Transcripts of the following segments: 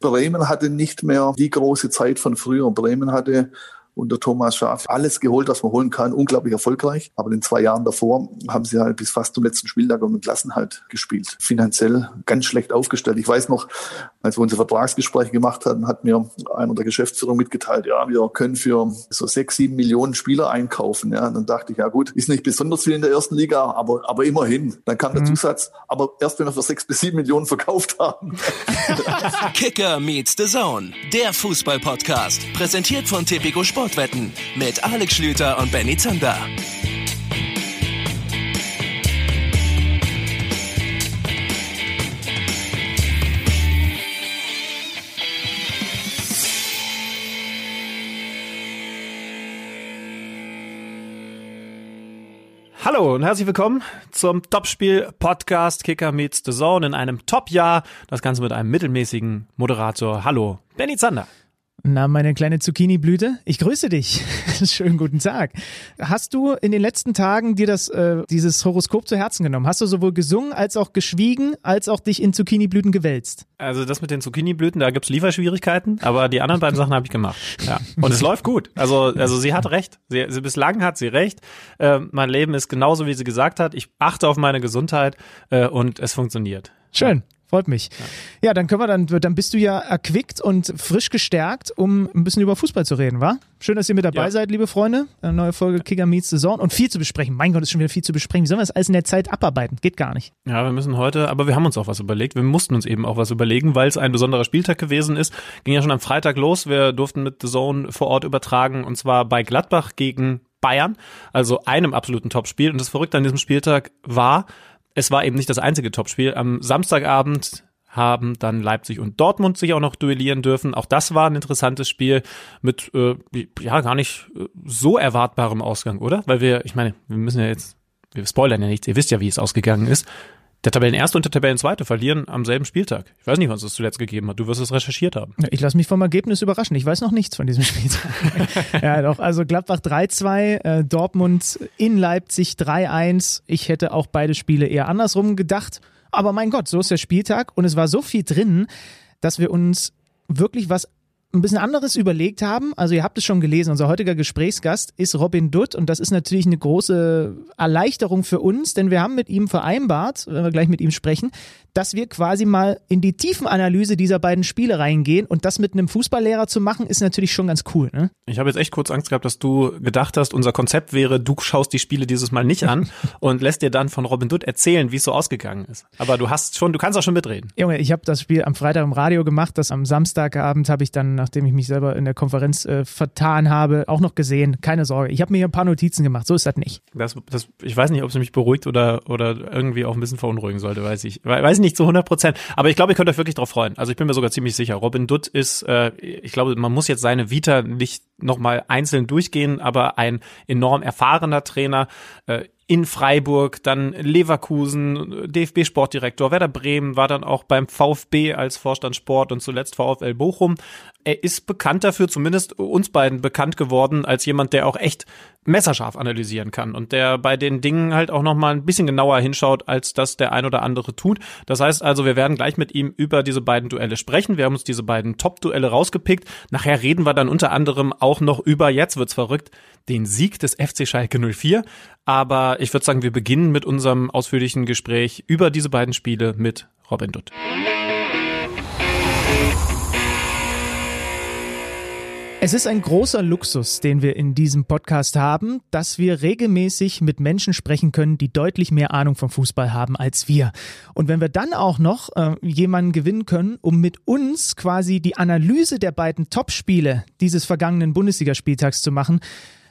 Bremen hatte nicht mehr die große Zeit von früher. Bremen hatte unter Thomas Schaaf alles geholt, was man holen kann, unglaublich erfolgreich. Aber in den zwei Jahren davor haben sie halt bis fast zum letzten Spieltag um den Klassenhalt gespielt. Finanziell ganz schlecht aufgestellt. Ich weiß noch, als wir unsere Vertragsgespräche gemacht hatten, hat mir einer der Geschäftsführer mitgeteilt, ja, wir können für so sechs, sieben Millionen Spieler einkaufen. Ja, und dann dachte ich, ja gut, ist nicht besonders viel in der ersten Liga, aber, aber immerhin. Dann kam der mhm. Zusatz, aber erst wenn wir für sechs bis sieben Millionen verkauft haben. Kicker meets the Zone, der Fußball-Podcast, präsentiert von Tipico Sport Sportwetten mit Alex Schlüter und Benny Zander. Hallo und herzlich willkommen zum Topspiel Podcast Kicker meets the Zone in einem Top-Jahr. Das Ganze mit einem mittelmäßigen Moderator. Hallo, Benny Zander. Na, meine kleine Zucchini-Blüte, ich grüße dich. Schönen guten Tag. Hast du in den letzten Tagen dir das, äh, dieses Horoskop zu Herzen genommen? Hast du sowohl gesungen als auch geschwiegen, als auch dich in Zucchini-Blüten gewälzt? Also das mit den Zucchini-Blüten, da gibt's Lieferschwierigkeiten, aber die anderen beiden Sachen habe ich gemacht. Ja. Und es läuft gut. Also, also sie hat recht. Sie, sie bislang hat sie recht. Äh, mein Leben ist genauso, wie sie gesagt hat. Ich achte auf meine Gesundheit äh, und es funktioniert. Schön. Freut mich. Ja. ja, dann können wir dann, dann bist du ja erquickt und frisch gestärkt, um ein bisschen über Fußball zu reden, wa? Schön, dass ihr mit dabei ja. seid, liebe Freunde. Eine neue Folge Kicker Meets Saison und viel zu besprechen. Mein Gott, ist schon wieder viel zu besprechen. Wie sollen wir das alles in der Zeit abarbeiten? Geht gar nicht. Ja, wir müssen heute, aber wir haben uns auch was überlegt. Wir mussten uns eben auch was überlegen, weil es ein besonderer Spieltag gewesen ist. Ging ja schon am Freitag los. Wir durften mit The Zone vor Ort übertragen und zwar bei Gladbach gegen Bayern, also einem absoluten Topspiel. Und das Verrückte an diesem Spieltag war, es war eben nicht das einzige Topspiel. Am Samstagabend haben dann Leipzig und Dortmund sich auch noch duellieren dürfen. Auch das war ein interessantes Spiel mit äh, ja gar nicht äh, so erwartbarem Ausgang, oder? Weil wir, ich meine, wir müssen ja jetzt, wir spoilern ja nichts. Ihr wisst ja, wie es ausgegangen ist. Der Tabellenerste und der Tabellenzweite verlieren am selben Spieltag. Ich weiß nicht, was es zuletzt gegeben hat. Du wirst es recherchiert haben. Ich lasse mich vom Ergebnis überraschen. Ich weiß noch nichts von diesem Spieltag. ja, doch. Also Gladbach 3-2, äh, Dortmund in Leipzig 3-1. Ich hätte auch beide Spiele eher andersrum gedacht. Aber mein Gott, so ist der Spieltag und es war so viel drin, dass wir uns wirklich was ein bisschen anderes überlegt haben. Also ihr habt es schon gelesen, unser heutiger Gesprächsgast ist Robin Dutt und das ist natürlich eine große Erleichterung für uns, denn wir haben mit ihm vereinbart, wenn wir gleich mit ihm sprechen, dass wir quasi mal in die Tiefenanalyse dieser beiden Spiele reingehen und das mit einem Fußballlehrer zu machen, ist natürlich schon ganz cool. Ne? Ich habe jetzt echt kurz Angst gehabt, dass du gedacht hast, unser Konzept wäre, du schaust die Spiele dieses Mal nicht an und lässt dir dann von Robin Dutt erzählen, wie es so ausgegangen ist. Aber du hast schon, du kannst auch schon mitreden. Junge, ich habe das Spiel am Freitag im Radio gemacht, das am Samstagabend habe ich dann, nachdem ich mich selber in der Konferenz äh, vertan habe, auch noch gesehen. Keine Sorge, ich habe mir hier ein paar Notizen gemacht, so ist das nicht. Das, das, ich weiß nicht, ob es mich beruhigt oder, oder irgendwie auch ein bisschen verunruhigen sollte, weiß ich. Weiß nicht zu 100 Prozent. Aber ich glaube, ihr könnt euch wirklich drauf freuen. Also ich bin mir sogar ziemlich sicher. Robin Dutt ist, äh, ich glaube, man muss jetzt seine Vita nicht nochmal einzeln durchgehen, aber ein enorm erfahrener Trainer. Äh, in Freiburg, dann Leverkusen, DFB-Sportdirektor, Werder Bremen, war dann auch beim VfB als Vorstand Sport und zuletzt VfL Bochum. Er ist bekannt dafür, zumindest uns beiden bekannt geworden, als jemand, der auch echt messerscharf analysieren kann und der bei den Dingen halt auch nochmal ein bisschen genauer hinschaut, als das der ein oder andere tut. Das heißt also, wir werden gleich mit ihm über diese beiden Duelle sprechen. Wir haben uns diese beiden Top-Duelle rausgepickt. Nachher reden wir dann unter anderem auch noch über, jetzt wird's verrückt, den Sieg des FC Schalke 04. Aber ich würde sagen, wir beginnen mit unserem ausführlichen Gespräch über diese beiden Spiele mit Robin Dutt. Es ist ein großer Luxus, den wir in diesem Podcast haben, dass wir regelmäßig mit Menschen sprechen können, die deutlich mehr Ahnung vom Fußball haben als wir. Und wenn wir dann auch noch äh, jemanden gewinnen können, um mit uns quasi die Analyse der beiden Topspiele dieses vergangenen Bundesligaspieltags zu machen,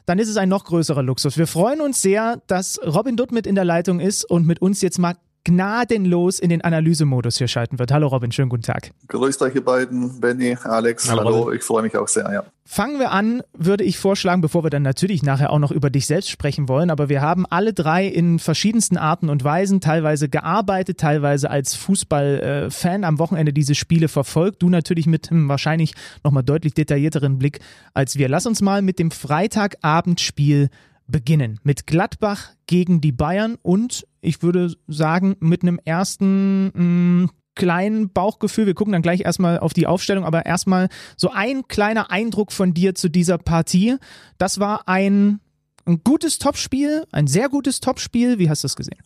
dann ist es ein noch größerer Luxus. Wir freuen uns sehr, dass Robin Dutt mit in der Leitung ist und mit uns jetzt mal gnadenlos in den Analysemodus hier schalten wird. Hallo Robin, schönen guten Tag. Grüßt euch ihr beiden, Benny, Alex. Hallo, Hallo ich freue mich auch sehr, ja. Fangen wir an, würde ich vorschlagen, bevor wir dann natürlich nachher auch noch über dich selbst sprechen wollen, aber wir haben alle drei in verschiedensten Arten und Weisen teilweise gearbeitet, teilweise als Fußballfan am Wochenende diese Spiele verfolgt. Du natürlich mit einem wahrscheinlich nochmal deutlich detaillierteren Blick als wir. Lass uns mal mit dem Freitagabendspiel beginnen. Mit Gladbach gegen die Bayern und ich würde sagen, mit einem ersten mh, mm, kleinen Bauchgefühl. Wir gucken dann gleich erstmal auf die Aufstellung, aber erstmal so ein kleiner Eindruck von dir zu dieser Partie. Das war ein, ein gutes Topspiel, ein sehr gutes Topspiel. Wie hast du es gesehen?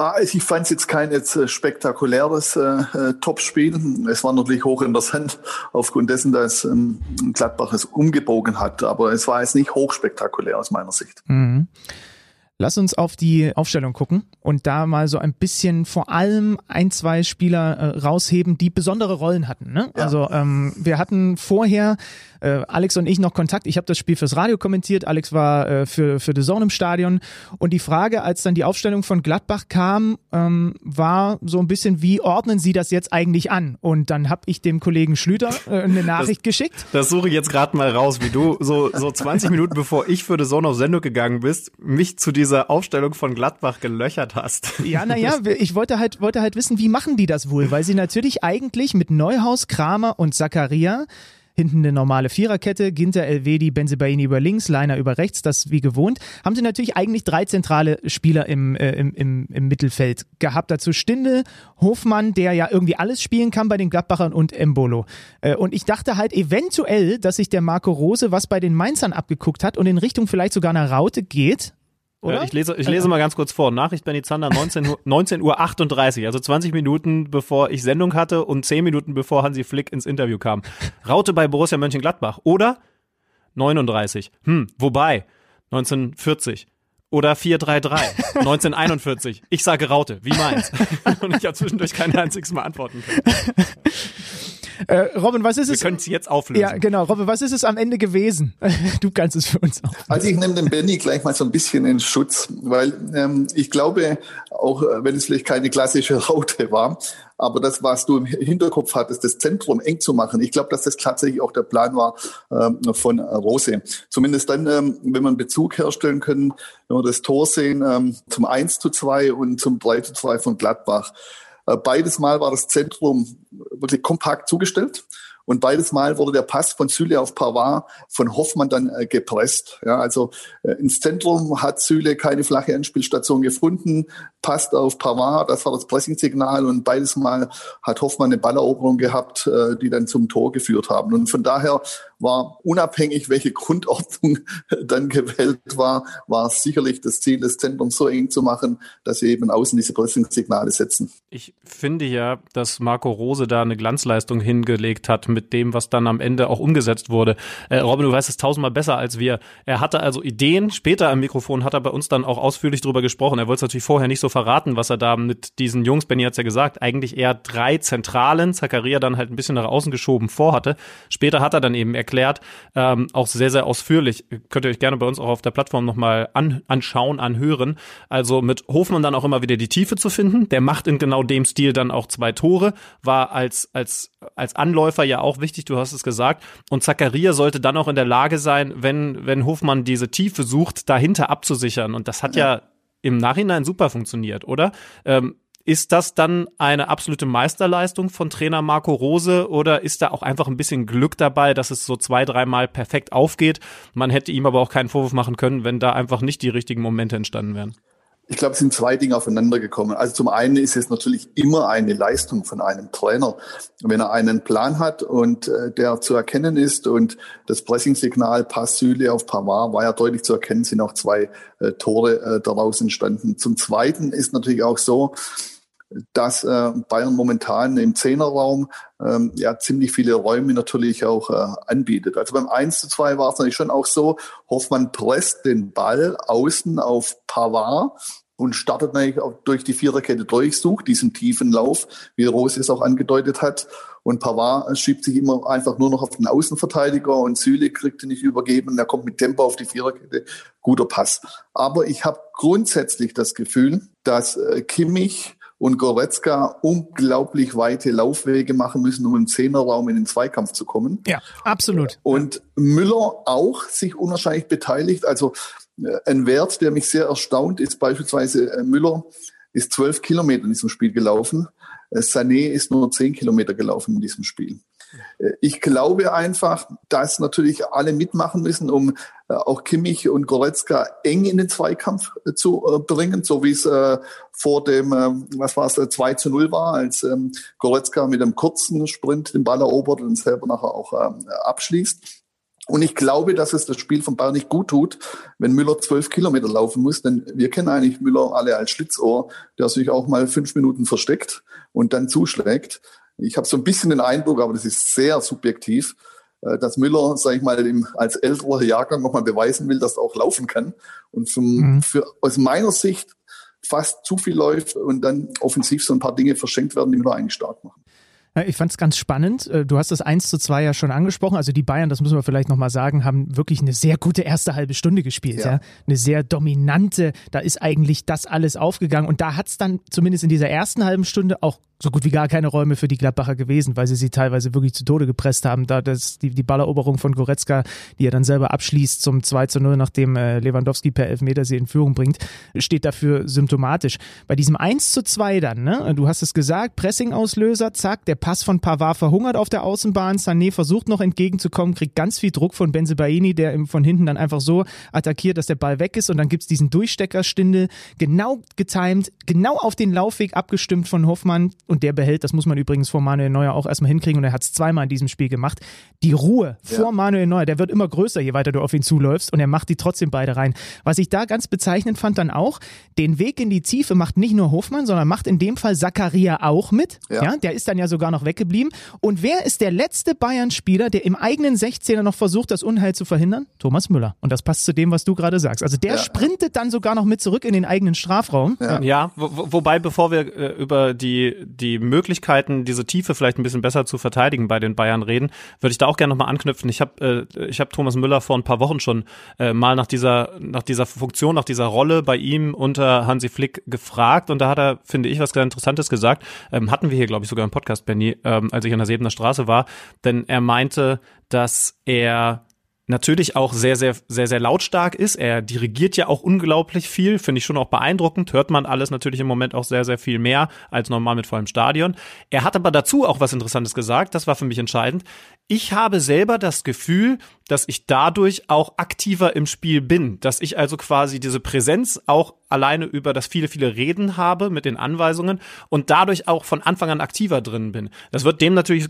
Ah, ich fand es jetzt kein jetzt äh, spektakuläres äh, äh, Topspiel. Es war natürlich hoch interessant aufgrund dessen, dass ähm, Gladbach es umgebogen hat. Aber es war jetzt nicht hochspektakulär aus meiner Sicht. Mhm. Lass uns auf die Aufstellung gucken und da mal so ein bisschen vor allem ein, zwei Spieler äh, rausheben, die besondere Rollen hatten. Ne? Ja. Also ähm, wir hatten vorher äh, Alex und ich noch Kontakt. Ich habe das Spiel fürs Radio kommentiert. Alex war äh, für, für The Zone im Stadion. Und die Frage, als dann die Aufstellung von Gladbach kam, ähm, war so ein bisschen, wie ordnen Sie das jetzt eigentlich an? Und dann habe ich dem Kollegen Schlüter äh, eine Nachricht das, geschickt. Das suche ich jetzt gerade mal raus, wie du so, so 20 Minuten bevor ich für The Zone auf Sendung gegangen bist, mich zu dieser Aufstellung von Gladbach gelöchert hast. Ja, naja, ich wollte halt, wollte halt wissen, wie machen die das wohl? Weil sie natürlich eigentlich mit Neuhaus, Kramer und Zakaria Hinten eine normale Viererkette, Ginter, Elvedi, Benzebaini über links, Leiner über rechts, das wie gewohnt. Haben sie natürlich eigentlich drei zentrale Spieler im, äh, im, im, im Mittelfeld gehabt. Dazu Stinde, Hofmann, der ja irgendwie alles spielen kann bei den Gladbachern und Embolo. Äh, und ich dachte halt eventuell, dass sich der Marco Rose was bei den Mainzern abgeguckt hat und in Richtung vielleicht sogar einer Raute geht. Oder? Ich lese, ich lese mal ganz kurz vor. Nachricht Benny Zander, 19 Uhr, 19 Uhr 38, also 20 Minuten bevor ich Sendung hatte und 10 Minuten bevor Hansi Flick ins Interview kam. Raute bei Borussia Mönchengladbach. Oder 39. Hm, wobei 1940. Oder 433, 1941. Ich sage Raute, wie meins? Und ich habe zwischendurch kein einziges Mal antworten können. Äh, Robin, was ist Wir es? Wir können es jetzt auflösen. Ja, genau. Robin, was ist es am Ende gewesen? Du kannst es für uns auch. Also ich nehme den Benny gleich mal so ein bisschen in Schutz, weil ähm, ich glaube, auch äh, wenn es vielleicht keine klassische Raute war, aber das, was du im Hinterkopf hattest, das Zentrum eng zu machen, ich glaube, dass das tatsächlich auch der Plan war ähm, von Rose. Zumindest dann, ähm, wenn man Bezug herstellen können, wenn wir das Tor sehen, ähm, zum 1 zu 2 und zum 3 zu 2 von Gladbach. Äh, beides Mal war das Zentrum wirklich kompakt zugestellt. Und beides Mal wurde der Pass von Süle auf Pavard von Hoffmann dann äh, gepresst. Ja, also äh, ins Zentrum hat Süle keine flache Anspielstation gefunden, passt auf Pavard, das war das Pressingsignal und beides Mal hat Hoffmann eine Balleroberung gehabt, die dann zum Tor geführt haben. Und von daher war unabhängig, welche Grundordnung dann gewählt war, war sicherlich das Ziel, das Zentrum so eng zu machen, dass sie eben außen diese Pressingsignale setzen. Ich finde ja, dass Marco Rose da eine Glanzleistung hingelegt hat mit dem, was dann am Ende auch umgesetzt wurde. Äh, Robin, du weißt es tausendmal besser als wir. Er hatte also Ideen. Später am Mikrofon hat er bei uns dann auch ausführlich drüber gesprochen. Er wollte es natürlich vorher nicht so verraten, was er da mit diesen Jungs, Benny hat es ja gesagt, eigentlich eher drei Zentralen, Zakaria dann halt ein bisschen nach außen geschoben vorhatte. Später hat er dann eben erklärt, ähm, auch sehr, sehr ausführlich, könnt ihr euch gerne bei uns auch auf der Plattform nochmal an, anschauen, anhören. Also mit Hofmann dann auch immer wieder die Tiefe zu finden. Der macht in genau dem Stil dann auch zwei Tore, war als, als, als Anläufer ja auch wichtig, du hast es gesagt. Und Zakaria sollte dann auch in der Lage sein, wenn, wenn Hofmann diese Tiefe sucht, dahinter abzusichern. Und das hat ja, ja im Nachhinein super funktioniert, oder? Ähm, ist das dann eine absolute Meisterleistung von Trainer Marco Rose oder ist da auch einfach ein bisschen Glück dabei, dass es so zwei, dreimal perfekt aufgeht? Man hätte ihm aber auch keinen Vorwurf machen können, wenn da einfach nicht die richtigen Momente entstanden wären. Ich glaube, es sind zwei Dinge aufeinander gekommen. Also zum einen ist es natürlich immer eine Leistung von einem Trainer, wenn er einen Plan hat und äh, der zu erkennen ist und das Pressingsignal Pass Süle auf Pavard war ja deutlich zu erkennen, sind auch zwei äh, Tore äh, daraus entstanden. Zum Zweiten ist natürlich auch so, dass äh, Bayern momentan im Zehnerraum ähm, ja ziemlich viele Räume natürlich auch äh, anbietet. Also beim 1 zu 2 war es natürlich schon auch so, Hoffmann presst den Ball außen auf Pavard und startet natürlich auch durch die Viererkette durch, sucht diesen tiefen Lauf, wie Rose es auch angedeutet hat. Und Pavard schiebt sich immer einfach nur noch auf den Außenverteidiger und Süle kriegt ihn nicht übergeben. Er kommt mit Tempo auf die Viererkette. Guter Pass. Aber ich habe grundsätzlich das Gefühl, dass äh, Kimmich und Goretzka unglaublich weite Laufwege machen müssen, um im Zehnerraum in den Zweikampf zu kommen. Ja, absolut. Und Müller auch sich unwahrscheinlich beteiligt. Also äh, ein Wert, der mich sehr erstaunt, ist beispielsweise äh, Müller ist zwölf Kilometer in diesem Spiel gelaufen. Äh, Sané ist nur zehn Kilometer gelaufen in diesem Spiel. Äh, ich glaube einfach, dass natürlich alle mitmachen müssen, um äh, auch Kimmich und Goretzka eng in den Zweikampf äh, zu bringen, so wie es vor dem, ähm, was war es, 2 zu 0 war, als ähm, Goretzka mit einem kurzen Sprint den Ball erobert und selber nachher auch ähm, abschließt. Und ich glaube, dass es das Spiel von Bayern nicht gut tut, wenn Müller zwölf Kilometer laufen muss. Denn wir kennen eigentlich Müller alle als Schlitzohr, der sich auch mal fünf Minuten versteckt und dann zuschlägt. Ich habe so ein bisschen den Eindruck, aber das ist sehr subjektiv, äh, dass Müller, sage ich mal, als älterer Jahrgang nochmal beweisen will, dass er auch laufen kann. Und für, mhm. für, aus meiner Sicht fast zu viel läuft und dann offensiv so ein paar Dinge verschenkt werden, die Müller eigentlich stark machen. Ich fand es ganz spannend. Äh, du hast das 1 zu 2 ja schon angesprochen. Also die Bayern, das müssen wir vielleicht nochmal sagen, haben wirklich eine sehr gute erste halbe Stunde gespielt. Ja. ja. Eine sehr dominante, da ist eigentlich das alles aufgegangen. Und da hat es dann zumindest in dieser ersten halben Stunde auch so gut wie gar keine Räume für die Gladbacher gewesen, weil sie sie teilweise wirklich zu Tode gepresst haben. Da das, die, die Balleroberung von Goretzka, die er dann selber abschließt zum 2 zu 0, nachdem äh, Lewandowski per Elfmeter sie in Führung bringt, steht dafür symptomatisch. Bei diesem 1 zu 2 dann, ne, du hast es gesagt, Pressing-Auslöser, zack, der Pass von Pavard verhungert auf der Außenbahn, Sané versucht noch entgegenzukommen, kriegt ganz viel Druck von Benzebaini, der ihm von hinten dann einfach so attackiert, dass der Ball weg ist und dann gibt's diesen Durchsteckerstindel, genau getimed, genau auf den Laufweg abgestimmt von Hoffmann, und der behält, das muss man übrigens vor Manuel Neuer auch erstmal hinkriegen und er hat es zweimal in diesem Spiel gemacht. Die Ruhe ja. vor Manuel Neuer, der wird immer größer, je weiter du auf ihn zuläufst und er macht die trotzdem beide rein. Was ich da ganz bezeichnend fand dann auch, den Weg in die Tiefe macht nicht nur Hofmann, sondern macht in dem Fall Zakaria auch mit. Ja. ja der ist dann ja sogar noch weggeblieben. Und wer ist der letzte Bayern-Spieler, der im eigenen 16er noch versucht, das Unheil zu verhindern? Thomas Müller. Und das passt zu dem, was du gerade sagst. Also der ja. sprintet dann sogar noch mit zurück in den eigenen Strafraum. Ja, ja wo, wobei, bevor wir äh, über die, die Möglichkeiten, diese Tiefe vielleicht ein bisschen besser zu verteidigen bei den Bayern reden, würde ich da auch gerne nochmal anknüpfen. Ich habe äh, ich hab Thomas Müller vor ein paar Wochen schon äh, mal nach dieser, nach dieser Funktion, nach dieser Rolle bei ihm unter Hansi Flick gefragt und da hat er, finde ich, was ganz Interessantes gesagt. Ähm, hatten wir hier, glaube ich, sogar im Podcast, Benny, ähm, als ich an der Sebener Straße war, denn er meinte, dass er natürlich auch sehr, sehr, sehr, sehr lautstark ist. Er dirigiert ja auch unglaublich viel, finde ich schon auch beeindruckend. Hört man alles natürlich im Moment auch sehr, sehr viel mehr als normal mit vollem Stadion. Er hat aber dazu auch was Interessantes gesagt, das war für mich entscheidend. Ich habe selber das Gefühl, dass ich dadurch auch aktiver im Spiel bin, dass ich also quasi diese Präsenz auch alleine über das viele, viele Reden habe mit den Anweisungen und dadurch auch von Anfang an aktiver drin bin. Das wird dem natürlich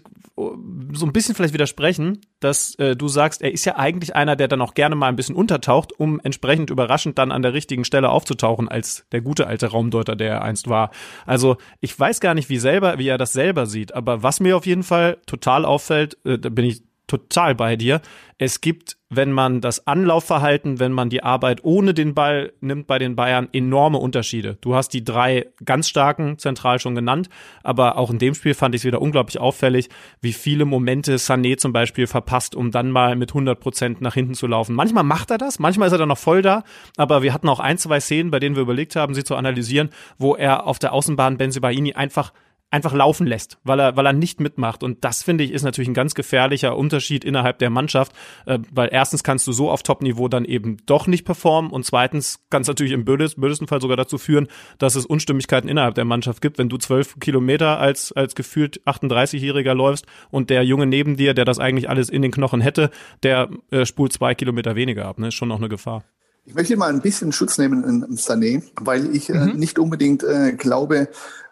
so ein bisschen vielleicht widersprechen, dass äh, du sagst, er ist ja eigentlich einer, der dann auch gerne mal ein bisschen untertaucht, um entsprechend überraschend dann an der richtigen Stelle aufzutauchen, als der gute alte Raumdeuter, der er einst war. Also ich weiß gar nicht, wie selber, wie er das selber sieht, aber was mir auf jeden Fall total auffällt, äh, da bin ich total bei dir. Es gibt, wenn man das Anlaufverhalten, wenn man die Arbeit ohne den Ball nimmt bei den Bayern, enorme Unterschiede. Du hast die drei ganz starken zentral schon genannt, aber auch in dem Spiel fand ich es wieder unglaublich auffällig, wie viele Momente Sané zum Beispiel verpasst, um dann mal mit 100 Prozent nach hinten zu laufen. Manchmal macht er das, manchmal ist er dann noch voll da, aber wir hatten auch ein, zwei Szenen, bei denen wir überlegt haben, sie zu analysieren, wo er auf der Außenbahn Benzibaini einfach einfach laufen lässt, weil er, weil er nicht mitmacht. Und das finde ich ist natürlich ein ganz gefährlicher Unterschied innerhalb der Mannschaft, äh, weil erstens kannst du so auf Top-Niveau dann eben doch nicht performen und zweitens kann es natürlich im blödesten Fall sogar dazu führen, dass es Unstimmigkeiten innerhalb der Mannschaft gibt, wenn du zwölf Kilometer als, als gefühlt 38-Jähriger läufst und der Junge neben dir, der das eigentlich alles in den Knochen hätte, der äh, spult zwei Kilometer weniger ab. Ne? Ist schon noch eine Gefahr. Ich möchte mal ein bisschen Schutz nehmen in Sané, weil ich äh, mhm. nicht unbedingt äh, glaube,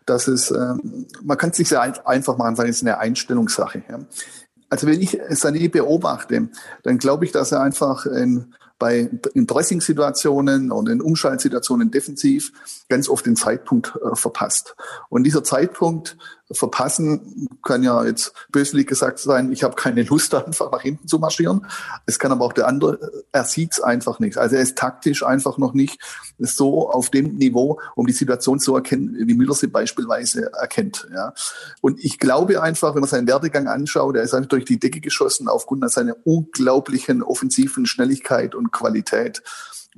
dass es, äh, man kann es sich sehr einfach machen, sagen, es ist eine Einstellungssache. Ja. Also wenn ich Sané beobachte, dann glaube ich, dass er einfach in, bei, in Pressing-Situationen und in Umschaltsituationen defensiv ganz oft den Zeitpunkt äh, verpasst. Und dieser Zeitpunkt verpassen kann ja jetzt böswillig gesagt sein, ich habe keine Lust, einfach nach hinten zu marschieren. Es kann aber auch der andere, er sieht es einfach nicht. Also er ist taktisch einfach noch nicht so auf dem Niveau, um die Situation zu erkennen, wie Müller sie beispielsweise erkennt. Ja. Und ich glaube einfach, wenn man seinen Werdegang anschaut, er ist einfach durch die Decke geschossen aufgrund seiner unglaublichen offensiven Schnelligkeit und Qualität.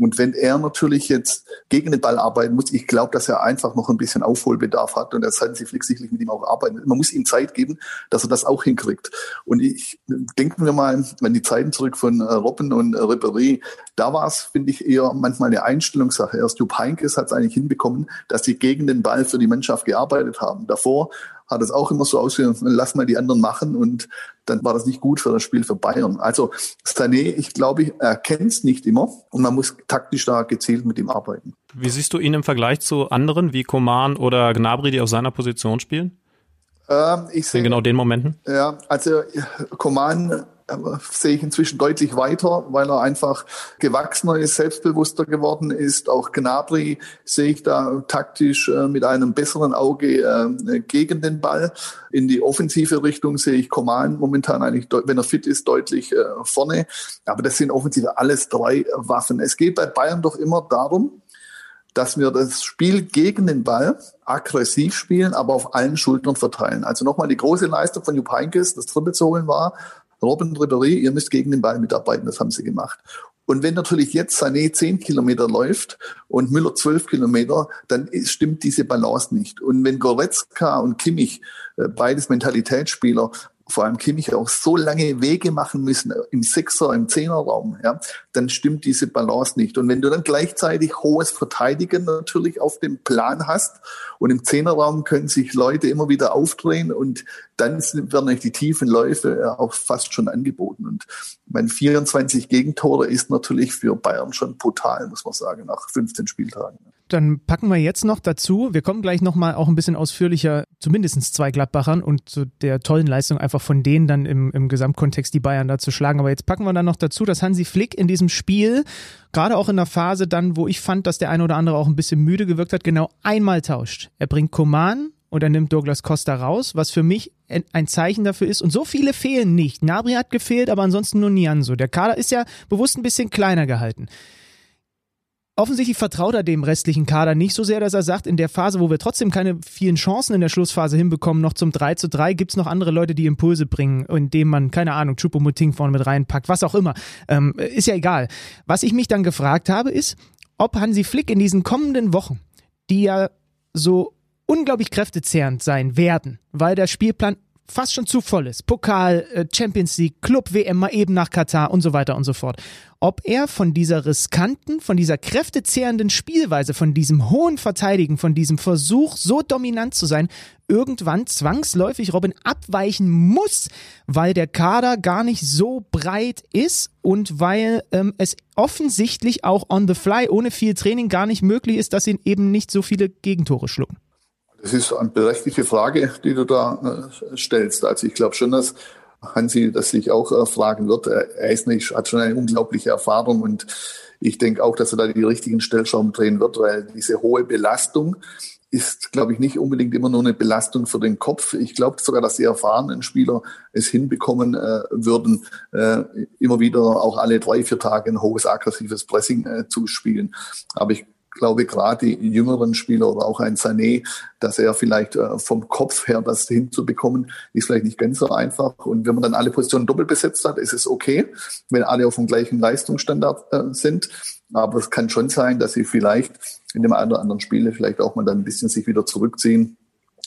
Und wenn er natürlich jetzt gegen den Ball arbeiten muss, ich glaube, dass er einfach noch ein bisschen Aufholbedarf hat und da sollten sie flexibel mit ihm auch arbeiten. Man muss ihm Zeit geben, dass er das auch hinkriegt. Und ich denken wir mal an die Zeiten zurück von äh, Robben und äh, Ribéry. Da war es, finde ich, eher manchmal eine Einstellungssache. Erst Jupp Heynckes hat es eigentlich hinbekommen, dass sie gegen den Ball für die Mannschaft gearbeitet haben. Davor hat es auch immer so ausgesehen, lass mal die anderen machen und dann war das nicht gut für das Spiel für Bayern. Also Sané, ich glaube, er kennt es nicht immer und man muss taktisch da gezielt mit ihm arbeiten. Wie siehst du ihn im Vergleich zu anderen wie Koman oder Gnabry, die auf seiner Position spielen? Ähm, ich sehe genau den Momenten. Ja, also Koman sehe ich inzwischen deutlich weiter, weil er einfach gewachsener ist, selbstbewusster geworden ist. Auch Gnabry sehe ich da taktisch äh, mit einem besseren Auge äh, gegen den Ball. In die offensive Richtung sehe ich Coman momentan eigentlich, wenn er fit ist, deutlich äh, vorne. Aber das sind offensive alles drei Waffen. Es geht bei Bayern doch immer darum, dass wir das Spiel gegen den Ball aggressiv spielen, aber auf allen Schultern verteilen. Also nochmal die große Leistung von Jupp das Triple zu holen war, Robin Ribéry, ihr müsst gegen den Ball mitarbeiten, das haben sie gemacht. Und wenn natürlich jetzt Sané zehn Kilometer läuft und Müller zwölf Kilometer, dann stimmt diese Balance nicht. Und wenn Goretzka und Kimmich, äh, beides Mentalitätsspieler, vor allem Kimmich auch so lange Wege machen müssen im Sechser, im Zehnerraum, ja, dann stimmt diese Balance nicht. Und wenn du dann gleichzeitig hohes Verteidigen natürlich auf dem Plan hast und im Zehnerraum können sich Leute immer wieder aufdrehen und dann werden euch die tiefen Läufe auch fast schon angeboten. Und mein 24 Gegentore ist natürlich für Bayern schon brutal, muss man sagen, nach 15 Spieltagen dann packen wir jetzt noch dazu, wir kommen gleich nochmal auch ein bisschen ausführlicher zu mindestens zwei Gladbachern und zu der tollen Leistung einfach von denen dann im, im Gesamtkontext die Bayern da zu schlagen. Aber jetzt packen wir dann noch dazu, dass Hansi Flick in diesem Spiel, gerade auch in der Phase dann, wo ich fand, dass der eine oder andere auch ein bisschen müde gewirkt hat, genau einmal tauscht. Er bringt Koman und er nimmt Douglas Costa raus, was für mich ein Zeichen dafür ist. Und so viele fehlen nicht. Nabri hat gefehlt, aber ansonsten nur Nianso. Der Kader ist ja bewusst ein bisschen kleiner gehalten offensichtlich vertraut er dem restlichen Kader nicht so sehr, dass er sagt, in der Phase, wo wir trotzdem keine vielen Chancen in der Schlussphase hinbekommen, noch zum 3 zu 3, gibt es noch andere Leute, die Impulse bringen, indem man, keine Ahnung, Chupomoting vorne mit reinpackt, was auch immer. Ähm, ist ja egal. Was ich mich dann gefragt habe, ist, ob Hansi Flick in diesen kommenden Wochen, die ja so unglaublich kräftezehrend sein werden, weil der Spielplan fast schon zu voll ist. Pokal, äh, Champions League, Club WM mal eben nach Katar und so weiter und so fort. Ob er von dieser riskanten, von dieser kräftezehrenden Spielweise, von diesem hohen Verteidigen, von diesem Versuch, so dominant zu sein, irgendwann zwangsläufig Robin abweichen muss, weil der Kader gar nicht so breit ist und weil ähm, es offensichtlich auch on the fly, ohne viel Training, gar nicht möglich ist, dass ihn eben nicht so viele Gegentore schlucken. Das ist eine berechtigte Frage, die du da äh, stellst. Also ich glaube schon, dass Hansi das sich auch äh, fragen wird. Er ist nicht, hat schon eine unglaubliche Erfahrung und ich denke auch, dass er da die richtigen Stellschrauben drehen wird, weil diese hohe Belastung ist, glaube ich, nicht unbedingt immer nur eine Belastung für den Kopf. Ich glaube sogar, dass die erfahrenen Spieler es hinbekommen äh, würden, äh, immer wieder auch alle drei, vier Tage ein hohes aggressives Pressing äh, zu spielen. Aber ich glaube, gerade die jüngeren Spieler oder auch ein Sané, dass er vielleicht äh, vom Kopf her das hinzubekommen, ist vielleicht nicht ganz so einfach. Und wenn man dann alle Positionen doppelt besetzt hat, ist es okay, wenn alle auf dem gleichen Leistungsstandard äh, sind. Aber es kann schon sein, dass sie vielleicht in dem einen oder anderen Spiele vielleicht auch mal dann ein bisschen sich wieder zurückziehen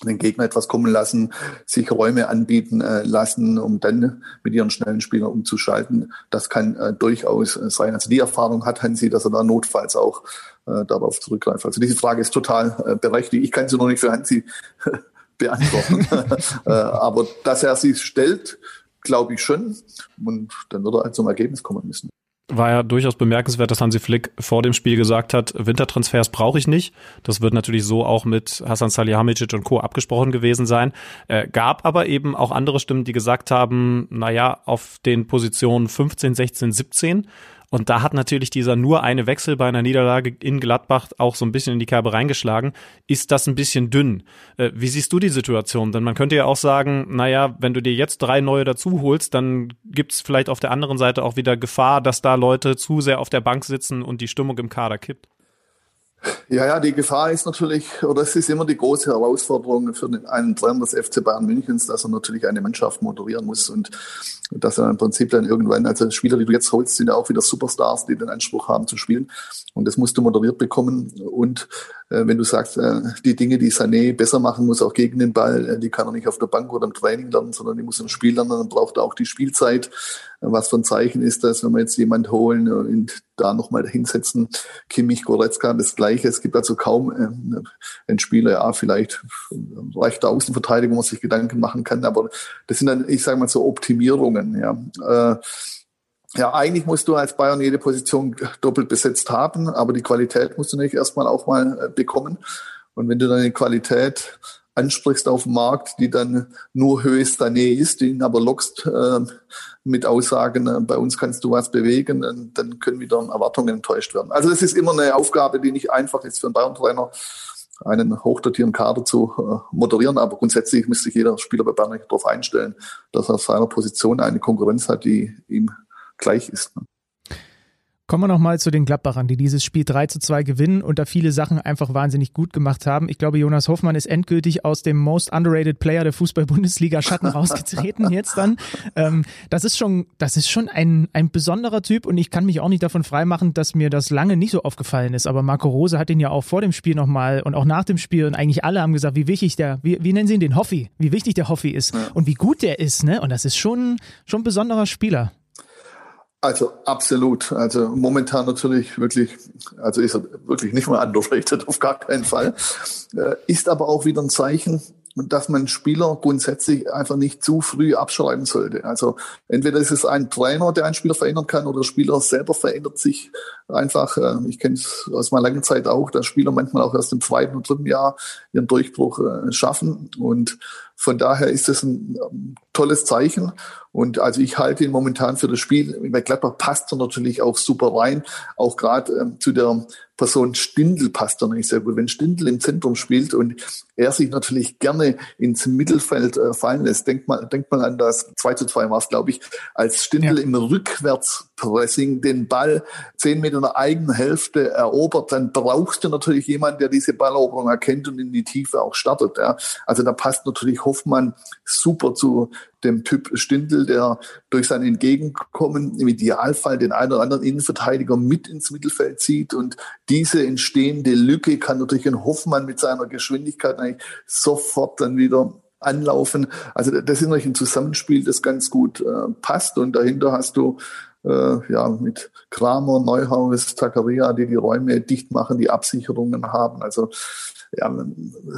den Gegner etwas kommen lassen, sich Räume anbieten äh, lassen, um dann mit ihren schnellen Spielern umzuschalten. Das kann äh, durchaus äh, sein. Also die Erfahrung hat Hansi, dass er da notfalls auch äh, darauf zurückgreift. Also diese Frage ist total äh, berechtigt. Ich kann sie noch nicht für Hansi beantworten. äh, aber dass er sie stellt, glaube ich schon. Und dann wird er halt zum Ergebnis kommen müssen war ja durchaus bemerkenswert, dass Hansi Flick vor dem Spiel gesagt hat, Wintertransfers brauche ich nicht. Das wird natürlich so auch mit Hasan Salihamidzic und Co. abgesprochen gewesen sein. Äh, gab aber eben auch andere Stimmen, die gesagt haben, naja, auf den Positionen 15, 16, 17 und da hat natürlich dieser nur eine Wechsel bei einer Niederlage in Gladbach auch so ein bisschen in die Kerbe reingeschlagen. Ist das ein bisschen dünn? Äh, wie siehst du die Situation? Denn man könnte ja auch sagen, naja, wenn du dir jetzt drei neue dazu holst, dann gibt's vielleicht auf der anderen Seite auch wieder Gefahr, dass da Leute zu sehr auf der Bank sitzen und die Stimmung im Kader kippt. Ja, ja, die Gefahr ist natürlich, oder es ist immer die große Herausforderung für einen Trainer des FC Bayern Münchens, dass er natürlich eine Mannschaft moderieren muss und dass er im Prinzip dann irgendwann, also Spieler, die du jetzt holst, sind ja auch wieder Superstars, die den Anspruch haben zu spielen. Und das musst du moderiert bekommen. Und äh, wenn du sagst, äh, die Dinge, die Sané besser machen muss, auch gegen den Ball, äh, die kann er nicht auf der Bank oder im Training lernen, sondern die muss im Spiel lernen, dann braucht er auch die Spielzeit. Was für ein Zeichen ist das, wenn wir jetzt jemand holen und da nochmal hinsetzen, Kimmich, Goretzka, das Gleiche, Es gibt also kaum äh, einen Spieler, ja, vielleicht rechter Außenverteidigung, wo man sich Gedanken machen kann, aber das sind dann, ich sage mal so Optimierungen, ja. Äh, ja, eigentlich musst du als Bayern jede Position doppelt besetzt haben, aber die Qualität musst du nicht erstmal auch mal äh, bekommen. Und wenn du deine Qualität ansprichst auf dem Markt, die dann nur höchster Nähe ist, die ihn aber lockst äh, mit Aussagen, äh, bei uns kannst du was bewegen, dann, dann können wieder Erwartungen enttäuscht werden. Also das ist immer eine Aufgabe, die nicht einfach ist für einen Bayern-Trainer, einen hochdotierten Kader zu äh, moderieren, aber grundsätzlich müsste sich jeder Spieler bei Bayern darauf einstellen, dass er auf seiner Position eine Konkurrenz hat, die ihm gleich ist. Ne? Kommen wir nochmal zu den Gladbachern, die dieses Spiel 3 zu 2 gewinnen und da viele Sachen einfach wahnsinnig gut gemacht haben. Ich glaube, Jonas Hoffmann ist endgültig aus dem Most Underrated Player der Fußball-Bundesliga Schatten rausgetreten jetzt dann. Ähm, das ist schon, das ist schon ein, ein besonderer Typ und ich kann mich auch nicht davon freimachen, dass mir das lange nicht so aufgefallen ist. Aber Marco Rose hat ihn ja auch vor dem Spiel nochmal und auch nach dem Spiel und eigentlich alle haben gesagt, wie wichtig der, wie, wie nennen sie ihn den Hoffi, wie wichtig der Hoffi ist und wie gut der ist, ne? Und das ist schon, schon ein besonderer Spieler. Also absolut. Also momentan natürlich wirklich, also ist er wirklich nicht mal underrated, auf gar keinen Fall. Äh, ist aber auch wieder ein Zeichen, dass man Spieler grundsätzlich einfach nicht zu früh abschreiben sollte. Also entweder ist es ein Trainer, der einen Spieler verändern kann, oder der Spieler selber verändert sich einfach. Äh, ich kenne es aus meiner langen Zeit auch, dass Spieler manchmal auch erst im zweiten und dritten Jahr ihren Durchbruch äh, schaffen. Und von daher ist es ein ähm, tolles Zeichen. Und also ich halte ihn momentan für das Spiel. Bei Gladbach passt er natürlich auch super rein. Auch gerade ähm, zu der Person Stindl passt er nicht sehr gut. Wenn Stindl im Zentrum spielt und er sich natürlich gerne ins Mittelfeld äh, fallen lässt, denkt mal, denkt mal an das 2 zu 2 war es, glaube ich, als Stindl ja. im Rückwärtspressing den Ball zehn Meter in der eigenen Hälfte erobert, dann brauchst du natürlich jemanden, der diese Balleroberung erkennt und in die Tiefe auch startet. Ja. Also da passt natürlich Hoffmann super zu dem Typ Stindl, der durch sein Entgegenkommen im Idealfall den einen oder anderen Innenverteidiger mit ins Mittelfeld zieht und diese entstehende Lücke kann natürlich ein Hoffmann mit seiner Geschwindigkeit eigentlich sofort dann wieder anlaufen. Also das ist natürlich ein Zusammenspiel, das ganz gut äh, passt und dahinter hast du äh, ja, mit Kramer, Neuhaus, Zakaria, die die Räume dicht machen, die Absicherungen haben. Also ja,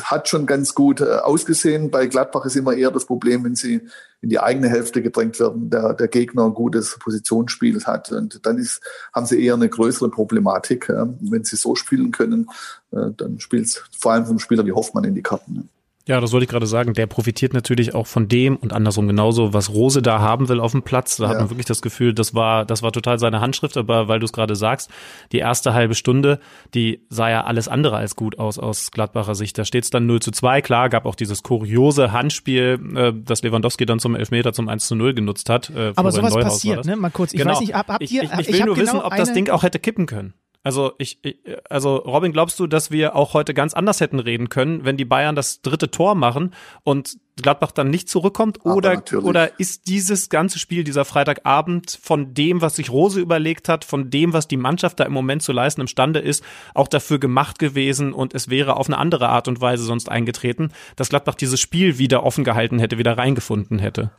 hat schon ganz gut äh, ausgesehen. Bei Gladbach ist immer eher das Problem, wenn sie in die eigene Hälfte gedrängt werden, der, der Gegner ein gutes Positionsspiel hat. Und dann ist, haben sie eher eine größere Problematik. Äh, wenn sie so spielen können, äh, dann spielt vor allem vom Spieler wie Hoffmann in die Karten. Ja, das wollte ich gerade sagen. Der profitiert natürlich auch von dem und andersrum genauso, was Rose da haben will auf dem Platz. Da ja. hat man wirklich das Gefühl, das war, das war total seine Handschrift. Aber weil du es gerade sagst, die erste halbe Stunde, die sah ja alles andere als gut aus aus Gladbacher Sicht. Da steht es dann 0 zu 2. Klar, gab auch dieses kuriose Handspiel, äh, das Lewandowski dann zum Elfmeter zum 1 zu 0 genutzt hat. Äh, Aber sowas Neuhaus passiert, ne? Mal kurz. Ich genau. weiß nicht, hab, habt ihr, ich, ich, ich will nur genau wissen, ob das Ding auch hätte kippen können. Also ich, ich, also Robin, glaubst du, dass wir auch heute ganz anders hätten reden können, wenn die Bayern das dritte Tor machen und Gladbach dann nicht zurückkommt? Oder, oder ist dieses ganze Spiel, dieser Freitagabend von dem, was sich Rose überlegt hat, von dem, was die Mannschaft da im Moment zu leisten imstande ist, auch dafür gemacht gewesen und es wäre auf eine andere Art und Weise sonst eingetreten, dass Gladbach dieses Spiel wieder offen gehalten hätte, wieder reingefunden hätte?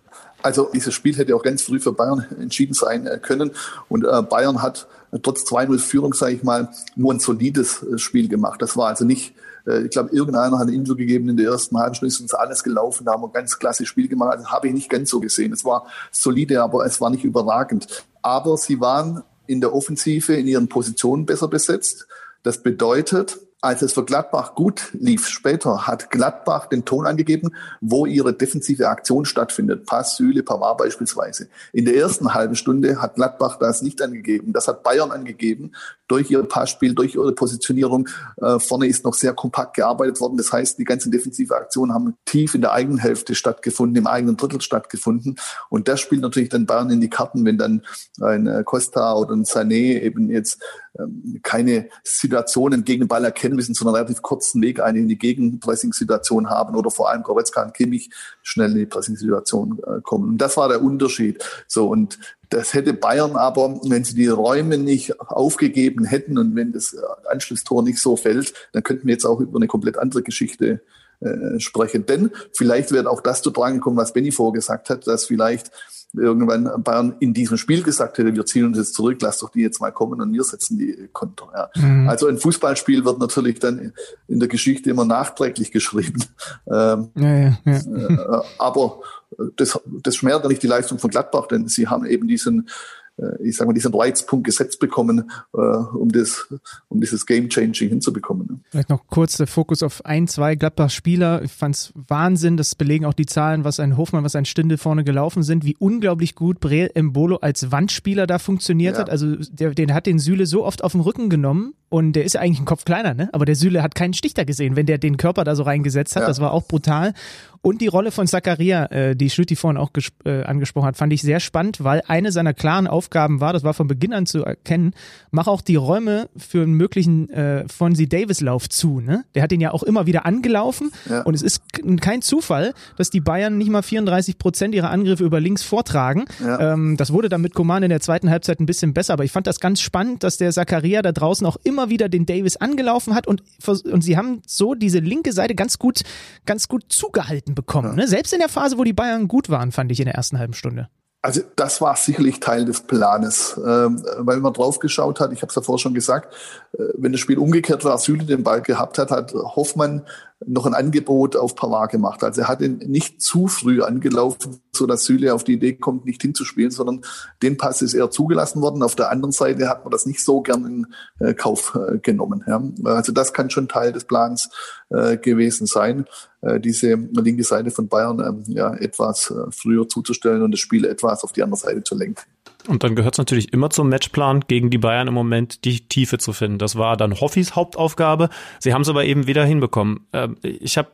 Also dieses Spiel hätte auch ganz früh für Bayern entschieden sein äh, können. Und äh, Bayern hat trotz 2-0 Führung, sage ich mal, nur ein solides äh, Spiel gemacht. Das war also nicht, äh, ich glaube, irgendeiner hat ein Interview gegeben in der ersten halben Stunde, ist uns alles gelaufen, da haben wir ein ganz klasse Spiel gemacht. Das habe ich nicht ganz so gesehen. Es war solide, aber es war nicht überragend. Aber sie waren in der Offensive in ihren Positionen besser besetzt. Das bedeutet, als es für Gladbach gut lief später, hat Gladbach den Ton angegeben, wo ihre defensive Aktion stattfindet. Pass, Süle, Pavard beispielsweise. In der ersten halben Stunde hat Gladbach das nicht angegeben. Das hat Bayern angegeben durch ihr Passspiel, durch ihre Positionierung. Äh, vorne ist noch sehr kompakt gearbeitet worden. Das heißt, die ganzen defensive Aktionen haben tief in der eigenen Hälfte stattgefunden, im eigenen Drittel stattgefunden. Und das spielt natürlich dann Bayern in die Karten, wenn dann ein äh, Costa oder ein Sané eben jetzt keine Situationen gegen den Ball erkennen müssen, sondern relativ kurzen Weg eine in die Gegenpressing-Situation haben oder vor allem Goretzka und Kimmich schnell in die Pressing-Situation äh, kommen. Und das war der Unterschied. So und das hätte Bayern aber, wenn sie die Räume nicht aufgegeben hätten und wenn das Anschlusstor nicht so fällt, dann könnten wir jetzt auch über eine komplett andere Geschichte äh, sprechen. Denn vielleicht wird auch das zu tragen kommen, was Benny vorgesagt hat, dass vielleicht irgendwann Bayern in diesem Spiel gesagt hätte, wir ziehen uns jetzt zurück, lass doch die jetzt mal kommen und wir setzen die Konter. Ja. Mhm. Also ein Fußballspiel wird natürlich dann in der Geschichte immer nachträglich geschrieben. Ähm, ja, ja. Äh, aber das, das schmälert nicht die Leistung von Gladbach, denn sie haben eben diesen ich sage mal, diesen Reizpunkt gesetzt bekommen, äh, um, das, um dieses Game-Changing hinzubekommen. Vielleicht noch kurz der Fokus auf ein, zwei Gladbach-Spieler. Ich fand es Wahnsinn, das belegen auch die Zahlen, was ein Hofmann, was ein Stindel vorne gelaufen sind, wie unglaublich gut Breel Mbolo als Wandspieler da funktioniert ja. hat. Also der, den hat den Süle so oft auf den Rücken genommen und der ist ja eigentlich ein Kopf kleiner, ne? aber der Süle hat keinen Stich da gesehen, wenn der den Körper da so reingesetzt hat. Ja. Das war auch brutal. Und die Rolle von Zakaria, äh, die Schlüti vorhin auch äh, angesprochen hat, fand ich sehr spannend, weil eine seiner klaren Aufgaben war, das war von Beginn an zu erkennen, mach auch die Räume für einen möglichen äh, Fonzie Davis-Lauf zu. Ne? Der hat den ja auch immer wieder angelaufen ja. und es ist kein Zufall, dass die Bayern nicht mal 34 Prozent ihrer Angriffe über links vortragen. Ja. Ähm, das wurde dann mit Coman in der zweiten Halbzeit ein bisschen besser, aber ich fand das ganz spannend, dass der Zakaria da draußen auch immer wieder den Davis angelaufen hat und, und sie haben so diese linke Seite ganz gut, ganz gut zugehalten bekommen. Ne? Selbst in der Phase, wo die Bayern gut waren, fand ich in der ersten halben Stunde. Also das war sicherlich Teil des Planes, ähm, weil man drauf geschaut hat, ich habe es davor schon gesagt, äh, wenn das Spiel umgekehrt war, Süle den Ball gehabt hat, hat Hoffmann noch ein Angebot auf Pavard gemacht. Also er hat ihn nicht zu früh angelaufen, so dass Süle auf die Idee kommt, nicht hinzuspielen, sondern den Pass ist eher zugelassen worden. Auf der anderen Seite hat man das nicht so gern in äh, Kauf äh, genommen. Also das kann schon Teil des Plans äh, gewesen sein, diese linke Seite von Bayern ähm, ja etwas früher zuzustellen und das Spiel etwas auf die andere Seite zu lenken. Und dann gehört es natürlich immer zum Matchplan, gegen die Bayern im Moment die Tiefe zu finden. Das war dann Hoffis Hauptaufgabe. Sie haben es aber eben wieder hinbekommen. Ähm, ich habe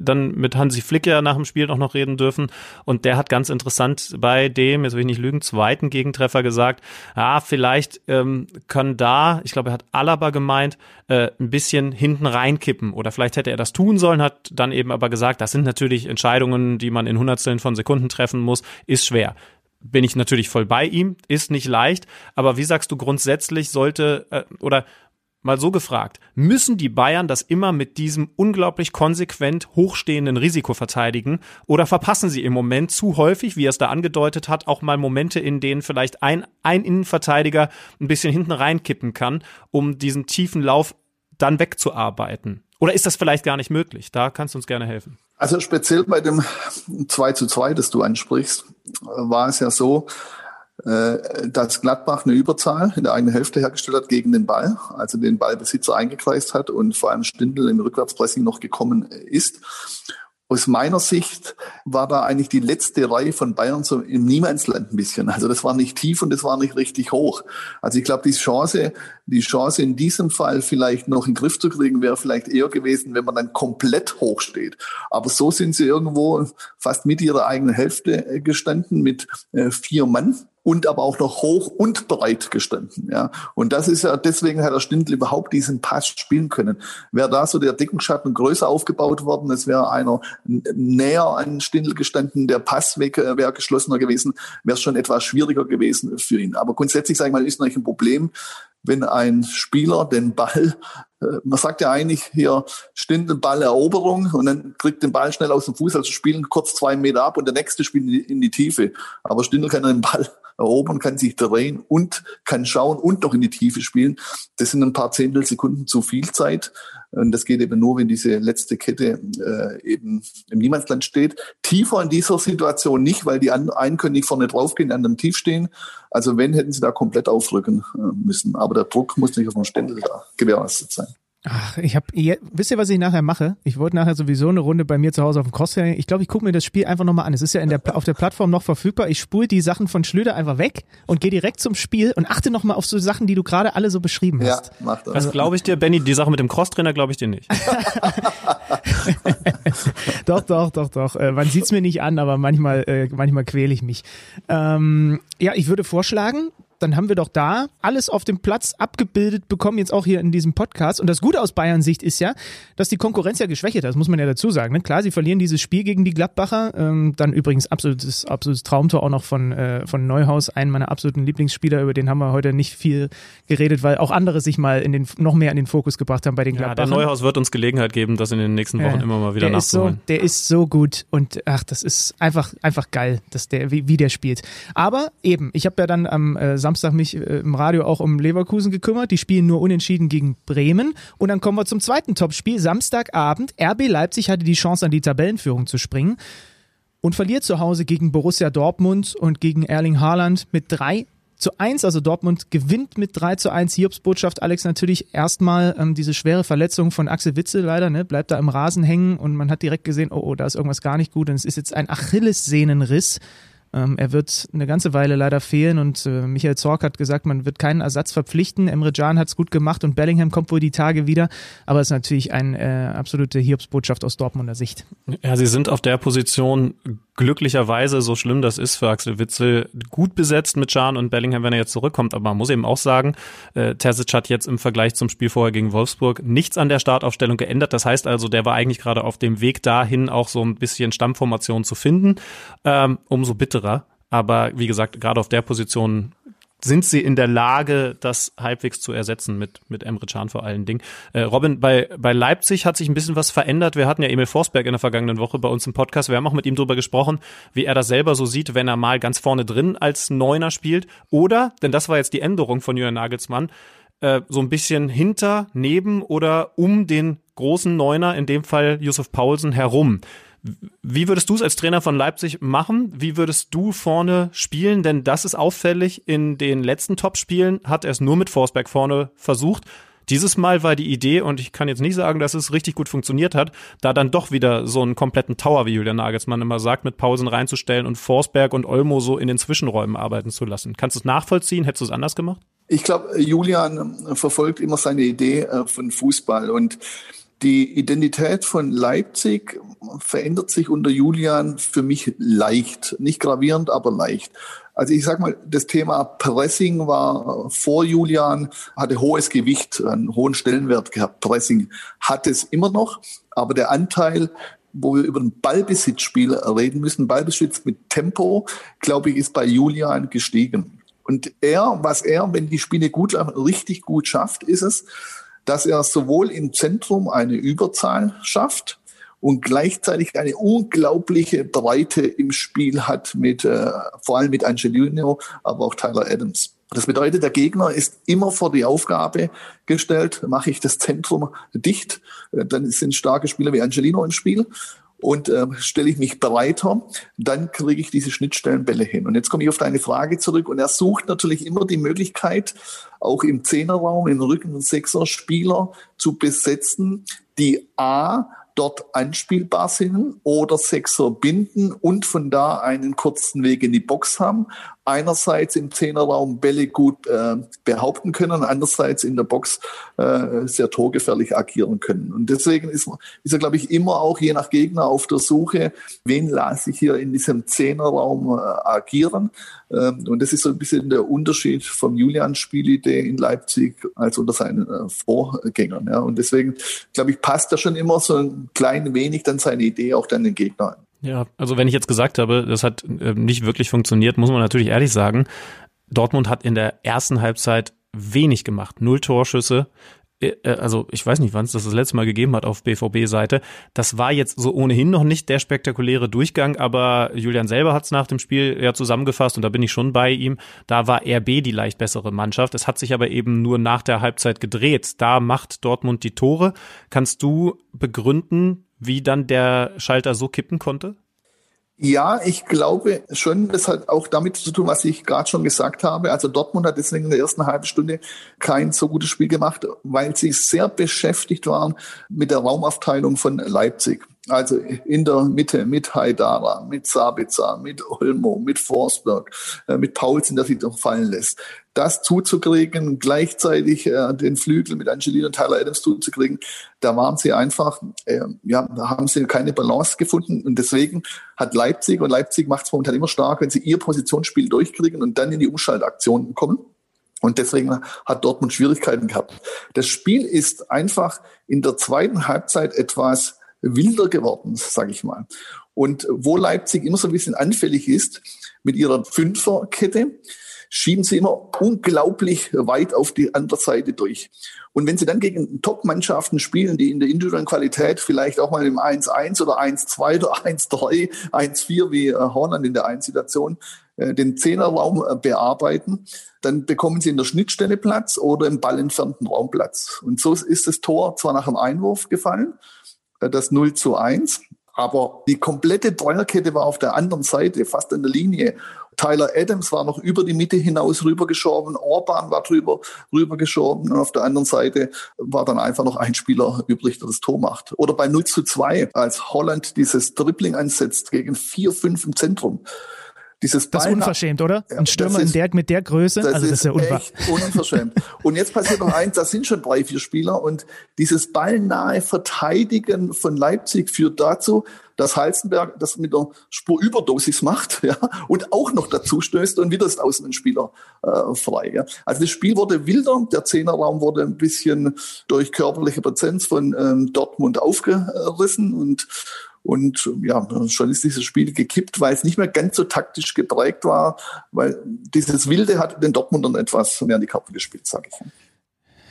dann mit Hansi Flick ja nach dem Spiel noch, noch reden dürfen und der hat ganz interessant bei dem, jetzt will ich nicht lügen, zweiten Gegentreffer gesagt, ja, vielleicht ähm, können da, ich glaube, er hat Alaba gemeint, äh, ein bisschen hinten reinkippen oder vielleicht hätte er das tun sollen, hat dann eben aber gesagt, das sind natürlich Entscheidungen, die man in Hundertsteln von Sekunden treffen muss, ist schwer bin ich natürlich voll bei ihm, ist nicht leicht, aber wie sagst du grundsätzlich sollte äh, oder mal so gefragt, müssen die Bayern das immer mit diesem unglaublich konsequent hochstehenden Risiko verteidigen oder verpassen sie im Moment zu häufig, wie er es da angedeutet hat, auch mal Momente, in denen vielleicht ein, ein Innenverteidiger ein bisschen hinten reinkippen kann, um diesen tiefen Lauf dann wegzuarbeiten? Oder ist das vielleicht gar nicht möglich? Da kannst du uns gerne helfen. Also speziell bei dem 2 zu 2, das du ansprichst, war es ja so, äh, dass Gladbach eine Überzahl in der eigenen Hälfte hergestellt hat gegen den Ball, also den Ballbesitzer eingekreist hat und vor allem Stindl im Rückwärtspressing noch gekommen ist. Aus meiner Sicht war da eigentlich die letzte Reihe von Bayern so im Niemandsland ein bisschen. Also das war nicht tief und das war nicht richtig hoch. Also ich glaube, die Chance, die Chance in diesem Fall vielleicht noch in den Griff zu kriegen, wäre vielleicht eher gewesen, wenn man dann komplett hoch steht. Aber so sind sie irgendwo fast mit ihrer eigenen Hälfte äh, gestanden mit äh, vier Mann und aber auch noch hoch und breit gestanden. Ja. Und das ist ja, deswegen hat der Stindl überhaupt diesen Pass spielen können. Wäre da so der Deckenschatten größer aufgebaut worden, es wäre einer näher an Stindl gestanden, der Passweg äh, wäre geschlossener gewesen, wäre es schon etwas schwieriger gewesen für ihn. Aber grundsätzlich, sage ich mal, ist natürlich ein Problem, wenn ein Spieler den Ball, äh, man sagt ja eigentlich hier Stindl Balleroberung und dann kriegt den Ball schnell aus dem Fuß, also spielen kurz zwei Meter ab und der nächste spielt in die Tiefe. Aber Stindl kann den Ball erobern, kann sich drehen und kann schauen und noch in die Tiefe spielen. Das sind ein paar Zehntelsekunden zu viel Zeit. Und das geht eben nur, wenn diese letzte Kette äh, eben im Niemandsland steht. Tiefer in dieser Situation nicht, weil die einen können nicht vorne draufgehen, die anderen tief stehen. Also wenn, hätten sie da komplett aufrücken äh, müssen. Aber der Druck muss nicht auf dem Ständel da gewährleistet sein. Ach, ich habe, wisst ihr, was ich nachher mache? Ich wollte nachher sowieso eine Runde bei mir zu Hause auf dem Crosshair. Ich glaube, ich gucke mir das Spiel einfach nochmal an. Es ist ja in der, auf der Plattform noch verfügbar. Ich spule die Sachen von Schlöder einfach weg und gehe direkt zum Spiel und achte nochmal auf so Sachen, die du gerade alle so beschrieben hast. Ja, mach das. Also glaube ich dir, Benny, die Sache mit dem Crosstrainer glaube ich dir nicht. doch, doch, doch, doch. Äh, man sieht's mir nicht an, aber manchmal, äh, manchmal quäle ich mich. Ähm, ja, ich würde vorschlagen, dann haben wir doch da alles auf dem Platz abgebildet bekommen, jetzt auch hier in diesem Podcast. Und das Gute aus Bayern Sicht ist ja, dass die Konkurrenz ja geschwächt hat, das muss man ja dazu sagen. Ne? Klar, sie verlieren dieses Spiel gegen die Gladbacher, ähm, dann übrigens absolutes, absolutes Traumtor auch noch von, äh, von Neuhaus, einen meiner absoluten Lieblingsspieler, über den haben wir heute nicht viel geredet, weil auch andere sich mal in den, noch mehr in den Fokus gebracht haben bei den Gladbachern. Ja, der Neuhaus wird uns Gelegenheit geben, das in den nächsten Wochen ja, immer mal wieder der nachzuholen. Ist so, der ist so gut und ach, das ist einfach, einfach geil, dass der, wie, wie der spielt. Aber eben, ich habe ja dann am äh, Samstag mich äh, im Radio auch um Leverkusen gekümmert. Die spielen nur unentschieden gegen Bremen. Und dann kommen wir zum zweiten Topspiel. Samstagabend. RB Leipzig hatte die Chance, an die Tabellenführung zu springen und verliert zu Hause gegen Borussia Dortmund und gegen Erling Haaland mit drei zu eins. Also Dortmund gewinnt mit 3 zu 1. Hiobsbotschaft, Alex, natürlich erstmal ähm, diese schwere Verletzung von Axel Witzel leider, ne, bleibt da im Rasen hängen und man hat direkt gesehen, oh, oh, da ist irgendwas gar nicht gut und es ist jetzt ein Achillessehnenriss. Ähm, er wird eine ganze Weile leider fehlen und äh, Michael Zorc hat gesagt, man wird keinen Ersatz verpflichten. Emre Can hat es gut gemacht und Bellingham kommt wohl die Tage wieder. Aber es ist natürlich eine äh, absolute Hiobsbotschaft aus Dortmunder Sicht. Ja, sie sind auf der Position glücklicherweise, so schlimm das ist für Axel Witzel, gut besetzt mit Can und Bellingham, wenn er jetzt zurückkommt. Aber man muss eben auch sagen, äh, Terzic hat jetzt im Vergleich zum Spiel vorher gegen Wolfsburg nichts an der Startaufstellung geändert. Das heißt also, der war eigentlich gerade auf dem Weg dahin, auch so ein bisschen Stammformation zu finden. Ähm, umso bitterer. Aber wie gesagt, gerade auf der Position sind sie in der Lage, das halbwegs zu ersetzen mit, mit Emre Can vor allen Dingen. Äh, Robin, bei, bei Leipzig hat sich ein bisschen was verändert. Wir hatten ja Emil Forsberg in der vergangenen Woche bei uns im Podcast. Wir haben auch mit ihm drüber gesprochen, wie er das selber so sieht, wenn er mal ganz vorne drin als Neuner spielt. Oder, denn das war jetzt die Änderung von Jürgen Nagelsmann, äh, so ein bisschen hinter, neben oder um den großen Neuner, in dem Fall Yusuf Paulsen, herum. Wie würdest du es als Trainer von Leipzig machen? Wie würdest du vorne spielen? Denn das ist auffällig. In den letzten Topspielen hat er es nur mit Forsberg vorne versucht. Dieses Mal war die Idee, und ich kann jetzt nicht sagen, dass es richtig gut funktioniert hat, da dann doch wieder so einen kompletten Tower, wie Julian Nagelsmann immer sagt, mit Pausen reinzustellen und Forsberg und Olmo so in den Zwischenräumen arbeiten zu lassen. Kannst du es nachvollziehen? Hättest du es anders gemacht? Ich glaube, Julian verfolgt immer seine Idee äh, von Fußball und die Identität von Leipzig verändert sich unter Julian für mich leicht. Nicht gravierend, aber leicht. Also ich sag mal, das Thema Pressing war vor Julian, hatte hohes Gewicht, einen hohen Stellenwert gehabt. Pressing hat es immer noch, aber der Anteil, wo wir über ein Ballbesitzspiel reden müssen, Ballbesitz mit Tempo, glaube ich, ist bei Julian gestiegen. Und er, was er, wenn die Spiele gut richtig gut schafft, ist es, dass er sowohl im Zentrum eine Überzahl schafft und gleichzeitig eine unglaubliche Breite im Spiel hat mit äh, vor allem mit Angelino, aber auch Tyler Adams. Das bedeutet, der Gegner ist immer vor die Aufgabe gestellt, mache ich das Zentrum dicht, äh, dann sind starke Spieler wie Angelino im Spiel und äh, stelle ich mich breiter, dann kriege ich diese Schnittstellenbälle hin. Und jetzt komme ich auf deine Frage zurück und er sucht natürlich immer die Möglichkeit, auch im Zehnerraum, im Rücken- und Sechser-Spieler zu besetzen, die A, dort anspielbar sind oder Sechser binden und von da einen kurzen Weg in die Box haben einerseits im Zehnerraum Bälle gut äh, behaupten können, andererseits in der Box äh, sehr torgefährlich agieren können. Und deswegen ist, ist er, glaube ich, immer auch je nach Gegner auf der Suche, wen lasse ich hier in diesem Zehnerraum äh, agieren. Ähm, und das ist so ein bisschen der Unterschied vom Julian-Spielidee in Leipzig als unter seinen äh, Vorgängern. Ja. Und deswegen, glaube ich, passt er schon immer so ein klein wenig dann seine Idee auch dann den Gegner an. Ja, also wenn ich jetzt gesagt habe, das hat äh, nicht wirklich funktioniert, muss man natürlich ehrlich sagen, Dortmund hat in der ersten Halbzeit wenig gemacht. Null Torschüsse. Äh, äh, also ich weiß nicht, wann es das das letzte Mal gegeben hat auf BVB-Seite. Das war jetzt so ohnehin noch nicht der spektakuläre Durchgang, aber Julian selber hat es nach dem Spiel ja zusammengefasst und da bin ich schon bei ihm. Da war RB die leicht bessere Mannschaft. Es hat sich aber eben nur nach der Halbzeit gedreht. Da macht Dortmund die Tore. Kannst du begründen, wie dann der Schalter so kippen konnte? Ja, ich glaube schon, das hat auch damit zu tun, was ich gerade schon gesagt habe. Also Dortmund hat deswegen in der ersten halben Stunde kein so gutes Spiel gemacht, weil sie sehr beschäftigt waren mit der Raumaufteilung von Leipzig. Also in der Mitte mit Haidara, mit Sabitzer, mit Olmo, mit Forsberg, äh, mit Paulsen, der sich noch fallen lässt. Das zuzukriegen, gleichzeitig äh, den Flügel mit Angelina und Tyler Adams zuzukriegen, da waren sie einfach, äh, ja, da haben sie keine Balance gefunden. Und deswegen hat Leipzig, und Leipzig macht es momentan immer stark, wenn sie ihr Positionsspiel durchkriegen und dann in die Umschaltaktionen kommen. Und deswegen hat Dortmund Schwierigkeiten gehabt. Das Spiel ist einfach in der zweiten Halbzeit etwas wilder geworden, sage ich mal. Und wo Leipzig immer so ein bisschen anfällig ist mit ihrer Fünferkette, schieben sie immer unglaublich weit auf die andere Seite durch. Und wenn sie dann gegen Top-Mannschaften spielen, die in der individuellen Qualität vielleicht auch mal im 1-1 oder 1-2 oder 1-3, 1-4 wie äh, Horland in der einen Situation, äh, den Zehnerraum äh, bearbeiten, dann bekommen sie in der Schnittstelle Platz oder im ballentfernten Raum Platz. Und so ist das Tor zwar nach dem Einwurf gefallen, äh, das 0 zu 1. Aber die komplette Dreierkette war auf der anderen Seite, fast an der Linie. Tyler Adams war noch über die Mitte hinaus rübergeschoben, Orban war drüber rübergeschoben und auf der anderen Seite war dann einfach noch ein Spieler übrig, der das Tor macht. Oder bei 0 zu 2, als Holland dieses Dribbling ansetzt gegen 4-5 im Zentrum dieses das ist unverschämt, oder? Ein Stürmer ist, in der, mit der Größe, das also das ist ja. Echt unverschämt. und jetzt passiert noch eins, das sind schon drei, vier Spieler und dieses ballnahe Verteidigen von Leipzig führt dazu, dass Halzenberg das mit einer Spurüberdosis macht ja, und auch noch dazu stößt und wieder ist außen ein Spieler äh, frei. Ja. Also das Spiel wurde wilder, der Zehnerraum wurde ein bisschen durch körperliche Präsenz von ähm, Dortmund aufgerissen und und ja, schon ist dieses Spiel gekippt, weil es nicht mehr ganz so taktisch geprägt war, weil dieses Wilde hat den Dortmundern etwas mehr in die Karten gespielt, sage ich.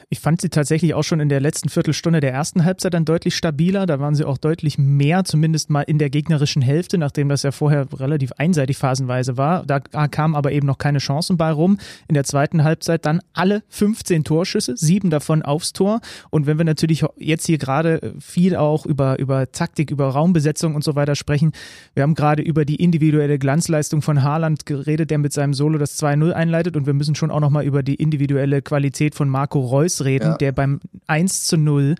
Ich fand sie tatsächlich auch schon in der letzten Viertelstunde der ersten Halbzeit dann deutlich stabiler. Da waren sie auch deutlich mehr, zumindest mal in der gegnerischen Hälfte, nachdem das ja vorher relativ einseitig phasenweise war. Da kamen aber eben noch keine Chancen bei rum. In der zweiten Halbzeit dann alle 15 Torschüsse, sieben davon aufs Tor. Und wenn wir natürlich jetzt hier gerade viel auch über, über Taktik, über Raumbesetzung und so weiter sprechen, wir haben gerade über die individuelle Glanzleistung von Haaland geredet, der mit seinem Solo das 2-0 einleitet. Und wir müssen schon auch nochmal über die individuelle Qualität von Marco Reus reden, ja. der beim 1 zu 0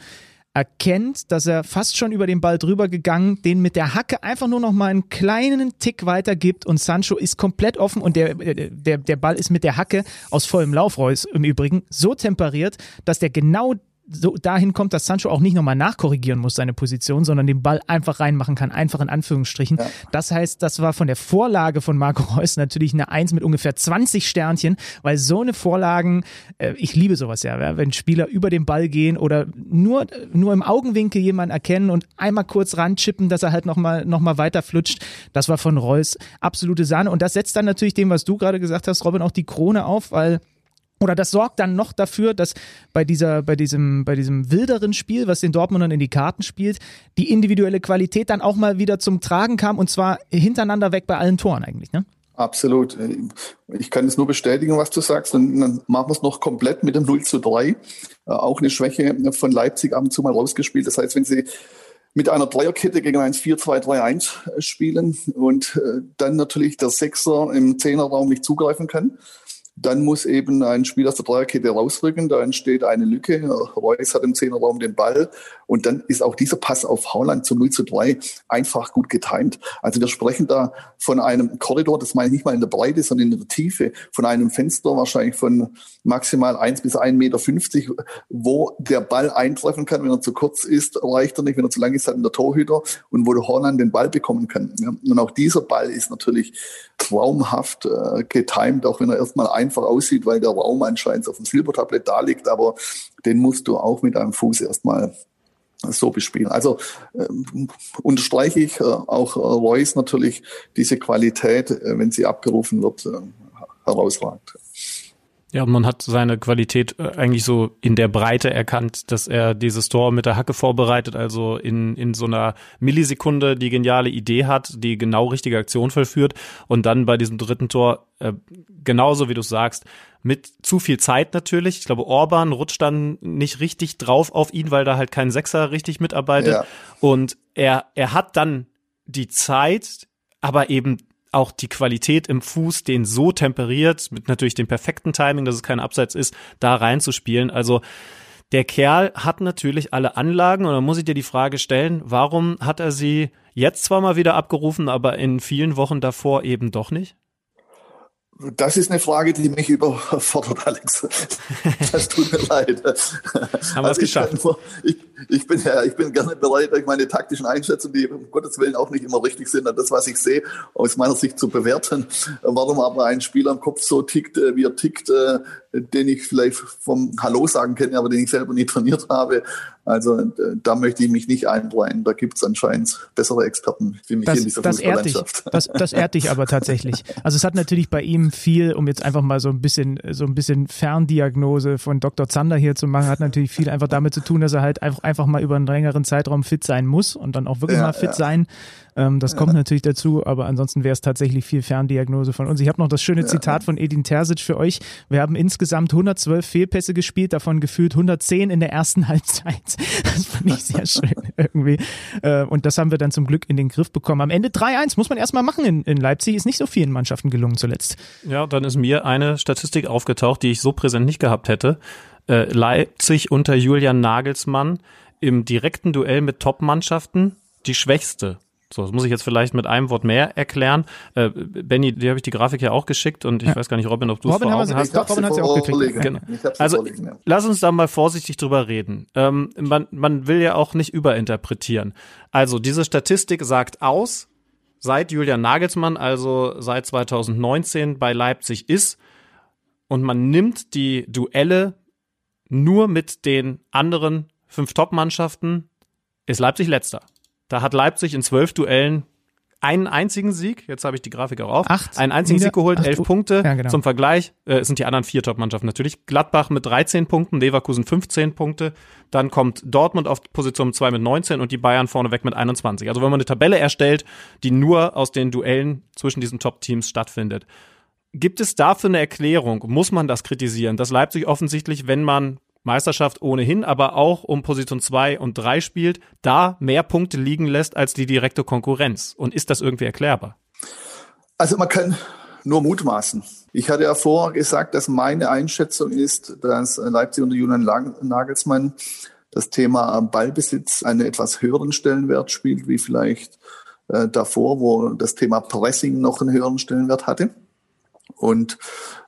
erkennt, dass er fast schon über den Ball drüber gegangen, den mit der Hacke einfach nur noch mal einen kleinen Tick weiter gibt und Sancho ist komplett offen und der, der, der Ball ist mit der Hacke aus vollem Lauf, Reus im Übrigen, so temperiert, dass der genau so dahin kommt, dass Sancho auch nicht nochmal nachkorrigieren muss, seine Position, sondern den Ball einfach reinmachen kann, einfach in Anführungsstrichen. Ja. Das heißt, das war von der Vorlage von Marco Reus natürlich eine Eins mit ungefähr 20 Sternchen, weil so eine Vorlagen, äh, ich liebe sowas ja, wenn Spieler über den Ball gehen oder nur, nur im Augenwinkel jemanden erkennen und einmal kurz ranchippen, dass er halt nochmal noch mal weiter flutscht. Das war von Reus absolute Sahne und das setzt dann natürlich dem, was du gerade gesagt hast, Robin, auch die Krone auf, weil oder das sorgt dann noch dafür, dass bei dieser, bei diesem, bei diesem wilderen Spiel, was den Dortmundern in die Karten spielt, die individuelle Qualität dann auch mal wieder zum Tragen kam und zwar hintereinander weg bei allen Toren eigentlich, ne? Absolut. Ich kann es nur bestätigen, was du sagst. Und dann machen wir es noch komplett mit dem 0 zu 3. Äh, auch eine Schwäche von Leipzig ab und zu mal rausgespielt. Das heißt, wenn sie mit einer Dreierkette gegen 1 4-2-3-1 spielen und äh, dann natürlich der Sechser im Zehnerraum nicht zugreifen kann, dann muss eben ein Spieler aus der Dreierkette rausrücken, da entsteht eine Lücke. Reus hat im Zehnerraum den Ball und dann ist auch dieser Pass auf Haaland zum 0 zu 3 einfach gut getimt. Also wir sprechen da von einem Korridor, das meine ich nicht mal in der Breite, sondern in der Tiefe, von einem Fenster wahrscheinlich von maximal 1 bis 1,50 Meter, wo der Ball eintreffen kann. Wenn er zu kurz ist, reicht er nicht. Wenn er zu lang ist, hat er der Torhüter und wo der Haaland den Ball bekommen kann. Und auch dieser Ball ist natürlich traumhaft äh, getimt, auch wenn er erstmal einfach aussieht, weil der Raum anscheinend auf dem Silbertablett da liegt, aber den musst du auch mit einem Fuß erstmal so bespielen. Also ähm, unterstreiche ich äh, auch äh, Royce natürlich diese Qualität, äh, wenn sie abgerufen wird, äh, herausragend. Ja, man hat seine Qualität äh, eigentlich so in der Breite erkannt, dass er dieses Tor mit der Hacke vorbereitet, also in, in so einer Millisekunde die geniale Idee hat, die genau richtige Aktion vollführt und dann bei diesem dritten Tor äh, genauso wie du sagst, mit zu viel Zeit natürlich. Ich glaube, Orban rutscht dann nicht richtig drauf auf ihn, weil da halt kein Sechser richtig mitarbeitet. Ja. Und er, er hat dann die Zeit, aber eben auch die Qualität im Fuß, den so temperiert, mit natürlich dem perfekten Timing, dass es kein Abseits ist, da reinzuspielen. Also Der Kerl hat natürlich alle Anlagen und dann muss ich dir die Frage stellen, warum hat er sie jetzt zwar mal wieder abgerufen, aber in vielen Wochen davor eben doch nicht? Das ist eine Frage, die mich überfordert, Alex. Das tut mir leid. Haben wir es also geschafft. Ich, ich, bin ja, ich bin gerne bereit, meine taktischen Einschätzungen, die um Gottes Willen auch nicht immer richtig sind, das, was ich sehe, aus meiner Sicht zu bewerten. Warum aber ein Spieler im Kopf so tickt, äh, wie er tickt, äh, den ich vielleicht vom Hallo sagen kenne, aber den ich selber nie trainiert habe. Also äh, da möchte ich mich nicht einbreien. Da gibt es anscheinend bessere Experten für mich das, in dieser das Fußballlandschaft. Das, das ehrt dich aber tatsächlich. Also es hat natürlich bei ihm viel, um jetzt einfach mal so ein bisschen so ein bisschen Ferndiagnose von Dr. Zander hier zu machen, hat natürlich viel einfach damit zu tun, dass er halt einfach, einfach mal über einen längeren Zeitraum fit sein muss und dann auch wirklich ja, mal fit ja. sein ähm, das kommt natürlich dazu, aber ansonsten wäre es tatsächlich viel Ferndiagnose von uns. Ich habe noch das schöne Zitat von Edin Terzic für euch. Wir haben insgesamt 112 Fehlpässe gespielt, davon gefühlt 110 in der ersten Halbzeit. Das fand ich sehr schön irgendwie. Äh, und das haben wir dann zum Glück in den Griff bekommen. Am Ende 3-1 muss man erstmal machen in, in Leipzig. Ist nicht so vielen Mannschaften gelungen zuletzt. Ja, dann ist mir eine Statistik aufgetaucht, die ich so präsent nicht gehabt hätte. Äh, Leipzig unter Julian Nagelsmann im direkten Duell mit Top-Mannschaften die schwächste so, das muss ich jetzt vielleicht mit einem Wort mehr erklären. Äh, Benny, dir habe ich die Grafik ja auch geschickt und ich ja. weiß gar nicht, Robin, ob du es vor Augen hast. Robin hat sie auch gekriegt. Genau. Also, ja. lass uns da mal vorsichtig drüber reden. Ähm, man, man will ja auch nicht überinterpretieren. Also, diese Statistik sagt aus, seit Julian Nagelsmann, also seit 2019 bei Leipzig ist und man nimmt die Duelle nur mit den anderen fünf Top-Mannschaften, ist Leipzig letzter. Da hat Leipzig in zwölf Duellen einen einzigen Sieg, jetzt habe ich die Grafik auch auf, acht, einen einzigen Sieg geholt, elf Punkte. Ja, genau. Zum Vergleich äh, sind die anderen vier Top-Mannschaften natürlich. Gladbach mit 13 Punkten, Leverkusen 15 Punkte. Dann kommt Dortmund auf Position 2 mit 19 und die Bayern vorneweg mit 21. Also wenn man eine Tabelle erstellt, die nur aus den Duellen zwischen diesen Top-Teams stattfindet. Gibt es dafür eine Erklärung? Muss man das kritisieren, dass Leipzig offensichtlich, wenn man Meisterschaft ohnehin, aber auch um Position 2 und 3 spielt, da mehr Punkte liegen lässt als die direkte Konkurrenz. Und ist das irgendwie erklärbar? Also man kann nur mutmaßen. Ich hatte ja vorher gesagt, dass meine Einschätzung ist, dass Leipzig unter Julian Nagelsmann das Thema Ballbesitz einen etwas höheren Stellenwert spielt, wie vielleicht äh, davor, wo das Thema Pressing noch einen höheren Stellenwert hatte. Und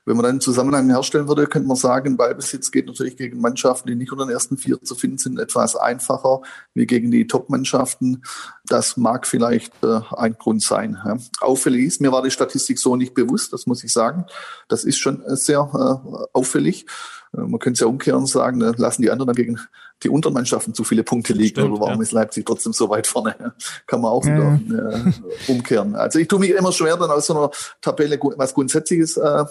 wenn man dann einen Zusammenhang herstellen würde, könnte man sagen, Ballbesitz geht natürlich gegen Mannschaften, die nicht unter den ersten vier zu finden sind, etwas einfacher wie gegen die Top-Mannschaften. Das mag vielleicht äh, ein Grund sein. Ja. Auffällig ist, mir war die Statistik so nicht bewusst, das muss ich sagen. Das ist schon äh, sehr äh, auffällig. Äh, man könnte es ja umkehren und sagen, lassen die anderen dann gegen die Untermannschaften zu viele Punkte liegen. Stimmt, oder warum ja. ist Leipzig trotzdem so weit vorne? Kann man auch wieder äh, umkehren. Also ich tue mich immer schwer, dann aus so einer Tabelle was Grundsätzliches äh,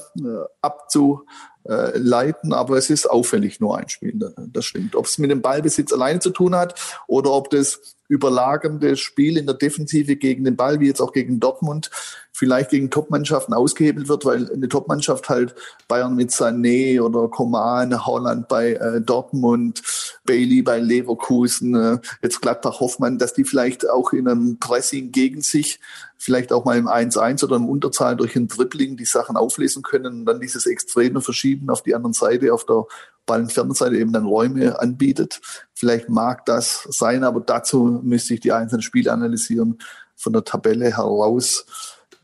abzuleiten, aber es ist auffällig nur ein Spiel. Das stimmt. Ob es mit dem Ballbesitz alleine zu tun hat oder ob das überlagernde Spiel in der Defensive gegen den Ball, wie jetzt auch gegen Dortmund, vielleicht gegen Topmannschaften ausgehebelt wird, weil eine Topmannschaft halt Bayern mit Sané oder Coman, Holland bei äh, Dortmund, Bailey bei Leverkusen, äh, jetzt Gladbach Hoffmann, dass die vielleicht auch in einem Pressing gegen sich vielleicht auch mal im 1-1 oder im Unterzahl durch ein Dribbling die Sachen auflesen können und dann dieses extreme Verschieben auf die anderen Seite, auf der Ballenfernseite eben dann Räume anbietet. Vielleicht mag das sein, aber dazu müsste ich die einzelnen Spiele analysieren von der Tabelle heraus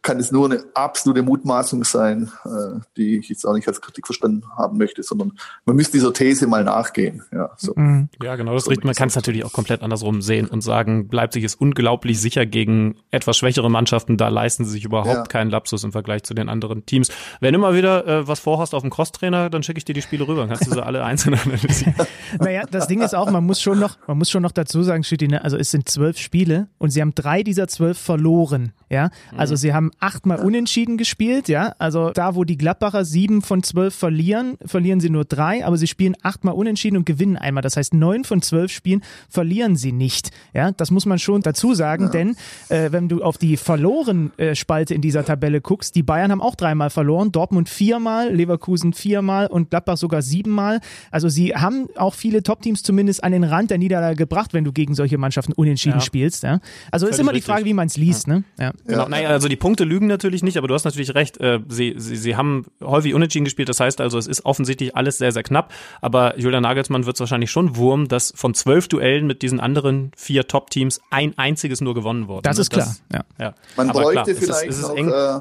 kann es nur eine absolute Mutmaßung sein, äh, die ich jetzt auch nicht als Kritik verstanden haben möchte, sondern man müsste dieser These mal nachgehen. Ja, so. Mhm. ja genau, das so richtig. Man kann es natürlich auch komplett andersrum sehen und sagen, Leipzig ist unglaublich sicher gegen etwas schwächere Mannschaften, da leisten sie sich überhaupt ja. keinen Lapsus im Vergleich zu den anderen Teams. Wenn du mal wieder äh, was vorhast auf dem Crosstrainer, dann schicke ich dir die Spiele rüber, dann kannst du sie alle einzeln analysieren. naja, das Ding ist auch, man muss schon noch, man muss schon noch dazu sagen, Schütti, ne, also es sind zwölf Spiele und sie haben drei dieser zwölf verloren. Ja, also mhm. sie haben achtmal unentschieden gespielt, ja. Also da, wo die Gladbacher sieben von zwölf verlieren, verlieren sie nur drei, aber sie spielen achtmal unentschieden und gewinnen einmal. Das heißt, neun von zwölf Spielen verlieren sie nicht. Ja, das muss man schon dazu sagen, ja. denn äh, wenn du auf die verloren äh, Spalte in dieser Tabelle guckst, die Bayern haben auch dreimal verloren, Dortmund viermal, Leverkusen viermal und Gladbach sogar siebenmal. Also sie haben auch viele Top-Teams zumindest an den Rand der Niederlage gebracht, wenn du gegen solche Mannschaften unentschieden ja. spielst. Ja? Also Völlig ist immer die Frage, wie man es liest. Ja. Ne? Ja. Genau, naja, also die Punkte Punkte lügen natürlich nicht, aber du hast natürlich recht. Äh, sie, sie, sie haben häufig unentschieden gespielt. Das heißt also, es ist offensichtlich alles sehr, sehr knapp. Aber Julian Nagelsmann wird es wahrscheinlich schon Wurm, dass von zwölf Duellen mit diesen anderen vier Top-Teams ein einziges nur gewonnen wurde. Das ist klar. Das, ja. ja. Man aber bräuchte klar, vielleicht es ist, es ist noch, äh,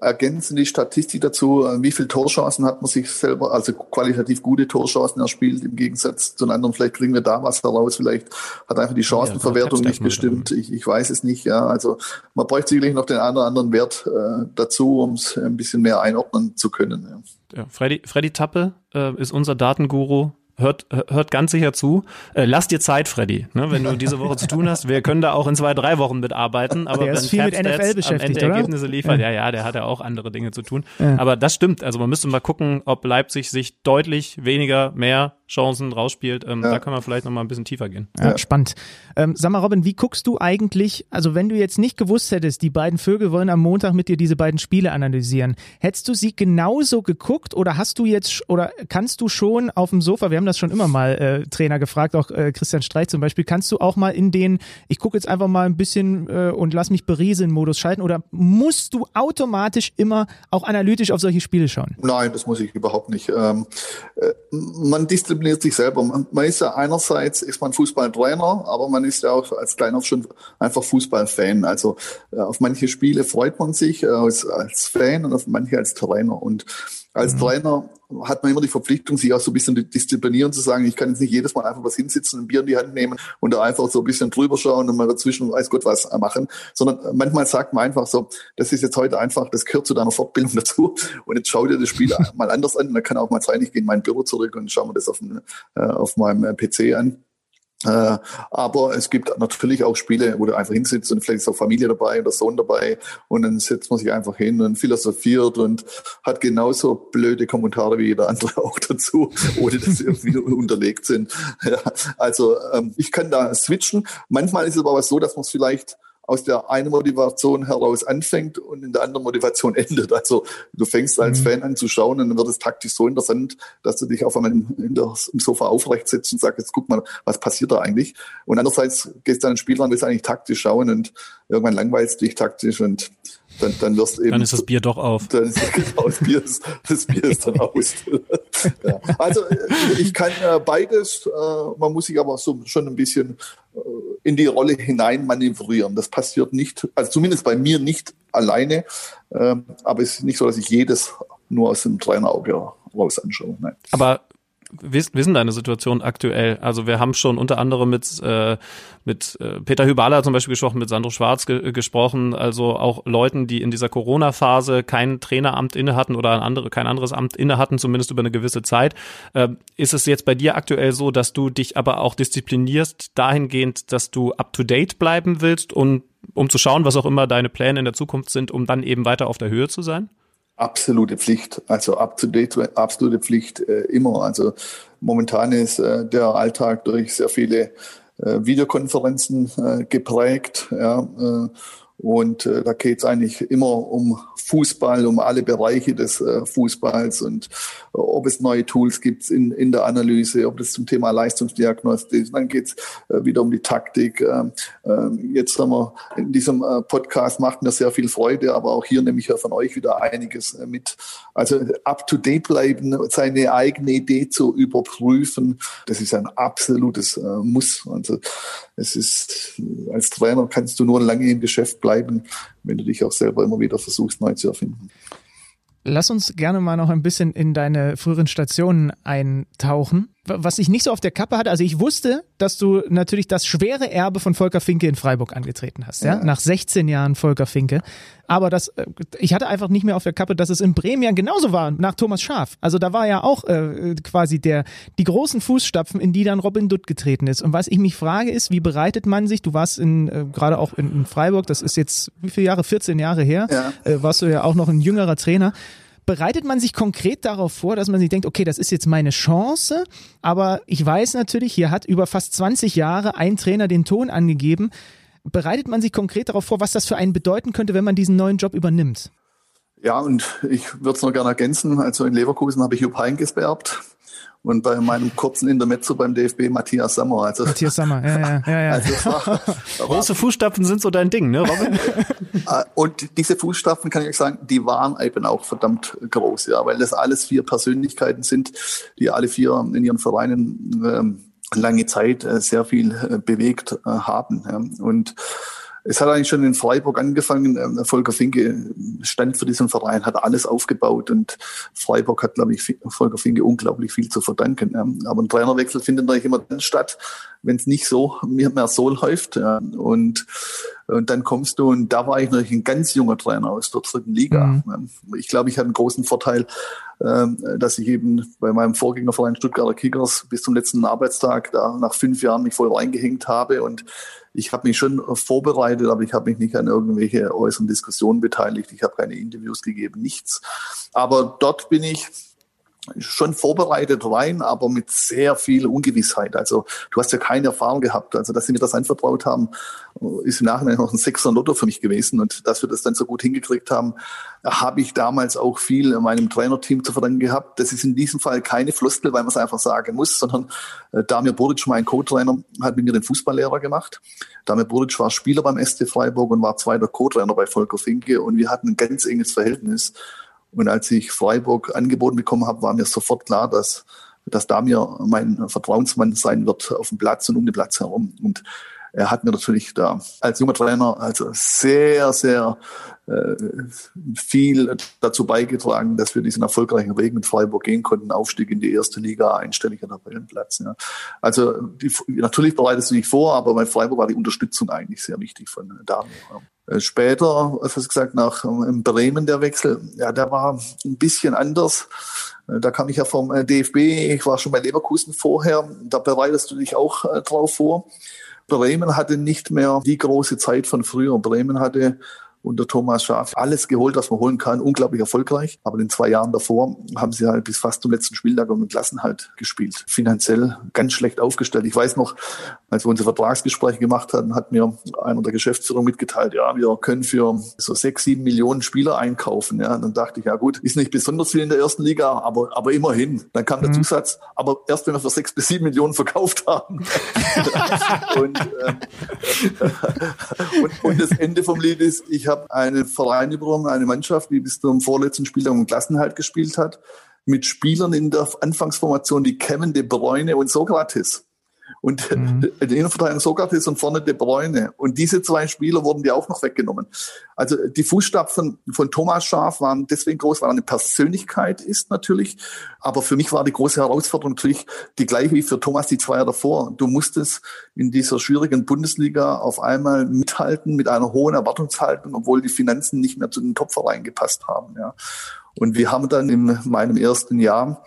ergänzen die Statistik dazu, äh, wie viele Torchancen hat man sich selber, also qualitativ gute Torchancen erspielt, im Gegensatz zu den anderen. Vielleicht kriegen wir da was heraus, vielleicht hat einfach die Chancenverwertung ja, nicht gestimmt. Ich, ich weiß es nicht, ja. Also man bräuchte sicherlich noch den einen oder anderen Wert äh, dazu, um es ein bisschen mehr einordnen zu können. Ja. Ja, Freddy, Freddy Tappe äh, ist unser Datenguru hört, hört ganz sicher zu. Äh, lass dir Zeit, Freddy, ne, wenn du diese Woche zu tun hast. Wir können da auch in zwei, drei Wochen mitarbeiten. Aber der wenn viel mit NFL beschäftigt, am Ende oder? Ergebnisse liefert, ja. ja, ja, der hat ja auch andere Dinge zu tun. Ja. Aber das stimmt. Also man müsste mal gucken, ob Leipzig sich deutlich weniger, mehr Chancen rausspielt. Ähm, ja. Da kann man vielleicht noch mal ein bisschen tiefer gehen. Ja, spannend. Ähm, sag mal, Robin, wie guckst du eigentlich, also wenn du jetzt nicht gewusst hättest, die beiden Vögel wollen am Montag mit dir diese beiden Spiele analysieren, hättest du sie genauso geguckt oder hast du jetzt, oder kannst du schon auf dem Sofa, wir haben das schon immer mal äh, Trainer gefragt, auch äh, Christian Streich zum Beispiel, kannst du auch mal in den, ich gucke jetzt einfach mal ein bisschen äh, und lass mich berieseln Modus schalten oder musst du automatisch immer auch analytisch auf solche Spiele schauen? Nein, das muss ich überhaupt nicht. Ähm, äh, man diszipliniert sich selber. Man ist ja einerseits ist man Fußballtrainer, aber man ist ja auch als Kleiner schon einfach Fußballfan. Also äh, auf manche Spiele freut man sich äh, als, als Fan und auf manche als Trainer. Und als mhm. Trainer hat man immer die Verpflichtung, sich auch so ein bisschen disziplinieren, zu sagen, ich kann jetzt nicht jedes Mal einfach was hinsitzen, ein Bier in die Hand nehmen und da einfach so ein bisschen drüber schauen und mal dazwischen weiß Gott was machen, sondern manchmal sagt man einfach so, das ist jetzt heute einfach, das gehört zu deiner Fortbildung dazu und jetzt schau dir das Spiel mal anders an und dann kann auch mal sein, ich gehe in mein Büro zurück und schaue mir das auf, dem, äh, auf meinem äh, PC an. Äh, aber es gibt natürlich auch Spiele, wo du einfach hinsitzt und vielleicht ist auch Familie dabei oder Sohn dabei und dann setzt man sich einfach hin und philosophiert und hat genauso blöde Kommentare wie jeder andere auch dazu, ohne dass sie irgendwie unterlegt sind. Ja, also ähm, ich kann da switchen. Manchmal ist es aber so, dass man es vielleicht aus der einen Motivation heraus anfängt und in der anderen Motivation endet. Also du fängst als mhm. Fan an zu schauen und dann wird es taktisch so interessant, dass du dich auf einmal in der, im Sofa aufrecht setzt und sagst, jetzt guck mal, was passiert da eigentlich? Und andererseits gehst du an ein Spiel ran, willst eigentlich taktisch schauen und irgendwann langweilst du dich taktisch und dann, dann wirst eben. Dann ist das Bier doch auf. Dann ist, genau, das, Bier ist, das Bier ist dann aus. ja. Also ich kann äh, beides, äh, man muss sich aber so schon ein bisschen äh, in die Rolle hinein manövrieren. Das passiert nicht, also zumindest bei mir nicht alleine, ähm, aber es ist nicht so, dass ich jedes nur aus dem Trainerauge raus anschaue. Nein. Aber ist denn deine Situation aktuell? Also wir haben schon unter anderem mit, äh, mit äh, Peter Hübala zum Beispiel gesprochen, mit Sandro Schwarz ge gesprochen, also auch Leuten, die in dieser Corona-Phase kein Traineramt inne hatten oder ein andere, kein anderes Amt inne hatten, zumindest über eine gewisse Zeit. Äh, ist es jetzt bei dir aktuell so, dass du dich aber auch disziplinierst dahingehend, dass du up-to-date bleiben willst und um zu schauen, was auch immer deine Pläne in der Zukunft sind, um dann eben weiter auf der Höhe zu sein? Absolute Pflicht, also up to date, absolute Pflicht äh, immer. Also momentan ist äh, der Alltag durch sehr viele äh, Videokonferenzen äh, geprägt. Ja, äh, und äh, da geht es eigentlich immer um Fußball, um alle Bereiche des Fußballs und ob es neue Tools gibt in, in der Analyse, ob es zum Thema Leistungsdiagnostik ist. Dann geht es äh, wieder um die Taktik. Ähm, ähm, jetzt haben wir in diesem äh, Podcast macht mir sehr viel Freude, aber auch hier nehme ich ja von euch wieder einiges äh, mit. Also up to date bleiben, seine eigene Idee zu überprüfen, das ist ein absolutes Muss. Also es ist als Trainer kannst du nur lange im Geschäft bleiben, wenn du dich auch selber immer wieder versuchst, neu zu erfinden. Lass uns gerne mal noch ein bisschen in deine früheren Stationen eintauchen was ich nicht so auf der Kappe hatte, also ich wusste, dass du natürlich das schwere Erbe von Volker Finke in Freiburg angetreten hast, ja, ja. nach 16 Jahren Volker Finke. Aber das, äh, ich hatte einfach nicht mehr auf der Kappe, dass es in Bremen ja genauso war, nach Thomas Schaf. Also da war ja auch äh, quasi der, die großen Fußstapfen, in die dann Robin Dutt getreten ist. Und was ich mich frage ist, wie bereitet man sich, du warst in, äh, gerade auch in, in, Freiburg, das ist jetzt, wie viele Jahre, 14 Jahre her, ja. äh, warst du ja auch noch ein jüngerer Trainer bereitet man sich konkret darauf vor, dass man sich denkt, okay, das ist jetzt meine Chance, aber ich weiß natürlich, hier hat über fast 20 Jahre ein Trainer den Ton angegeben. Bereitet man sich konkret darauf vor, was das für einen bedeuten könnte, wenn man diesen neuen Job übernimmt? Ja, und ich würde es noch gerne ergänzen. Also in Leverkusen habe ich Jupp Heynckes beerbt und bei meinem kurzen Intermezzo beim DFB Matthias Sammer. Also, Matthias Sammer, ja, ja, ja. ja. Also war, Große Fußstapfen sind so dein Ding, ne, Robin? Äh, und diese Fußstapfen, kann ich euch sagen, die waren eben auch verdammt groß, ja, weil das alles vier Persönlichkeiten sind, die alle vier in ihren Vereinen ähm, lange Zeit äh, sehr viel äh, bewegt äh, haben. Ja. Und es hat eigentlich schon in Freiburg angefangen. Ähm, Volker Finke stand für diesen Verein, hat alles aufgebaut und Freiburg hat, glaube ich, Volker Finke unglaublich viel zu verdanken. Aber ein Trainerwechsel findet natürlich immer dann statt, wenn es nicht so mehr so läuft. Und, und dann kommst du, und da war ich natürlich ein ganz junger Trainer aus der dritten Liga. Mhm. Ich glaube, ich hatte einen großen Vorteil, ähm, dass ich eben bei meinem Vorgängerverein Stuttgarter Kickers bis zum letzten Arbeitstag da nach fünf Jahren mich voll reingehängt habe und ich habe mich schon vorbereitet, aber ich habe mich nicht an irgendwelche äußeren Diskussionen beteiligt. Ich habe keine Interviews gegeben, nichts. Aber dort bin ich schon vorbereitet rein, aber mit sehr viel Ungewissheit. Also du hast ja keine Erfahrung gehabt. Also dass sie mir das anvertraut haben, ist im Nachhinein noch ein Sechser Lotto für mich gewesen. Und dass wir das dann so gut hingekriegt haben, habe ich damals auch viel meinem Trainerteam zu verdanken gehabt. Das ist in diesem Fall keine Floskel, weil man es einfach sagen muss, sondern äh, Damir Buric, mein Co-Trainer, hat mit mir den Fußballlehrer gemacht. Damir Buric war Spieler beim SC Freiburg und war zweiter Co-Trainer bei Volker Finke und wir hatten ein ganz enges Verhältnis. Und als ich Freiburg angeboten bekommen habe, war mir sofort klar, dass, dass da mir mein Vertrauensmann sein wird auf dem Platz und um den Platz herum. Und er hat mir natürlich da als junger Trainer also sehr, sehr äh, viel dazu beigetragen, dass wir diesen erfolgreichen Weg mit Freiburg gehen konnten, Aufstieg in die erste Liga, einstelliger Tabellenplatz. Ja. Also die, natürlich bereitest du dich vor, aber bei Freiburg war die Unterstützung eigentlich sehr wichtig von. Ja. Äh, später, was gesagt, nach ähm, Bremen der Wechsel, ja, der war ein bisschen anders. Äh, da kam ich ja vom äh, DFB, ich war schon bei Leverkusen vorher, da bereitest du dich auch drauf vor. Bremen hatte nicht mehr die große Zeit von früher. Bremen hatte unter Thomas Schaaf alles geholt, was man holen kann, unglaublich erfolgreich. Aber in den zwei Jahren davor haben sie halt bis fast zum letzten Spieltag um den Klassenhalt gespielt. Finanziell ganz schlecht aufgestellt. Ich weiß noch, als wir unsere Vertragsgespräche gemacht hatten, hat mir einer der Geschäftsführer mitgeteilt, ja, wir können für so sechs, sieben Millionen Spieler einkaufen. Ja, und dann dachte ich, ja gut, ist nicht besonders viel in der ersten Liga, aber, aber immerhin. Dann kam der mhm. Zusatz, aber erst wenn wir für sechs bis sieben Millionen verkauft haben. und, äh, und, und das Ende vom Lied ist, ich habe einen Verein eine Mannschaft, die bis zum vorletzten Spieltag um Klassenhalt gespielt hat, mit Spielern in der Anfangsformation wie Kevin De Bruyne und Sokrates. Und mhm. der Innenverteidigung Sokrates und vorne De Bruyne. Und diese zwei Spieler wurden dir auch noch weggenommen. Also die Fußstapfen von Thomas Schaaf waren deswegen groß, weil er eine Persönlichkeit ist natürlich. Aber für mich war die große Herausforderung natürlich die gleiche wie für Thomas die zwei Jahre davor. Du musstest in dieser schwierigen Bundesliga auf einmal mithalten mit einer hohen Erwartungshaltung, obwohl die Finanzen nicht mehr zu den Topvereinen gepasst haben. Ja. Und wir haben dann in meinem ersten Jahr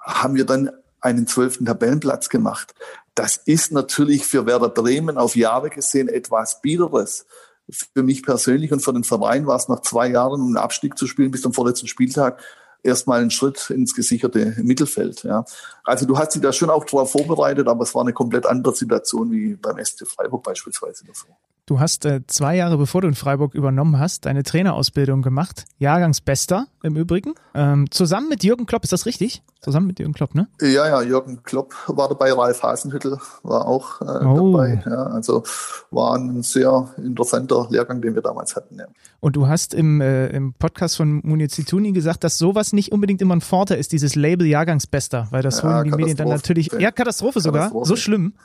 haben wir dann einen zwölften Tabellenplatz gemacht. Das ist natürlich für Werder Bremen auf Jahre gesehen etwas Biederes. Für mich persönlich und für den Verein war es nach zwei Jahren, um einen Abstieg zu spielen bis zum vorletzten Spieltag, erstmal ein Schritt ins gesicherte Mittelfeld. Ja. Also du hast dich da schon auch darauf vorbereitet, aber es war eine komplett andere Situation wie beim SC Freiburg beispielsweise davor. Du hast äh, zwei Jahre bevor du in Freiburg übernommen hast, deine Trainerausbildung gemacht. Jahrgangsbester im Übrigen. Ähm, zusammen mit Jürgen Klopp, ist das richtig? Zusammen mit Jürgen Klopp, ne? Ja, ja, Jürgen Klopp war dabei, Ralf Hasenhüttel war auch äh, oh. dabei. Ja, also war ein sehr interessanter Lehrgang, den wir damals hatten. Ja. Und du hast im, äh, im Podcast von Munizituni gesagt, dass sowas nicht unbedingt immer ein Vorteil ist, dieses Label Jahrgangsbester, weil das ja, holen die Medien dann natürlich. Ja, Katastrophe sogar. Katastrophe. So schlimm.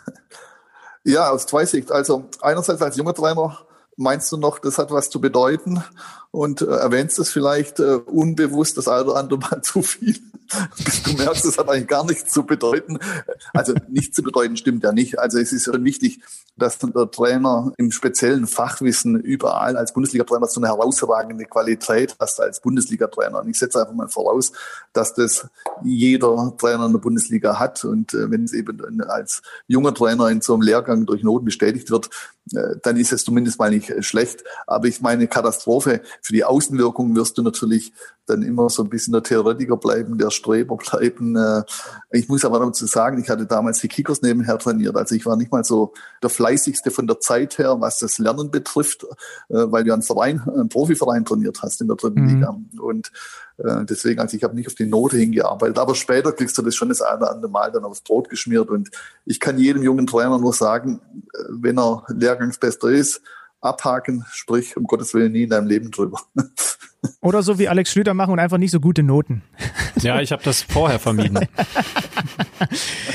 Ja, aus zwei Sicht. Also einerseits als junger Trainer meinst du noch, das hat was zu bedeuten und äh, erwähnst es vielleicht äh, unbewusst das eine oder andere Mal zu viel. Du merkst, es hat eigentlich gar nichts zu bedeuten. Also nichts zu bedeuten stimmt ja nicht. Also es ist schon wichtig, dass der Trainer im speziellen Fachwissen überall als Bundesliga-Trainer so eine herausragende Qualität hast als Bundesliga-Trainer. Und ich setze einfach mal voraus, dass das jeder Trainer in der Bundesliga hat. Und äh, wenn es eben als junger Trainer in so einem Lehrgang durch Noten bestätigt wird, dann ist es zumindest mal nicht schlecht. Aber ich meine, Katastrophe für die Außenwirkung wirst du natürlich dann immer so ein bisschen der Theoretiker bleiben, der Streber bleiben. Äh, ich muss aber dazu sagen, ich hatte damals die Kickers nebenher trainiert. Also ich war nicht mal so der fleißigste von der Zeit her, was das Lernen betrifft, äh, weil du einen Verein, einen Profiverein trainiert hast in der dritten mhm. Liga. Und äh, deswegen, also ich habe nicht auf die Note hingearbeitet. Aber später kriegst du das schon das eine oder andere Mal dann aufs Brot geschmiert. Und ich kann jedem jungen Trainer nur sagen, wenn er Lehrgangsbester ist, abhaken, sprich um Gottes Willen nie in deinem Leben drüber. Oder so wie Alex Schlüter machen und einfach nicht so gute Noten. Ja, ich habe das vorher vermieden.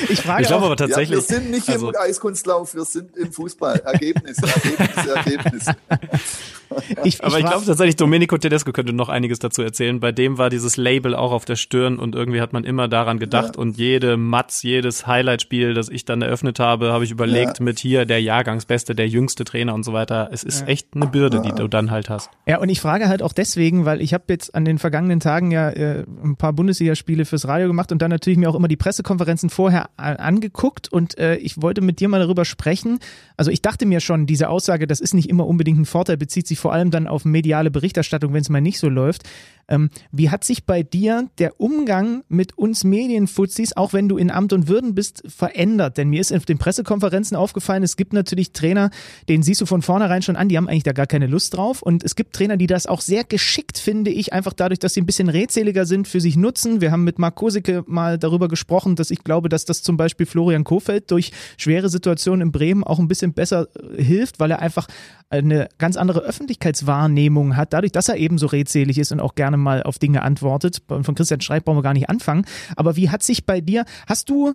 ich frage ich glaube aber tatsächlich. Ja, wir sind nicht also, im Eiskunstlauf, wir sind im Fußball. Ergebnis, Ergebnis, Ergebnis. Ich, aber ich, ich glaube tatsächlich, Domenico Tedesco könnte noch einiges dazu erzählen. Bei dem war dieses Label auch auf der Stirn und irgendwie hat man immer daran gedacht ja. und jede Matz, jedes Highlight-Spiel, das ich dann eröffnet habe, habe ich überlegt ja. mit hier der Jahrgangsbeste, der jüngste Trainer und so weiter. Es ist echt eine Bürde, die du dann halt hast. Ja, und ich frage halt auch deswegen, weil ich habe jetzt an den vergangenen Tagen ja äh, ein paar Bundesligaspiele fürs Radio gemacht und dann natürlich mir auch immer die Pressekonferenzen vorher angeguckt und äh, ich wollte mit dir mal darüber sprechen. Also ich dachte mir schon, diese Aussage, das ist nicht immer unbedingt ein Vorteil, bezieht sich vor allem dann auf mediale Berichterstattung, wenn es mal nicht so läuft. Ähm, wie hat sich bei dir der Umgang mit uns Medienfuzis, auch wenn du in Amt und Würden bist, verändert? Denn mir ist auf den Pressekonferenzen aufgefallen, es gibt natürlich Trainer, denen siehst du von vornherein schon an, die haben eigentlich da gar keine Lust drauf. Und es gibt Trainer, die das auch sehr geschickt, finde ich, einfach dadurch, dass sie ein bisschen redseliger sind, für sich nutzen. Wir haben mit Marc Kosicke mal darüber gesprochen, dass ich glaube, dass das zum Beispiel Florian Kofeld durch schwere Situationen in Bremen auch ein bisschen besser äh, hilft, weil er einfach eine ganz andere Öffentlichkeitswahrnehmung hat, dadurch, dass er eben so redselig ist und auch gerne mal auf Dinge antwortet. Von Christian Streib brauchen wir gar nicht anfangen. Aber wie hat sich bei dir, hast du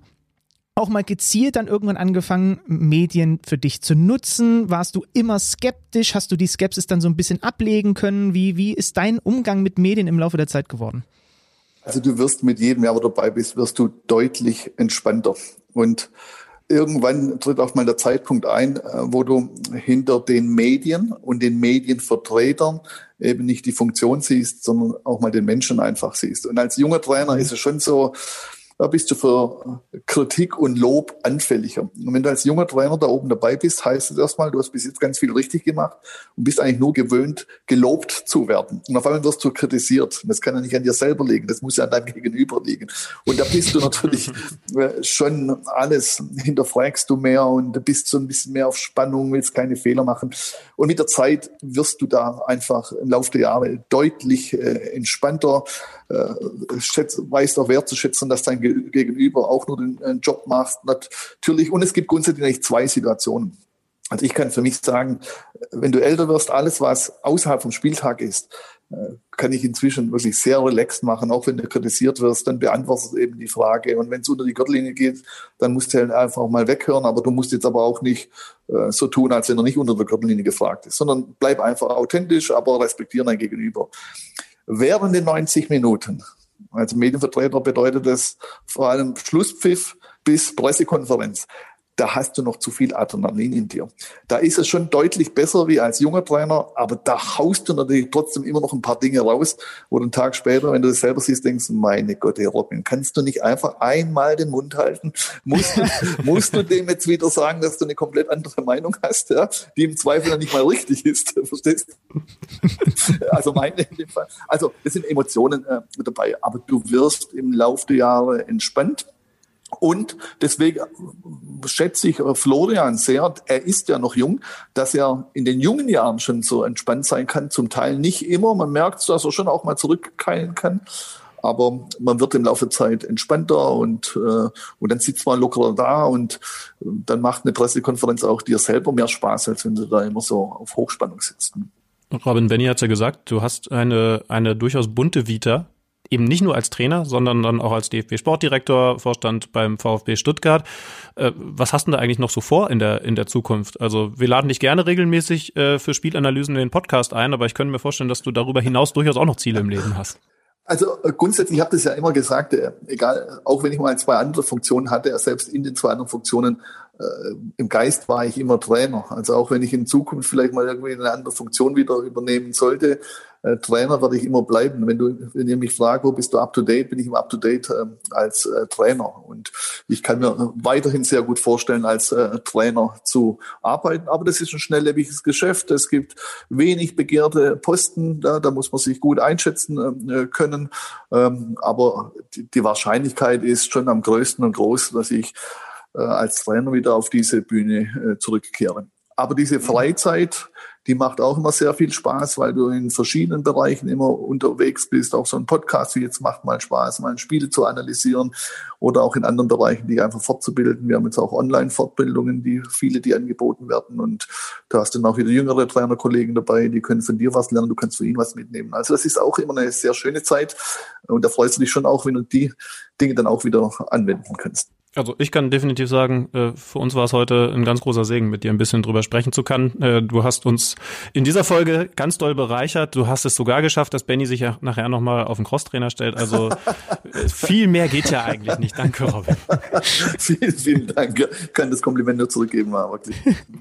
auch mal gezielt dann irgendwann angefangen, Medien für dich zu nutzen? Warst du immer skeptisch? Hast du die Skepsis dann so ein bisschen ablegen können? Wie, wie ist dein Umgang mit Medien im Laufe der Zeit geworden? Also du wirst mit jedem Jahr, wo du dabei bist, wirst du deutlich entspannter. Und irgendwann tritt auch mal der Zeitpunkt ein, äh, wo du hinter den Medien und den Medienvertretern eben nicht die Funktion siehst, sondern auch mal den Menschen einfach siehst. Und als junger Trainer ist es schon so, da bist du für Kritik und Lob anfälliger. Und wenn du als junger Trainer da oben dabei bist, heißt es erstmal, du hast bis jetzt ganz viel richtig gemacht und bist eigentlich nur gewöhnt, gelobt zu werden. Und auf einmal wirst du kritisiert. das kann ja nicht an dir selber liegen, das muss ja an deinem Gegenüber liegen. Und da bist du natürlich äh, schon alles, hinterfragst du mehr und bist so ein bisschen mehr auf Spannung, willst keine Fehler machen. Und mit der Zeit wirst du da einfach im Laufe der Jahre deutlich äh, entspannter, äh, schätz, weißt auch wertzuschätzen, dass dein Gegenüber auch nur den, den Job macht. Natürlich, und es gibt grundsätzlich zwei Situationen. Also ich kann für mich sagen, wenn du älter wirst, alles, was außerhalb vom Spieltag ist, äh, kann ich inzwischen wirklich sehr relaxed machen. Auch wenn du kritisiert wirst, dann beantwortest du eben die Frage. Und wenn es unter die Gürtellinie geht, dann musst du halt einfach mal weghören. Aber du musst jetzt aber auch nicht äh, so tun, als wenn er nicht unter der Gürtellinie gefragt ist, sondern bleib einfach authentisch, aber respektiere dein Gegenüber während den 90 Minuten. Als Medienvertreter bedeutet das vor allem Schlusspfiff bis Pressekonferenz da hast du noch zu viel Adrenalin in dir. Da ist es schon deutlich besser wie als junger Trainer, aber da haust du natürlich trotzdem immer noch ein paar Dinge raus, wo du einen Tag später, wenn du das selber siehst, denkst, meine Gott, hey Robin, kannst du nicht einfach einmal den Mund halten? Musst du, musst du dem jetzt wieder sagen, dass du eine komplett andere Meinung hast, ja, die im Zweifel dann nicht mal richtig ist, verstehst du? Also meine in dem Fall. Also es sind Emotionen äh, dabei, aber du wirst im Laufe der Jahre entspannt und deswegen schätze ich äh, Florian sehr, er ist ja noch jung, dass er in den jungen Jahren schon so entspannt sein kann. Zum Teil nicht immer. Man merkt, dass er schon auch mal zurückkeilen kann. Aber man wird im Laufe der Zeit entspannter und, äh, und dann sitzt man lockerer da und äh, dann macht eine Pressekonferenz auch dir selber mehr Spaß, als wenn du da immer so auf Hochspannung sitzt. Robin Benny hat ja gesagt, du hast eine, eine durchaus bunte Vita eben nicht nur als Trainer, sondern dann auch als DFB-Sportdirektor, Vorstand beim VfB Stuttgart. Äh, was hast du da eigentlich noch so vor in der, in der Zukunft? Also wir laden dich gerne regelmäßig äh, für Spielanalysen in den Podcast ein, aber ich könnte mir vorstellen, dass du darüber hinaus durchaus auch noch Ziele im Leben hast. Also äh, grundsätzlich, ich habe das ja immer gesagt, egal, auch wenn ich mal zwei andere Funktionen hatte, selbst in den zwei anderen Funktionen, äh, im Geist war ich immer Trainer. Also auch wenn ich in Zukunft vielleicht mal irgendwie eine andere Funktion wieder übernehmen sollte, äh, Trainer werde ich immer bleiben. Wenn du, wenn ihr mich fragt, wo bist du up to date, bin ich immer up to date äh, als äh, Trainer. Und ich kann mir weiterhin sehr gut vorstellen, als äh, Trainer zu arbeiten. Aber das ist ein schnelllebiges Geschäft. Es gibt wenig begehrte Posten. Da, da muss man sich gut einschätzen äh, können. Ähm, aber die, die Wahrscheinlichkeit ist schon am größten und groß, dass ich äh, als Trainer wieder auf diese Bühne zurückkehre. Aber diese Freizeit, die macht auch immer sehr viel Spaß, weil du in verschiedenen Bereichen immer unterwegs bist. Auch so ein Podcast wie jetzt macht mal Spaß, mal ein Spiel zu analysieren oder auch in anderen Bereichen, die einfach fortzubilden. Wir haben jetzt auch Online-Fortbildungen, die viele, die angeboten werden. Und da hast du dann auch wieder jüngere Trainerkollegen dabei, die können von dir was lernen, du kannst von ihnen was mitnehmen. Also das ist auch immer eine sehr schöne Zeit. Und da freust du dich schon auch, wenn du die Dinge dann auch wieder anwenden kannst. Also ich kann definitiv sagen, äh, für uns war es heute ein ganz großer Segen, mit dir ein bisschen drüber sprechen zu können. Äh, du hast uns in dieser Folge ganz doll bereichert. Du hast es sogar geschafft, dass Benny sich ja nachher nochmal auf den Crosstrainer stellt. Also äh, viel mehr geht ja eigentlich nicht. Danke, Robin. vielen, vielen Dank. Ich kann das Kompliment nur zurückgeben, war wirklich.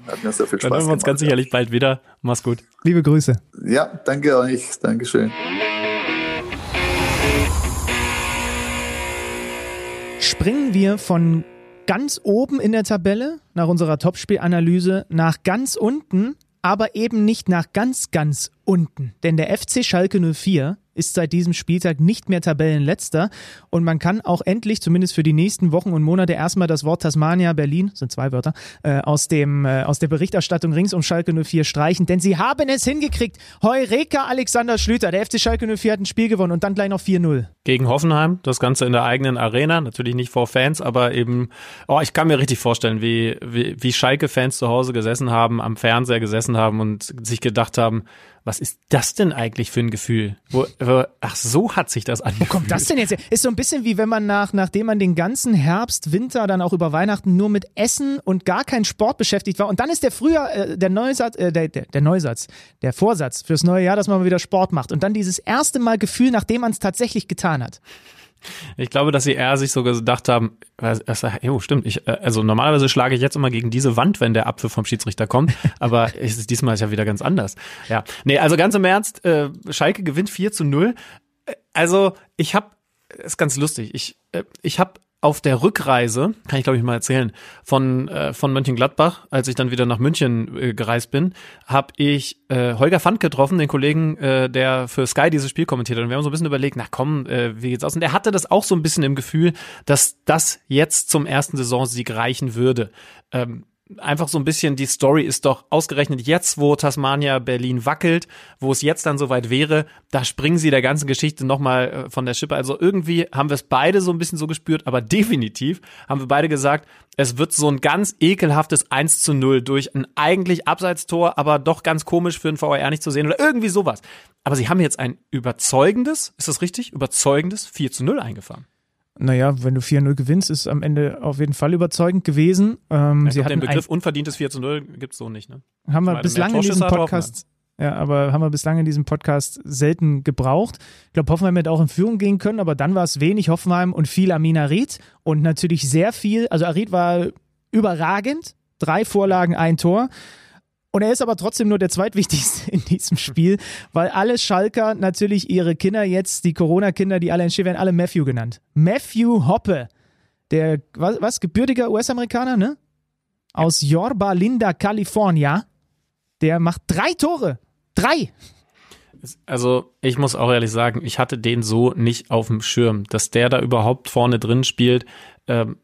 Hat mir sehr viel Spaß Dann hören wir uns gemacht, ganz sicherlich bald wieder. Mach's gut. Liebe Grüße. Ja, danke euch. Dankeschön. Springen wir von ganz oben in der Tabelle nach unserer Topspielanalyse nach ganz unten, aber eben nicht nach ganz, ganz unten. Denn der FC Schalke 04 ist seit diesem Spieltag nicht mehr Tabellenletzter und man kann auch endlich, zumindest für die nächsten Wochen und Monate, erstmal das Wort Tasmania Berlin, sind zwei Wörter, äh, aus, dem, äh, aus der Berichterstattung rings um Schalke 04 streichen, denn sie haben es hingekriegt. Heureka Alexander Schlüter, der FC Schalke 04 hat ein Spiel gewonnen und dann gleich noch 4-0. Gegen Hoffenheim, das Ganze in der eigenen Arena, natürlich nicht vor Fans, aber eben, oh, ich kann mir richtig vorstellen, wie, wie, wie Schalke-Fans zu Hause gesessen haben, am Fernseher gesessen haben und sich gedacht haben, was ist das denn eigentlich für ein Gefühl? Wo, wo, ach, so hat sich das angefühlt. Wo kommt das denn jetzt? Ist so ein bisschen wie wenn man nach, nachdem man den ganzen Herbst, Winter, dann auch über Weihnachten nur mit Essen und gar kein Sport beschäftigt war. Und dann ist der Frühjahr, äh, der Neusatz, äh, der, der, der Neusatz, der Vorsatz fürs neue Jahr, dass man mal wieder Sport macht. Und dann dieses erste Mal Gefühl, nachdem man es tatsächlich getan hat. Ich glaube, dass sie eher sich sogar gedacht haben, jo, stimmt, ich, äh, also normalerweise schlage ich jetzt immer gegen diese Wand, wenn der Apfel vom Schiedsrichter kommt, aber ist, diesmal ist ja wieder ganz anders. Ja, nee, also ganz im Ernst, äh, Schalke gewinnt 4 zu 0. Äh, also ich habe, ist ganz lustig, ich, äh, ich habe auf der Rückreise, kann ich glaube ich mal erzählen, von, äh, von Mönchengladbach, als ich dann wieder nach München äh, gereist bin, habe ich äh, Holger Fand getroffen, den Kollegen, äh, der für Sky dieses Spiel kommentiert hat. Und wir haben so ein bisschen überlegt, na komm, äh, wie geht's aus? Und er hatte das auch so ein bisschen im Gefühl, dass das jetzt zum ersten Saisonsieg reichen würde. Ähm, einfach so ein bisschen, die Story ist doch ausgerechnet jetzt, wo Tasmania Berlin wackelt, wo es jetzt dann soweit wäre, da springen sie der ganzen Geschichte nochmal äh, von der Schippe. Also irgendwie haben wir es beide so ein bisschen so gespürt, aber definitiv haben wir beide gesagt, es wird so ein ganz ekelhaftes 1 zu 0 durch ein eigentlich Abseitstor, aber doch ganz komisch für den VR nicht zu sehen oder irgendwie sowas. Aber sie haben jetzt ein überzeugendes, ist das richtig? Überzeugendes 4 zu 0 eingefahren. Naja, wenn du 4-0 gewinnst, ist am Ende auf jeden Fall überzeugend gewesen. Ähm, sie den Begriff unverdientes 4 0 gibt's so nicht, ne? Haben wir bislang in diesem Podcast, ja, aber haben wir bislang in diesem Podcast selten gebraucht. Ich glaube, Hoffenheim hätte auch in Führung gehen können, aber dann war es wenig Hoffenheim und viel Amin Arid und natürlich sehr viel, also Arid war überragend, drei Vorlagen, ein Tor. Und er ist aber trotzdem nur der zweitwichtigste in diesem Spiel, weil alle Schalker natürlich ihre Kinder jetzt, die Corona-Kinder, die alle entstehen, werden alle Matthew genannt. Matthew Hoppe, der, was, was gebürtiger US-Amerikaner, ne? Aus Yorba Linda, California. Der macht drei Tore. Drei. Also, ich muss auch ehrlich sagen, ich hatte den so nicht auf dem Schirm, dass der da überhaupt vorne drin spielt. Ähm,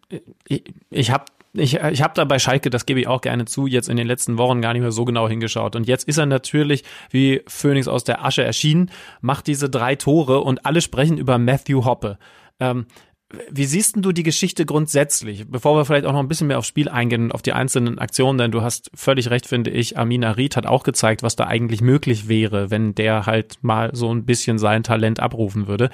ich ich habe ich, ich habe da bei Schalke, das gebe ich auch gerne zu, jetzt in den letzten Wochen gar nicht mehr so genau hingeschaut. Und jetzt ist er natürlich wie Phoenix aus der Asche erschienen, macht diese drei Tore und alle sprechen über Matthew Hoppe. Ähm, wie siehst du die Geschichte grundsätzlich? Bevor wir vielleicht auch noch ein bisschen mehr aufs Spiel eingehen und auf die einzelnen Aktionen, denn du hast völlig recht, finde ich. Amin Arid hat auch gezeigt, was da eigentlich möglich wäre, wenn der halt mal so ein bisschen sein Talent abrufen würde.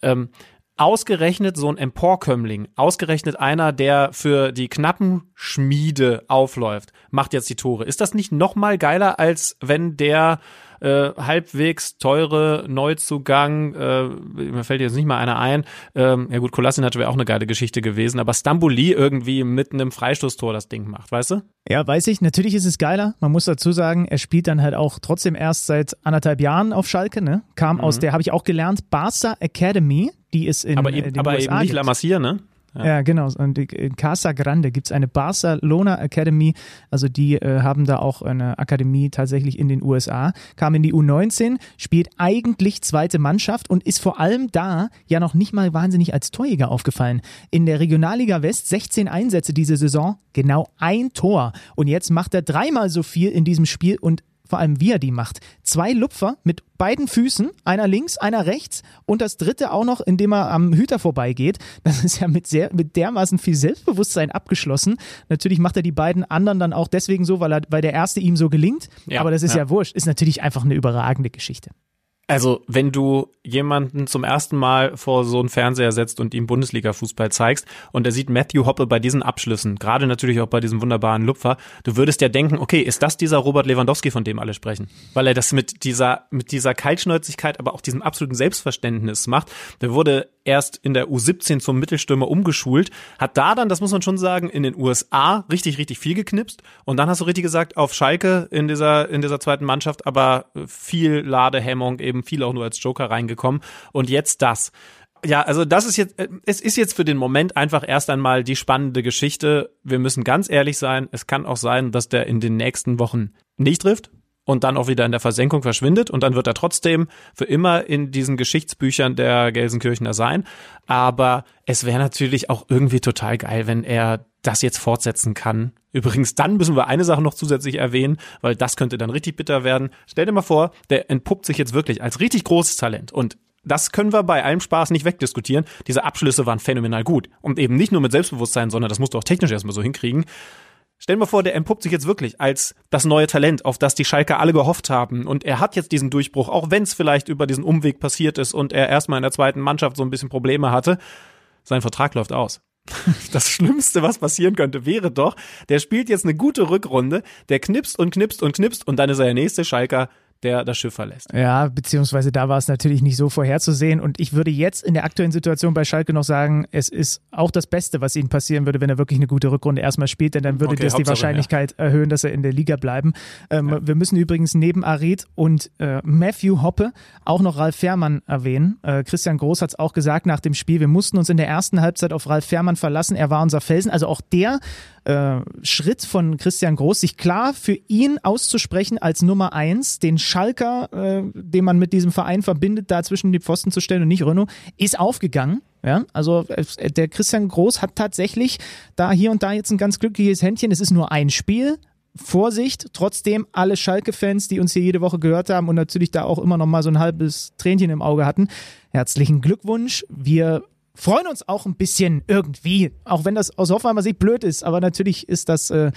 Ähm, ausgerechnet so ein Emporkömmling, ausgerechnet einer, der für die knappen Schmiede aufläuft, macht jetzt die Tore. Ist das nicht noch mal geiler, als wenn der äh, halbwegs teure Neuzugang, äh, mir fällt jetzt nicht mal einer ein. Ähm, ja gut, Kolasinac wäre auch eine geile Geschichte gewesen, aber Stambuli irgendwie mit einem Freistoßtor das Ding macht, weißt du? Ja, weiß ich. Natürlich ist es geiler. Man muss dazu sagen, er spielt dann halt auch trotzdem erst seit anderthalb Jahren auf Schalke, ne? Kam mhm. aus der, habe ich auch gelernt, Barca Academy, die ist in aber eben, äh, den aber USA eben nicht gibt. La Masia, ne? Ja. ja, genau. Und in Casa Grande gibt es eine Barcelona Academy. Also die äh, haben da auch eine Akademie tatsächlich in den USA. Kam in die U19, spielt eigentlich zweite Mannschaft und ist vor allem da ja noch nicht mal wahnsinnig als Torjäger aufgefallen. In der Regionalliga West 16 Einsätze diese Saison, genau ein Tor. Und jetzt macht er dreimal so viel in diesem Spiel und vor allem wie er die macht. Zwei Lupfer mit beiden Füßen, einer links, einer rechts und das dritte auch noch, indem er am Hüter vorbeigeht. Das ist ja mit, sehr, mit dermaßen viel Selbstbewusstsein abgeschlossen. Natürlich macht er die beiden anderen dann auch deswegen so, weil, er, weil der erste ihm so gelingt. Ja, Aber das ist ja. ja. wurscht. Ist natürlich einfach eine überragende Geschichte. Also, wenn du jemanden zum ersten Mal vor so einen Fernseher setzt und ihm Bundesliga-Fußball zeigst und er sieht Matthew Hoppe bei diesen Abschlüssen, gerade natürlich auch bei diesem wunderbaren Lupfer, du würdest ja denken, okay, ist das dieser Robert Lewandowski, von dem alle sprechen? Weil er das mit dieser, mit dieser Kaltschnäuzigkeit, aber auch diesem absoluten Selbstverständnis macht. Der wurde erst in der U17 zum Mittelstürmer umgeschult, hat da dann, das muss man schon sagen, in den USA richtig, richtig viel geknipst und dann hast du richtig gesagt, auf Schalke in dieser, in dieser zweiten Mannschaft, aber viel Ladehemmung, eben viel auch nur als Joker reingekommen und jetzt das. Ja, also das ist jetzt, es ist jetzt für den Moment einfach erst einmal die spannende Geschichte. Wir müssen ganz ehrlich sein, es kann auch sein, dass der in den nächsten Wochen nicht trifft und dann auch wieder in der Versenkung verschwindet und dann wird er trotzdem für immer in diesen Geschichtsbüchern der Gelsenkirchener sein. Aber es wäre natürlich auch irgendwie total geil, wenn er das jetzt fortsetzen kann. Übrigens, dann müssen wir eine Sache noch zusätzlich erwähnen, weil das könnte dann richtig bitter werden. Stell dir mal vor, der entpuppt sich jetzt wirklich als richtig großes Talent und das können wir bei allem Spaß nicht wegdiskutieren. Diese Abschlüsse waren phänomenal gut. Und eben nicht nur mit Selbstbewusstsein, sondern das musst du auch technisch erstmal so hinkriegen. Stell dir vor, der entpuppt sich jetzt wirklich als das neue Talent, auf das die Schalker alle gehofft haben. Und er hat jetzt diesen Durchbruch, auch wenn es vielleicht über diesen Umweg passiert ist und er erstmal in der zweiten Mannschaft so ein bisschen Probleme hatte. Sein Vertrag läuft aus. Das Schlimmste, was passieren könnte, wäre doch, der spielt jetzt eine gute Rückrunde, der knipst und knipst und knipst und dann ist er der nächste Schalker, der das Schiff verlässt. Ja, beziehungsweise da war es natürlich nicht so vorherzusehen. Und ich würde jetzt in der aktuellen Situation bei Schalke noch sagen, es ist auch das Beste, was ihnen passieren würde, wenn er wirklich eine gute Rückrunde erstmal spielt, denn dann würde Okay, das die Hauptsache, Wahrscheinlichkeit erhöhen, dass er in der Liga bleiben. Ähm, Wir müssen übrigens neben Arid und äh, Matthew Hoppe auch noch Ralf Fährmann erwähnen. Äh, Christian Groß hat es auch gesagt nach dem Spiel, wir mussten uns in der ersten Halbzeit auf Ralf Fährmann verlassen. Er war unser Felsen. Also auch der äh, Schritt von Christian Groß, sich klar für ihn auszusprechen als Nummer eins, den Schalker, äh, den man mit diesem Verein verbindet, da zwischen die Pfosten zu stellen und nicht Renault, ist aufgegangen. Ja, also äh, der Christian Groß hat tatsächlich da hier und da jetzt ein ganz glückliches Händchen. Es ist nur ein Spiel. Vorsicht, trotzdem alle Schalke-Fans, die uns hier jede Woche gehört haben und natürlich da auch immer noch mal so ein halbes Tränchen im Auge hatten. Herzlichen Glückwunsch. Wir freuen uns auch ein bisschen irgendwie, auch wenn das aus Hoffenheimer Sicht blöd ist, aber natürlich ist das äh,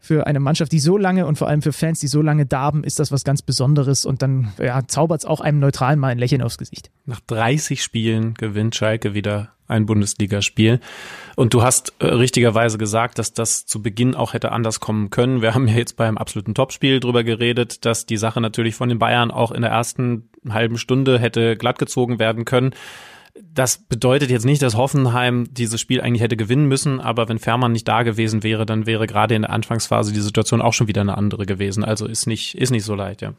für eine Mannschaft, die so lange und vor allem für Fans, die so lange darben, ist das was ganz Besonderes und dann ja, zaubert es auch einem Neutralen mal ein Lächeln aufs Gesicht. Nach 30 Spielen gewinnt Schalke wieder ein Bundesligaspiel. Und du hast äh, richtigerweise gesagt, dass das zu Beginn auch hätte anders kommen können. Wir haben ja jetzt beim absoluten Topspiel drüber geredet, dass die Sache natürlich von den Bayern auch in der ersten halben Stunde hätte glattgezogen werden können. Das bedeutet jetzt nicht, dass Hoffenheim dieses Spiel eigentlich hätte gewinnen müssen, aber wenn Fährmann nicht da gewesen wäre, dann wäre gerade in der Anfangsphase die Situation auch schon wieder eine andere gewesen. Also ist nicht, ist nicht so leicht, ja.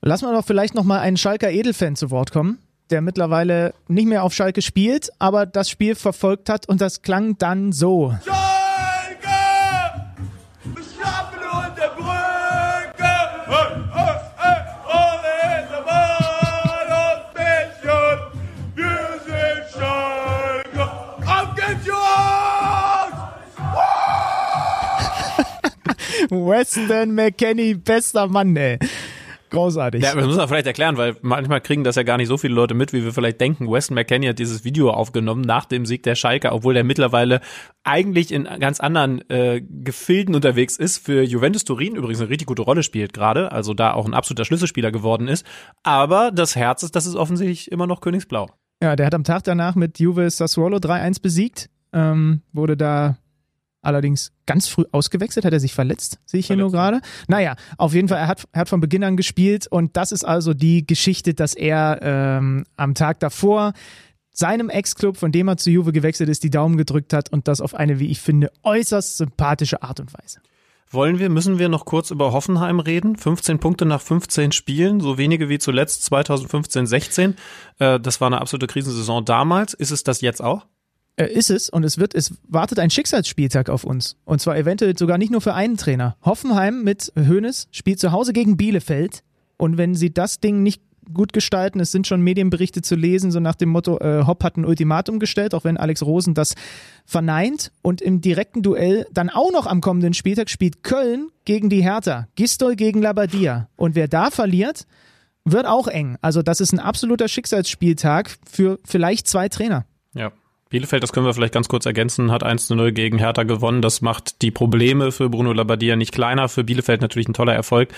Lassen wir doch vielleicht noch mal einen Schalker Edelfan zu Wort kommen, der mittlerweile nicht mehr auf Schalke spielt, aber das Spiel verfolgt hat und das klang dann so. Schalke! Weston McKenney, bester Mann, ey. Großartig. Ja, das muss man vielleicht erklären, weil manchmal kriegen das ja gar nicht so viele Leute mit, wie wir vielleicht denken. Weston McKenney hat dieses Video aufgenommen nach dem Sieg der Schalke, obwohl der mittlerweile eigentlich in ganz anderen äh, Gefilden unterwegs ist. Für Juventus Turin übrigens eine richtig gute Rolle spielt gerade, also da auch ein absoluter Schlüsselspieler geworden ist. Aber das Herz ist, das ist offensichtlich immer noch Königsblau. Ja, der hat am Tag danach mit Juve Sassuolo 3-1 besiegt, ähm, wurde da allerdings ganz früh ausgewechselt, hat er sich verletzt, sehe ich hier nur gerade. Naja, auf jeden Fall, er hat, er hat von Beginn an gespielt und das ist also die Geschichte, dass er ähm, am Tag davor seinem Ex-Club, von dem er zu Juve gewechselt ist, die Daumen gedrückt hat und das auf eine, wie ich finde, äußerst sympathische Art und Weise. Wollen wir, müssen wir noch kurz über Hoffenheim reden? 15 Punkte nach 15 Spielen, so wenige wie zuletzt 2015, 16. Äh, das war eine absolute Krisensaison damals. Ist es das jetzt auch? Äh, ist es und es wird, es wartet ein Schicksalsspieltag auf uns. Und zwar eventuell sogar nicht nur für einen Trainer. Hoffenheim mit Hoeneß spielt zu Hause gegen Bielefeld. Und wenn sie das Ding nicht gut gestalten, es sind schon Medienberichte zu lesen, so nach dem Motto, äh, Hopp hat ein Ultimatum gestellt, auch wenn Alex Rosen das verneint. Und im direkten Duell dann auch noch am kommenden Spieltag spielt Köln gegen die Hertha, Gistol gegen Labadia. Und wer da verliert, wird auch eng. Also das ist ein absoluter Schicksalsspieltag für vielleicht zwei Trainer. Bielefeld, das können wir vielleicht ganz kurz ergänzen, hat 1 zu 0 gegen Hertha gewonnen. Das macht die Probleme für Bruno Labbadia nicht kleiner. Für Bielefeld natürlich ein toller Erfolg.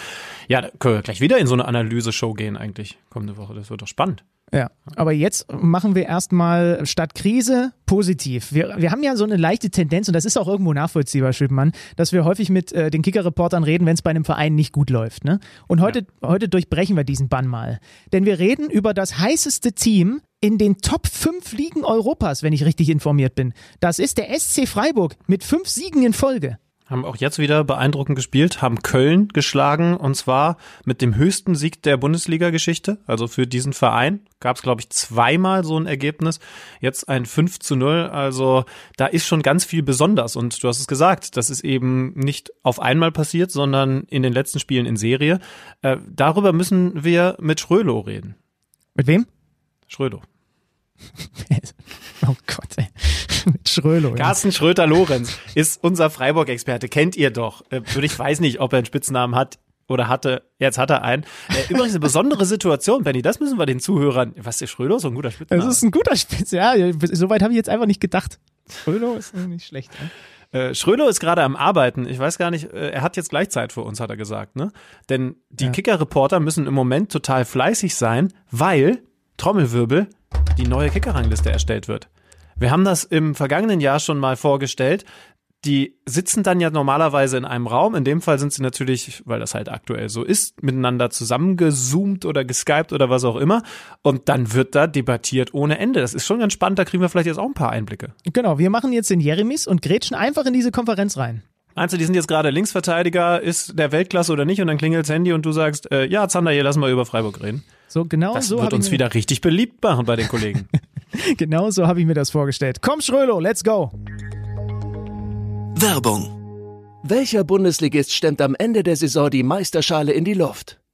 Ja, da können wir gleich wieder in so eine Analyse-Show gehen eigentlich kommende Woche. Das wird doch spannend. Ja, aber jetzt machen wir erstmal statt Krise positiv. Wir, wir haben ja so eine leichte Tendenz, und das ist auch irgendwo nachvollziehbar, Schüppmann, dass wir häufig mit äh, den Kicker-Reportern reden, wenn es bei einem Verein nicht gut läuft. Ne? Und heute, ja. heute durchbrechen wir diesen Bann mal. Denn wir reden über das heißeste Team in den Top 5 Ligen Europas, wenn ich richtig informiert bin. Das ist der SC Freiburg mit fünf Siegen in Folge. Haben auch jetzt wieder beeindruckend gespielt, haben Köln geschlagen und zwar mit dem höchsten Sieg der Bundesliga-Geschichte. Also für diesen Verein gab es, glaube ich, zweimal so ein Ergebnis. Jetzt ein 5 zu 0. Also da ist schon ganz viel besonders. Und du hast es gesagt, das ist eben nicht auf einmal passiert, sondern in den letzten Spielen in Serie. Äh, darüber müssen wir mit Schrölo reden. Mit wem? Schrödo. oh Gott, ey. Mit Schrölo. Carsten Schröter-Lorenz ist unser Freiburg-Experte. Kennt ihr doch. Äh, ich weiß nicht, ob er einen Spitznamen hat oder hatte. Jetzt hat er einen. Äh, übrigens eine besondere Situation, Benny. Das müssen wir den Zuhörern. Was ist Schrödo? So ein guter Spitzname. Das ist ein guter Spitzname. Ja, soweit habe ich jetzt einfach nicht gedacht. Schrödo ist nicht schlecht. Ne? Äh, Schröder ist gerade am Arbeiten. Ich weiß gar nicht, äh, er hat jetzt gleich Zeit für uns, hat er gesagt, ne? Denn die ja. Kicker-Reporter müssen im Moment total fleißig sein, weil, Trommelwirbel, die neue Kickerrangliste erstellt wird. Wir haben das im vergangenen Jahr schon mal vorgestellt. Die sitzen dann ja normalerweise in einem Raum. In dem Fall sind sie natürlich, weil das halt aktuell so ist, miteinander zusammengezoomt oder geskypt oder was auch immer. Und dann wird da debattiert ohne Ende. Das ist schon ganz spannend. Da kriegen wir vielleicht jetzt auch ein paar Einblicke. Genau. Wir machen jetzt den Jeremis und grätschen einfach in diese Konferenz rein. Meinst du, die sind jetzt gerade Linksverteidiger, ist der Weltklasse oder nicht? Und dann klingelt's Handy und du sagst, äh, ja, Zander, hier lassen wir über Freiburg reden. So genau das so wird uns wieder richtig beliebt machen bei den Kollegen. genau so habe ich mir das vorgestellt. Komm, Schrölo, let's go. Werbung. Welcher Bundesligist stemmt am Ende der Saison die Meisterschale in die Luft?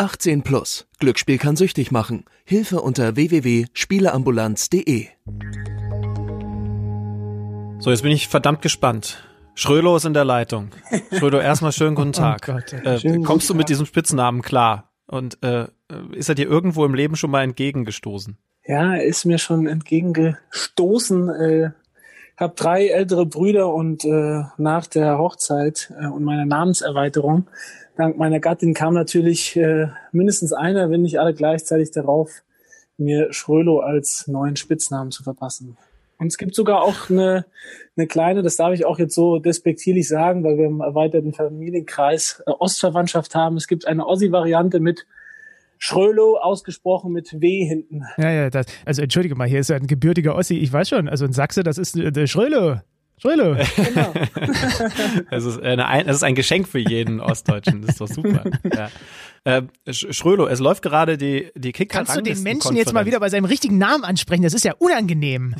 18 plus. Glücksspiel kann süchtig machen. Hilfe unter www.spieleambulanz.de. So, jetzt bin ich verdammt gespannt. Schrölo ist in der Leitung. Schrölo, erstmal schönen guten oh Tag. Oh Gott, äh, schönen kommst du mit diesem Spitznamen klar? Und äh, ist er dir irgendwo im Leben schon mal entgegengestoßen? Ja, er ist mir schon entgegengestoßen. Äh, habe drei ältere Brüder und äh, nach der Hochzeit äh, und meiner Namenserweiterung dank meiner Gattin kam natürlich äh, mindestens einer, wenn nicht alle gleichzeitig darauf, mir Schrölo als neuen Spitznamen zu verpassen. Und es gibt sogar auch eine, eine kleine, das darf ich auch jetzt so despektierlich sagen, weil wir im erweiterten Familienkreis äh, Ostverwandtschaft haben. Es gibt eine Ossi-Variante mit Schrölo ausgesprochen mit W hinten. Ja, ja, das, also entschuldige mal, hier ist ja ein gebürtiger Ossi, ich weiß schon, also ein Sachse, das ist äh, der Schrölo. Schrölo. Genau. das, ist eine, das ist ein Geschenk für jeden Ostdeutschen. Das ist doch super. Ja. Äh, Schrölo, es läuft gerade die, die kicker Kannst du den Menschen jetzt mal wieder bei seinem richtigen Namen ansprechen? Das ist ja unangenehm.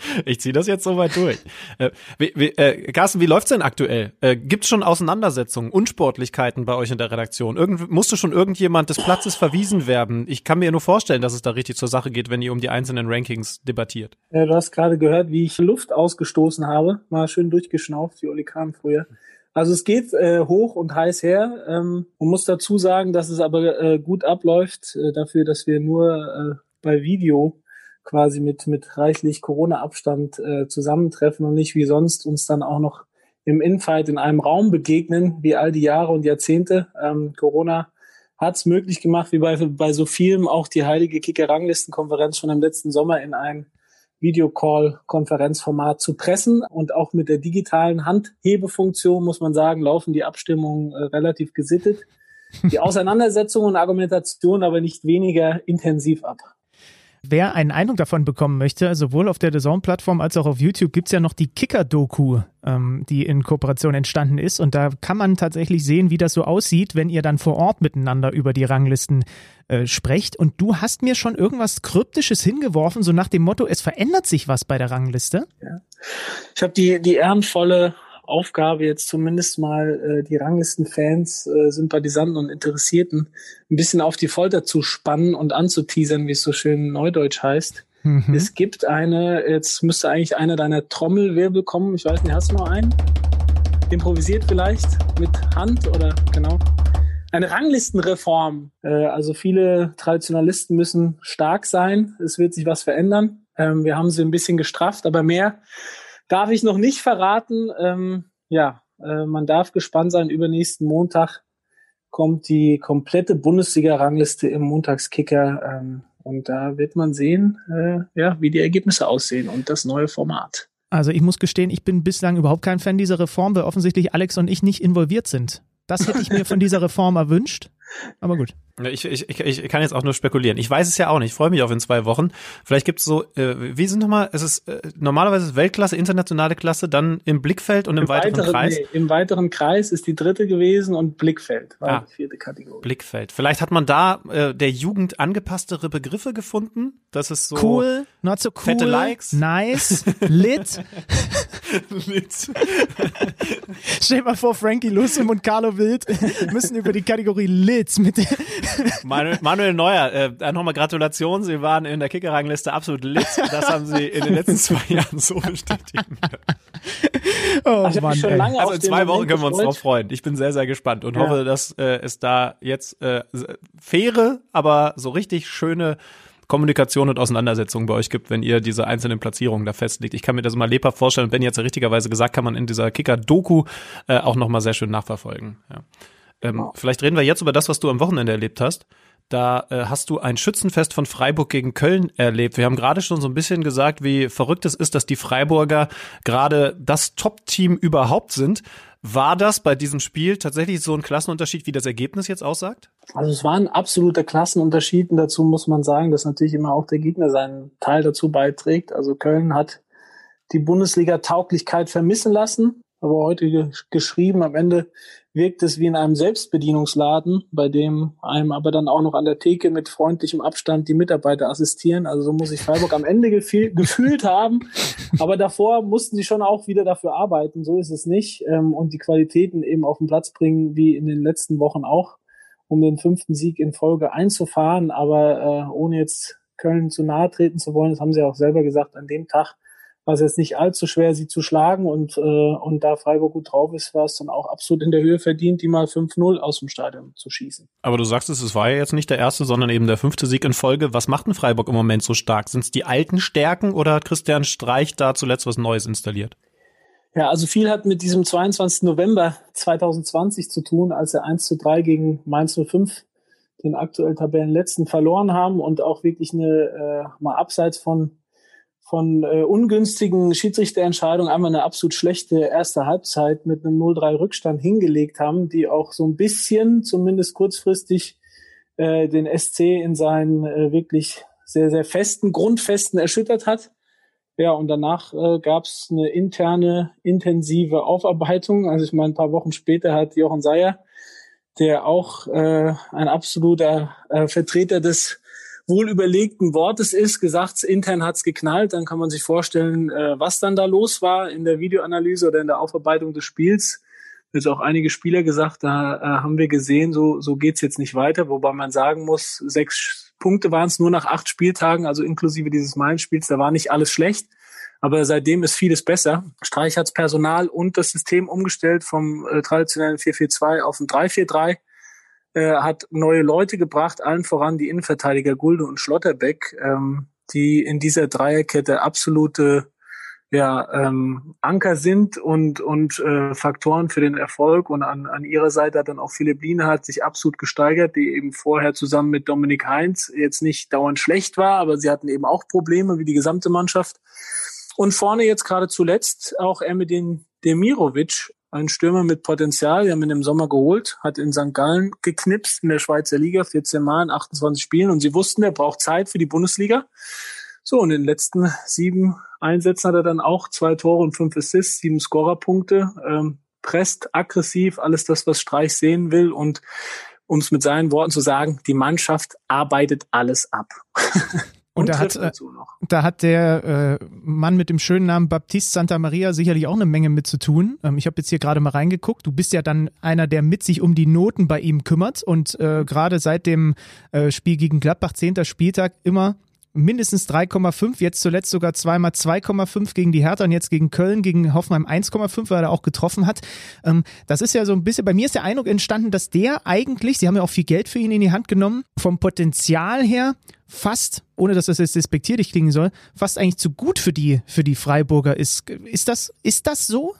Ich ziehe das jetzt so weit durch. Äh, wie, wie, äh, Carsten, wie läuft's denn aktuell? Äh, gibt's schon Auseinandersetzungen, Unsportlichkeiten bei euch in der Redaktion? Irgend, musste schon irgendjemand des Platzes verwiesen werden? Ich kann mir nur vorstellen, dass es da richtig zur Sache geht, wenn ihr um die einzelnen Rankings debattiert. Ja, du hast gerade gehört, wie ich Luft ausgestoßen habe. Mal schön durchgeschnauft, wie Oli Kahn früher. Also es geht äh, hoch und heiß her. Ähm, man muss dazu sagen, dass es aber äh, gut abläuft, äh, dafür, dass wir nur äh, bei Video quasi mit, mit reichlich Corona-Abstand äh, zusammentreffen und nicht wie sonst uns dann auch noch im Infight in einem Raum begegnen, wie all die Jahre und Jahrzehnte. Ähm, Corona hat es möglich gemacht, wie bei, bei so vielem, auch die heilige Kicker-Ranglistenkonferenz schon im letzten Sommer in ein Videocall-Konferenzformat zu pressen. Und auch mit der digitalen Handhebefunktion, muss man sagen, laufen die Abstimmungen äh, relativ gesittet. Die Auseinandersetzung und Argumentation aber nicht weniger intensiv ab. Wer einen Eindruck davon bekommen möchte, sowohl auf der The Zone-Plattform als auch auf YouTube, gibt es ja noch die Kicker-Doku, ähm, die in Kooperation entstanden ist. Und da kann man tatsächlich sehen, wie das so aussieht, wenn ihr dann vor Ort miteinander über die Ranglisten äh, sprecht. Und du hast mir schon irgendwas Kryptisches hingeworfen, so nach dem Motto, es verändert sich was bei der Rangliste. Ja. Ich habe die, die ehrenvolle Aufgabe, jetzt zumindest mal äh, die Ranglistenfans, äh, Sympathisanten und Interessierten ein bisschen auf die Folter zu spannen und anzuteasern, wie es so schön neudeutsch heißt. Mhm. Es gibt eine, jetzt müsste eigentlich einer deiner Trommelwirbel kommen. Ich weiß nicht, hast du noch einen? Improvisiert vielleicht mit Hand oder genau? Eine Ranglistenreform. Äh, also viele Traditionalisten müssen stark sein. Es wird sich was verändern. Ähm, wir haben sie ein bisschen gestrafft, aber mehr darf ich noch nicht verraten. Ähm, ja, äh, man darf gespannt sein. Übernächsten Montag kommt die komplette Bundesliga-Rangliste im Montagskicker. Ähm, und da wird man sehen, äh, ja, wie die Ergebnisse aussehen und das neue Format. Also ich muss gestehen, ich bin bislang überhaupt kein Fan dieser Reform, weil offensichtlich Alex und ich nicht involviert sind. Das hätte ich mir von dieser Reform erwünscht. Aber gut. Ich, ich, ich, kann jetzt auch nur spekulieren. Ich weiß es ja auch nicht. Ich freue mich auf in zwei Wochen. Vielleicht gibt es so, äh, wie sind nochmal, es ist äh, normalerweise Weltklasse, internationale Klasse, dann im Blickfeld und im, Im weiteren, weiteren, Kreis. Nee, Im weiteren Kreis ist die dritte gewesen und Blickfeld war ah, die vierte Kategorie. Blickfeld. Vielleicht hat man da äh, der Jugend angepasstere Begriffe gefunden. Das ist so cool, not so cool, fette Likes, nice, lit. lit. Stell dir mal vor, Frankie Lusum und Carlo Wild müssen über die Kategorie lit mit Manuel, Manuel Neuer, äh, nochmal Gratulation. Sie waren in der Kickerrangliste absolut lit. Das haben Sie in den letzten zwei Jahren so bestätigt. oh, also, Mann, also in zwei Wochen können wir uns drauf freuen. Ich bin sehr, sehr gespannt und ja. hoffe, dass äh, es da jetzt äh, faire, aber so richtig schöne Kommunikation und Auseinandersetzung bei euch gibt, wenn ihr diese einzelnen Platzierungen da festlegt. Ich kann mir das mal lebhaft vorstellen. Ben jetzt ja richtigerweise gesagt, kann man in dieser Kicker-Doku äh, auch nochmal sehr schön nachverfolgen. Ja. Ähm, genau. Vielleicht reden wir jetzt über das, was du am Wochenende erlebt hast. Da äh, hast du ein Schützenfest von Freiburg gegen Köln erlebt. Wir haben gerade schon so ein bisschen gesagt, wie verrückt es ist, dass die Freiburger gerade das Top-Team überhaupt sind. War das bei diesem Spiel tatsächlich so ein Klassenunterschied, wie das Ergebnis jetzt aussagt? Also es war ein absoluter Klassenunterschied und dazu muss man sagen, dass natürlich immer auch der Gegner seinen Teil dazu beiträgt. Also Köln hat die Bundesliga-Tauglichkeit vermissen lassen, aber heute geschrieben, am Ende wirkt es wie in einem Selbstbedienungsladen, bei dem einem aber dann auch noch an der Theke mit freundlichem Abstand die Mitarbeiter assistieren. Also so muss sich Freiburg am Ende gefühlt haben. Aber davor mussten sie schon auch wieder dafür arbeiten. So ist es nicht. Ähm, und die Qualitäten eben auf den Platz bringen, wie in den letzten Wochen auch, um den fünften Sieg in Folge einzufahren. Aber äh, ohne jetzt Köln zu nahe treten zu wollen, das haben sie auch selber gesagt, an dem Tag war es jetzt nicht allzu schwer, sie zu schlagen und, äh, und da Freiburg gut drauf ist, war es dann auch absolut in der Höhe verdient, die mal 5-0 aus dem Stadion zu schießen. Aber du sagst es, es war ja jetzt nicht der erste, sondern eben der fünfte Sieg in Folge. Was macht denn Freiburg im Moment so stark? Sind es die alten Stärken oder hat Christian Streich da zuletzt was Neues installiert? Ja, also viel hat mit diesem 22. November 2020 zu tun, als er 1 zu 3 gegen Mainz 05 den aktuell Tabellenletzten verloren haben und auch wirklich eine, äh, mal abseits von von äh, ungünstigen Schiedsrichterentscheidungen einmal eine absolut schlechte erste Halbzeit mit einem 0-3 Rückstand hingelegt haben, die auch so ein bisschen, zumindest kurzfristig, äh, den SC in seinen äh, wirklich sehr, sehr festen Grundfesten erschüttert hat. Ja, und danach äh, gab es eine interne, intensive Aufarbeitung. Also ich meine, ein paar Wochen später hat Jochen Seyer, der auch äh, ein absoluter äh, Vertreter des wohl überlegten Wortes ist, gesagt, intern hat's geknallt, dann kann man sich vorstellen, äh, was dann da los war in der Videoanalyse oder in der Aufarbeitung des Spiels. Jetzt auch einige Spieler gesagt, da äh, haben wir gesehen, so, so geht's jetzt nicht weiter, wobei man sagen muss, sechs Punkte waren es nur nach acht Spieltagen, also inklusive dieses Meilenspiels, da war nicht alles schlecht. Aber seitdem ist vieles besser. Streich hat das Personal und das System umgestellt vom äh, traditionellen 4-4-2 auf ein 3-4-3. Äh, hat neue Leute gebracht, allen voran die Innenverteidiger Gulde und Schlotterbeck, ähm, die in dieser Dreierkette absolute ja, ähm, Anker sind und, und äh, Faktoren für den Erfolg. Und an, an ihrer Seite hat dann auch Philipp Lienhardt sich absolut gesteigert, die eben vorher zusammen mit Dominik Heinz jetzt nicht dauernd schlecht war, aber sie hatten eben auch Probleme wie die gesamte Mannschaft. Und vorne jetzt gerade zuletzt auch mit den Demirovic, ein Stürmer mit Potenzial. Wir haben ihn im Sommer geholt, hat in St. Gallen geknipst in der Schweizer Liga, 14 Mal in 28 Spielen. Und sie wussten, er braucht Zeit für die Bundesliga. So, und in den letzten sieben Einsätzen hat er dann auch zwei Tore und fünf Assists, sieben Scorerpunkte, ähm, presst aggressiv, alles das, was Streich sehen will. Und um es mit seinen Worten zu sagen, die Mannschaft arbeitet alles ab. Und, da, hat, äh, da hat der äh, Mann mit dem schönen Namen Baptiste Santa Maria sicherlich auch eine Menge mit zu tun. Ähm, ich habe jetzt hier gerade mal reingeguckt. Du bist ja dann einer, der mit sich um die Noten bei ihm kümmert und äh, gerade seit dem äh, Spiel gegen Gladbach, 10. Spieltag, immer mindestens 3,5, jetzt zuletzt sogar zweimal 2,5 gegen die Hertha und jetzt gegen Köln, gegen Hoffenheim 1,5, weil er auch getroffen hat. Ähm, das ist ja so ein bisschen, bei mir ist der Eindruck entstanden, dass der eigentlich, sie haben ja auch viel Geld für ihn in die Hand genommen, vom Potenzial her fast, ohne dass das jetzt despektierlich klingen soll, fast eigentlich zu gut für die, für die Freiburger ist. Ist das, ist das so?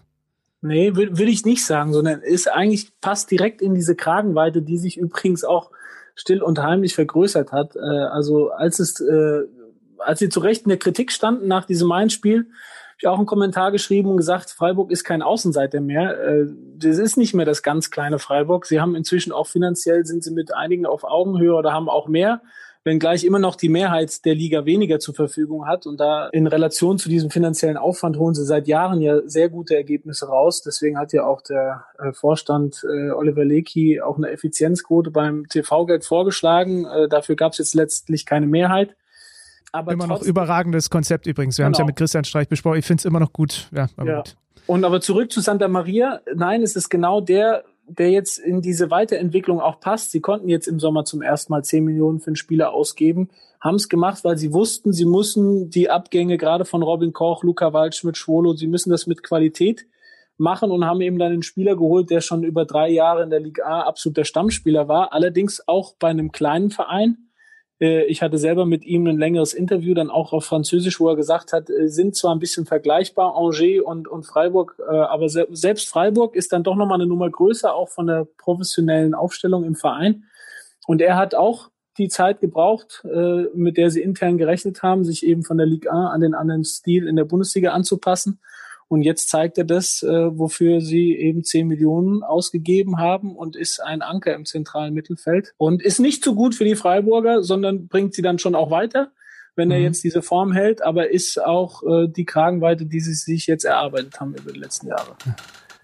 Nee, will ich nicht sagen, sondern ist eigentlich passt direkt in diese Kragenweite, die sich übrigens auch still und heimlich vergrößert hat. Äh, also als es, äh, als sie zu Recht in der Kritik standen nach diesem Main-Spiel, habe ich auch einen Kommentar geschrieben und gesagt, Freiburg ist kein Außenseiter mehr. Äh, das ist nicht mehr das ganz kleine Freiburg. Sie haben inzwischen auch finanziell sind sie mit einigen auf Augenhöhe oder haben auch mehr wenngleich immer noch die Mehrheit der Liga weniger zur Verfügung hat. Und da in Relation zu diesem finanziellen Aufwand holen sie seit Jahren ja sehr gute Ergebnisse raus. Deswegen hat ja auch der äh, Vorstand äh, Oliver Lecky auch eine Effizienzquote beim TV-Geld vorgeschlagen. Äh, dafür gab es jetzt letztlich keine Mehrheit. Aber immer noch überragendes Konzept übrigens. Wir genau. haben es ja mit Christian Streich besprochen. Ich finde es immer noch gut. Ja, ja. Gut. Und aber zurück zu Santa Maria. Nein, es ist genau der der jetzt in diese Weiterentwicklung auch passt. Sie konnten jetzt im Sommer zum ersten Mal 10 Millionen für einen Spieler ausgeben, haben es gemacht, weil sie wussten, sie müssen die Abgänge gerade von Robin Koch, Luca Waldschmidt, Schwolo, sie müssen das mit Qualität machen und haben eben dann einen Spieler geholt, der schon über drei Jahre in der Liga A absoluter Stammspieler war, allerdings auch bei einem kleinen Verein ich hatte selber mit ihm ein längeres Interview, dann auch auf Französisch, wo er gesagt hat, äh, sind zwar ein bisschen vergleichbar, Angers und, und Freiburg, äh, aber selbst Freiburg ist dann doch nochmal eine Nummer größer, auch von der professionellen Aufstellung im Verein. Und er hat auch die Zeit gebraucht, mit der sie intern gerechnet haben, sich eben von der Ligue 1 an den anderen Stil in der Bundesliga anzupassen. Und jetzt zeigt er das, äh, wofür sie eben 10 Millionen ausgegeben haben und ist ein Anker im zentralen Mittelfeld und ist nicht so gut für die Freiburger, sondern bringt sie dann schon auch weiter, wenn er mhm. jetzt diese Form hält, aber ist auch äh, die Kragenweite, die sie sich jetzt erarbeitet haben über die letzten Jahre.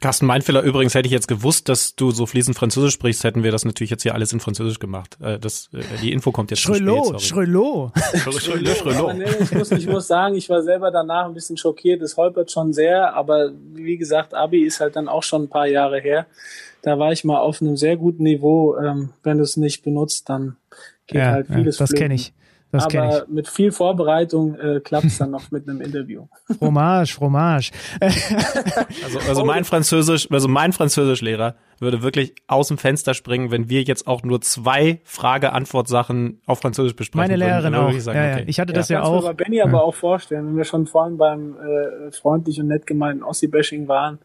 Carsten Meinfeller, übrigens hätte ich jetzt gewusst, dass du so fließend Französisch sprichst, hätten wir das natürlich jetzt hier alles in Französisch gemacht. Äh, das, äh, die Info kommt jetzt Schrelot, Schrelot. Schrelot. Ich muss, ich muss sagen, ich war selber danach ein bisschen schockiert. Es holpert schon sehr, aber wie gesagt, Abi ist halt dann auch schon ein paar Jahre her. Da war ich mal auf einem sehr guten Niveau. Ähm, wenn du es nicht benutzt, dann geht ja, halt vieles ja, Das kenne ich. Das Aber mit viel Vorbereitung äh, klappt es dann noch mit einem Interview. Fromage, Fromage. also, also mein Französisch, also mein Französischlehrer würde wirklich aus dem Fenster springen, wenn wir jetzt auch nur zwei Frage-Antwort-Sachen auf Französisch besprechen. Meine Lehrerin auch. Sagen, ja, ja. Okay. Ich hatte das ja, ja auch. Ich kann mir Benny aber auch vorstellen, wenn wir schon vorhin beim äh, freundlich und nett gemeinten Ossi-Bashing waren,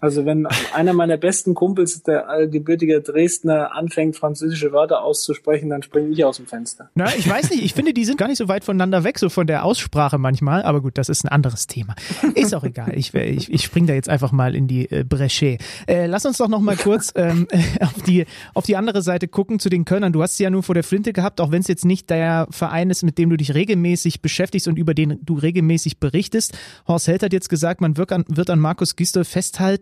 also wenn einer meiner besten Kumpels, der gebürtige Dresdner, anfängt, französische Wörter auszusprechen, dann springe ich aus dem Fenster. Na, ich weiß nicht, ich finde, die sind gar nicht so weit voneinander weg, so von der Aussprache manchmal, aber gut, das ist ein anderes Thema. Ist auch egal, ich, ich, ich springe da jetzt einfach mal in die äh, Bresche. Äh, lass uns doch noch mal kurz ähm, auf, die, auf die andere Seite gucken, zu den Kölnern. Du hast sie ja nur vor der Flinte gehabt, auch wenn es jetzt nicht der Verein ist, mit dem du dich regelmäßig beschäftigst und über den du regelmäßig berichtest. Horst Held hat jetzt gesagt, man wird an, wird an Markus Gisdol festhalten,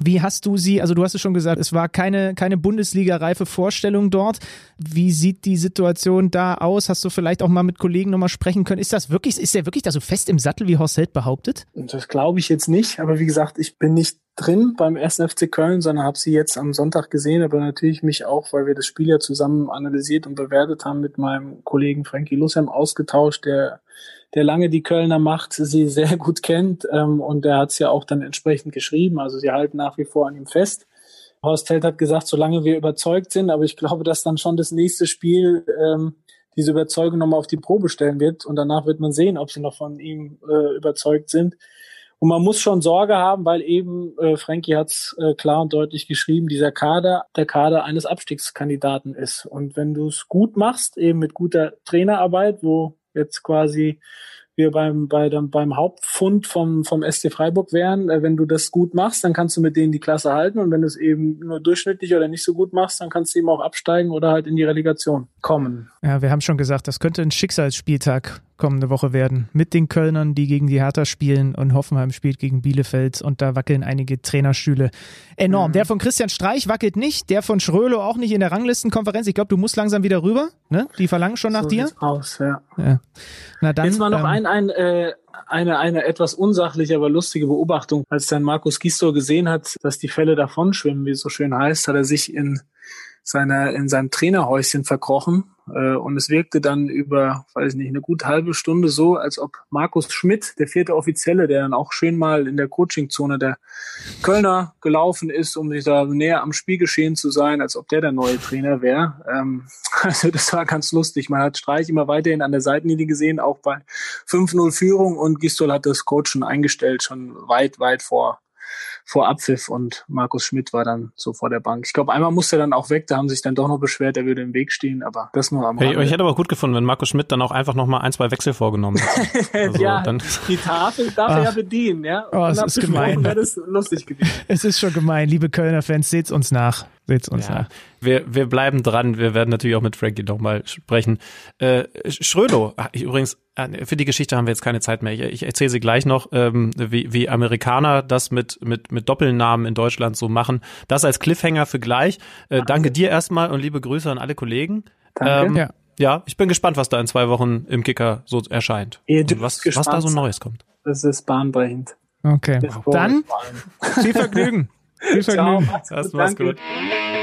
Wie hast du sie, also du hast es schon gesagt, es war keine, keine Bundesliga-reife Vorstellung dort. Wie sieht die Situation da aus? Hast du vielleicht auch mal mit Kollegen nochmal sprechen können? Ist das wirklich, ist der wirklich da so fest im Sattel, wie Horst Held behauptet? Das glaube ich jetzt nicht, aber wie gesagt, ich bin nicht drin beim 1. FC Köln, sondern habe sie jetzt am Sonntag gesehen, aber natürlich mich auch, weil wir das Spiel ja zusammen analysiert und bewertet haben, mit meinem Kollegen Frankie Lussem ausgetauscht, der der lange die Kölner Macht sie sehr gut kennt ähm, und der hat es ja auch dann entsprechend geschrieben. Also sie halten nach wie vor an ihm fest. Horst Held hat gesagt, solange wir überzeugt sind, aber ich glaube, dass dann schon das nächste Spiel ähm, diese Überzeugung nochmal auf die Probe stellen wird und danach wird man sehen, ob sie noch von ihm äh, überzeugt sind. Und man muss schon Sorge haben, weil eben, äh, Frankie hat es äh, klar und deutlich geschrieben, dieser Kader der Kader eines Abstiegskandidaten ist. Und wenn du es gut machst, eben mit guter Trainerarbeit, wo jetzt quasi wir beim, bei dem, beim Hauptfund vom, vom SC Freiburg wären. Äh, wenn du das gut machst, dann kannst du mit denen die Klasse halten. Und wenn du es eben nur durchschnittlich oder nicht so gut machst, dann kannst du eben auch absteigen oder halt in die Relegation kommen. Ja, wir haben schon gesagt, das könnte ein Schicksalsspieltag kommende Woche werden. Mit den Kölnern, die gegen die Hertha spielen und Hoffenheim spielt gegen Bielefeld und da wackeln einige Trainerstühle enorm. Mhm. Der von Christian Streich wackelt nicht, der von Schrölo auch nicht in der Ranglistenkonferenz. Ich glaube, du musst langsam wieder rüber. Ne? Die verlangen schon nach so dir. Aus, ja. Ja. Na dann, Jetzt mal noch ähm, ein, ein äh, eine, eine etwas unsachliche, aber lustige Beobachtung. Als dann Markus Gisdol gesehen hat, dass die Fälle davonschwimmen, wie es so schön heißt, hat er sich in seiner, in seinem Trainerhäuschen verkrochen. Äh, und es wirkte dann über, weiß ich nicht, eine gut halbe Stunde so, als ob Markus Schmidt, der vierte Offizielle, der dann auch schön mal in der Coachingzone der Kölner gelaufen ist, um sich da näher am Spielgeschehen zu sein, als ob der der neue Trainer wäre. Ähm, also das war ganz lustig. Man hat Streich immer weiterhin an der Seitenlinie gesehen, auch bei 5-0 Führung und Gistol hat das Coachen eingestellt, schon weit, weit vor vor Abpfiff und Markus Schmidt war dann so vor der Bank. Ich glaube, einmal musste er dann auch weg, da haben sich dann doch noch beschwert, er würde im Weg stehen, aber das nur am Hey, Rande. ich hätte aber gut gefunden, wenn Markus Schmidt dann auch einfach nochmal ein, zwei Wechsel vorgenommen hätte. Also ja, dann- die Tafel darf er ja bedienen, ja. Oh, es ist gemein. das lustig gewesen. es ist schon gemein, liebe Kölner Fans, seht's uns nach. Seht's uns Ja, nach. wir, wir bleiben dran. Wir werden natürlich auch mit Frankie nochmal sprechen. Äh, Schrödo, ich, übrigens, für die Geschichte haben wir jetzt keine Zeit mehr. Ich, ich erzähle sie gleich noch, ähm, wie, wie Amerikaner das mit, mit, mit Doppelnamen in Deutschland so machen. Das als Cliffhanger für gleich. Äh, danke dir erstmal und liebe Grüße an alle Kollegen. Danke. Ähm, Ja. ja, ich bin gespannt, was da in zwei Wochen im Kicker so erscheint. Was, was da so. Neues kommt. Das ist bahnbrechend. Okay. Dann viel Vergnügen. Viel Ciao, Vergnügen. macht's Das gut, mach's danke. gut.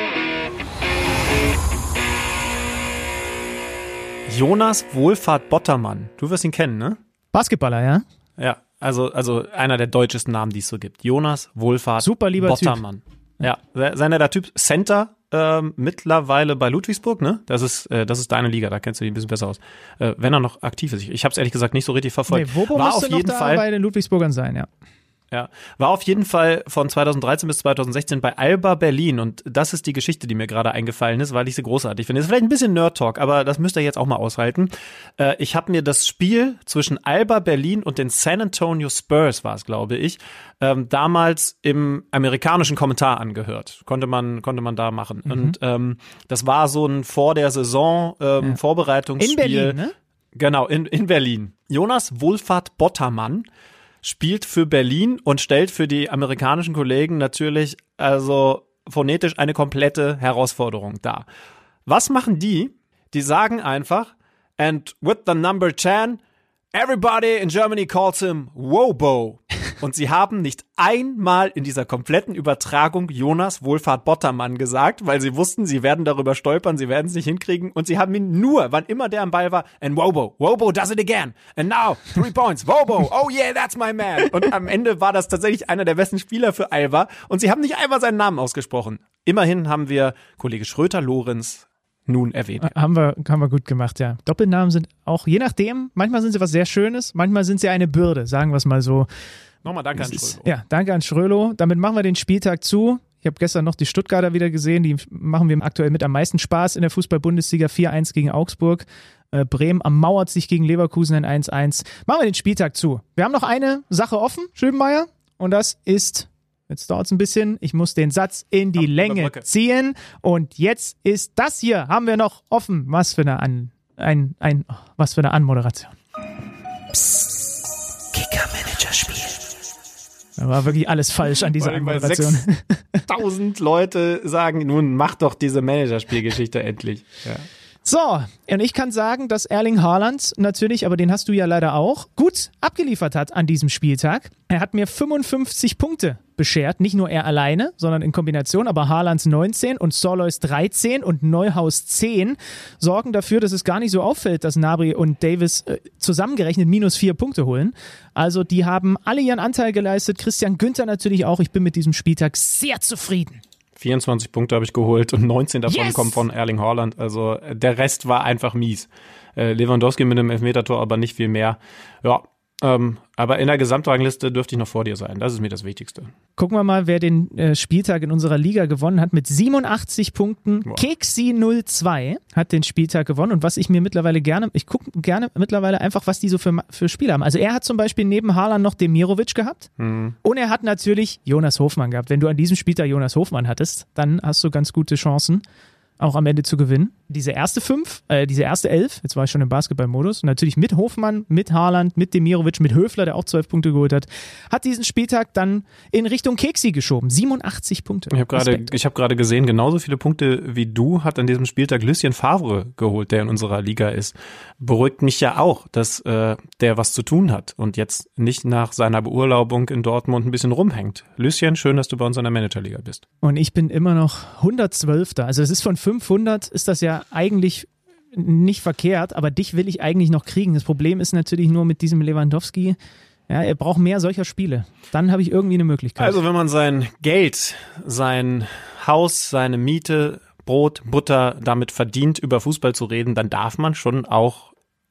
Jonas Wohlfahrt Bottermann. Du wirst ihn kennen, ne? Basketballer, ja? Ja, also, also einer der deutschesten Namen, die es so gibt. Jonas Wohlfahrt Super lieber Typ. Bottermann. Ja, se- seiner der Typ Center ähm, mittlerweile bei Ludwigsburg, ne? Das ist, äh, das ist deine Liga, da kennst du dich ein bisschen besser aus. Äh, wenn er noch aktiv ist. Ich, ich habe es ehrlich gesagt nicht so richtig Nee, verfolgt. Wobo War auf jeden Fall bei den Ludwigsburgern sein, ja. Ja, war auf jeden Fall von 2013 bis 2016 bei Alba Berlin und das ist die Geschichte, die mir gerade eingefallen ist, weil ich sie großartig finde. Das ist vielleicht ein bisschen Nerd Talk, aber das müsst ihr jetzt auch mal aushalten. Äh, ich habe mir das Spiel zwischen Alba Berlin und den San Antonio Spurs war es, glaube ich, ähm, damals im amerikanischen Kommentar angehört. Konnte man konnte man da machen und ähm, das war so ein vor der Saison ähm, Vorbereitungsspiel. In Berlin, ne? Genau, in, in Berlin. Jonas Wohlfahrt Bottermann spielt für Berlin und stellt für die amerikanischen Kollegen natürlich also phonetisch eine komplette Herausforderung dar. Was machen die? Die sagen einfach, and with the number 10, everybody in Germany calls him Wobo. Und sie haben nicht einmal in dieser kompletten Übertragung Jonas Wohlfahrt Bottermann gesagt, weil sie wussten, sie werden darüber stolpern, sie werden es nicht hinkriegen. Und sie haben ihn nur, wann immer der am Ball war, and Wobo, Wobo does it again. And now, three points, Wobo, oh yeah, that's my man. Und am Ende war das tatsächlich einer der besten Spieler für Alba. Und sie haben nicht einmal seinen Namen ausgesprochen. Immerhin haben wir Kollege Schröter-Lorenz nun erwähnt. Haben wir, haben wir gut gemacht, ja. Doppelnamen sind auch, je nachdem, manchmal sind sie was sehr Schönes, manchmal sind sie eine Bürde, sagen wir es mal so. Nochmal danke an Schröter. Ja, danke an Schrölo. Damit machen wir den Spieltag zu. Ich habe gestern noch die Stuttgarter wieder gesehen. Die machen wir aktuell mit am meisten Spaß in der Fußball-Bundesliga. 4-1 gegen Augsburg. Äh, Bremen ermauert sich gegen Leverkusen ein 1-1. Machen wir den Spieltag zu. Wir haben noch eine Sache offen, Schöbenmeier. Und das ist, jetzt dauert es ein bisschen, ich muss den Satz in die Komm, Länge ziehen. Und jetzt ist das hier, haben wir noch offen. Was für eine An, ein, ein, oh, was für eine Anmoderation. Da war wirklich alles falsch an dieser Vor allem, weil Moderation. 6000 Leute sagen, nun mach doch diese Managerspielgeschichte endlich. Ja. So, und ich kann sagen, dass Erling Haaland natürlich, aber den hast du ja leider auch, gut abgeliefert hat an diesem Spieltag. Er hat mir 55 Punkte beschert, nicht nur er alleine, sondern in Kombination, aber Haalands 19 und Solois 13 und Neuhaus 10 sorgen dafür, dass es gar nicht so auffällt, dass Nabri und Davis äh, zusammengerechnet minus vier Punkte holen. Also die haben alle ihren Anteil geleistet, Christian Günther natürlich auch. Ich bin mit diesem Spieltag sehr zufrieden. 24 Punkte habe ich geholt und 19 davon Yes! kommen von Erling Haaland. Also äh, der Rest war einfach mies. Äh, Lewandowski mit einem Elfmetertor, aber nicht viel mehr. Ja, ähm, aber in der Gesamtrangliste dürfte ich noch vor dir sein. Das ist mir das Wichtigste. Gucken wir mal, wer den äh, Spieltag in unserer Liga gewonnen hat mit 87 Punkten. Wow. Keksi 02 hat den Spieltag gewonnen und was ich mir mittlerweile gerne, ich gucke gerne mittlerweile einfach, was die so für, für Spiele haben. Also er hat zum Beispiel neben Haaland noch Demirovic gehabt und er hat natürlich Jonas Hofmann gehabt. Wenn du an diesem Spieltag Jonas Hofmann hattest, dann hast du ganz gute Chancen auch am Ende zu gewinnen. Diese erste fünf, äh, diese erste elf, jetzt war ich schon im Basketballmodus, natürlich mit Hofmann, mit Haaland, mit Demirovic, mit Höfler, der auch zwölf Punkte geholt hat, hat diesen Spieltag dann in Richtung Keksi geschoben. 87 Punkte. Ich habe gerade Respekt. ich habe gerade gesehen, genauso viele Punkte wie du hat an diesem Spieltag Lucien Favre geholt, der in unserer Liga ist. Beruhigt mich ja auch, dass äh, der was zu tun hat und jetzt nicht nach seiner Beurlaubung in Dortmund ein bisschen rumhängt. Lucien, schön, dass du bei uns in der Managerliga bist. Und ich bin immer noch 112. Also es ist von 500, ist das ja eigentlich nicht verkehrt, aber dich will ich eigentlich noch kriegen. Das Problem ist natürlich nur mit diesem Lewandowski, ja, er braucht mehr solcher Spiele. Dann habe ich irgendwie eine Möglichkeit. Also wenn man sein Geld, sein Haus, seine Miete, Brot, Butter damit verdient, über Fußball zu reden, dann darf man schon auch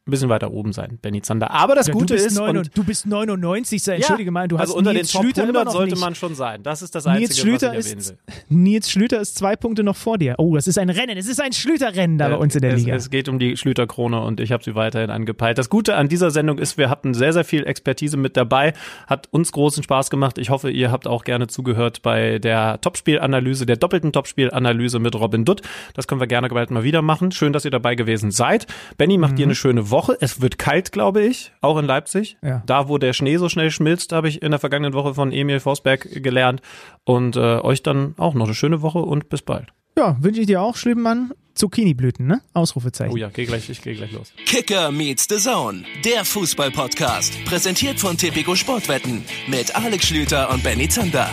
ein bisschen weiter oben sein, Benny Zander. Aber das Ja, Gute ist, neun, und, du bist 99. Sei, entschuldige mal, du hast also unter Nils den Top Schlüter immer 100 noch sollte nicht. man schon sein. Das ist das Nils Einzige, Schlüter, was ich erwähnen ist, will. Nils Schlüter ist zwei Punkte noch vor dir. Oh, das ist ein Rennen. Es ist ein Schlüterrennen da bei uns in der Äh, es, Liga. Es geht um die Schlüterkrone und ich habe sie weiterhin angepeilt. Das Gute an dieser Sendung ist, wir hatten sehr, sehr viel Expertise mit dabei. Hat uns großen Spaß gemacht. Ich hoffe, ihr habt auch gerne zugehört bei der Topspielanalyse, der doppelten Topspielanalyse mit Robin Dutt. Das können wir gerne bald mal wieder machen. Schön, dass ihr dabei gewesen seid. Benny macht dir eine schöne Woche. Es wird kalt, glaube ich, auch in Leipzig. Ja. Da, wo der Schnee so schnell schmilzt, habe ich in der vergangenen Woche von Emil Forsberg gelernt. Und äh, euch dann auch noch eine schöne Woche und bis bald. Ja, wünsche ich dir auch, Schlübenmann. Zucchini-Blüten, ne? Ausrufezeichen. Oh ja, geh gleich, ich gehe gleich los. Kicker meets the Zone, der Fußball-Podcast. Präsentiert von Tipico Sportwetten mit Alex Schlüter und Benny Zander.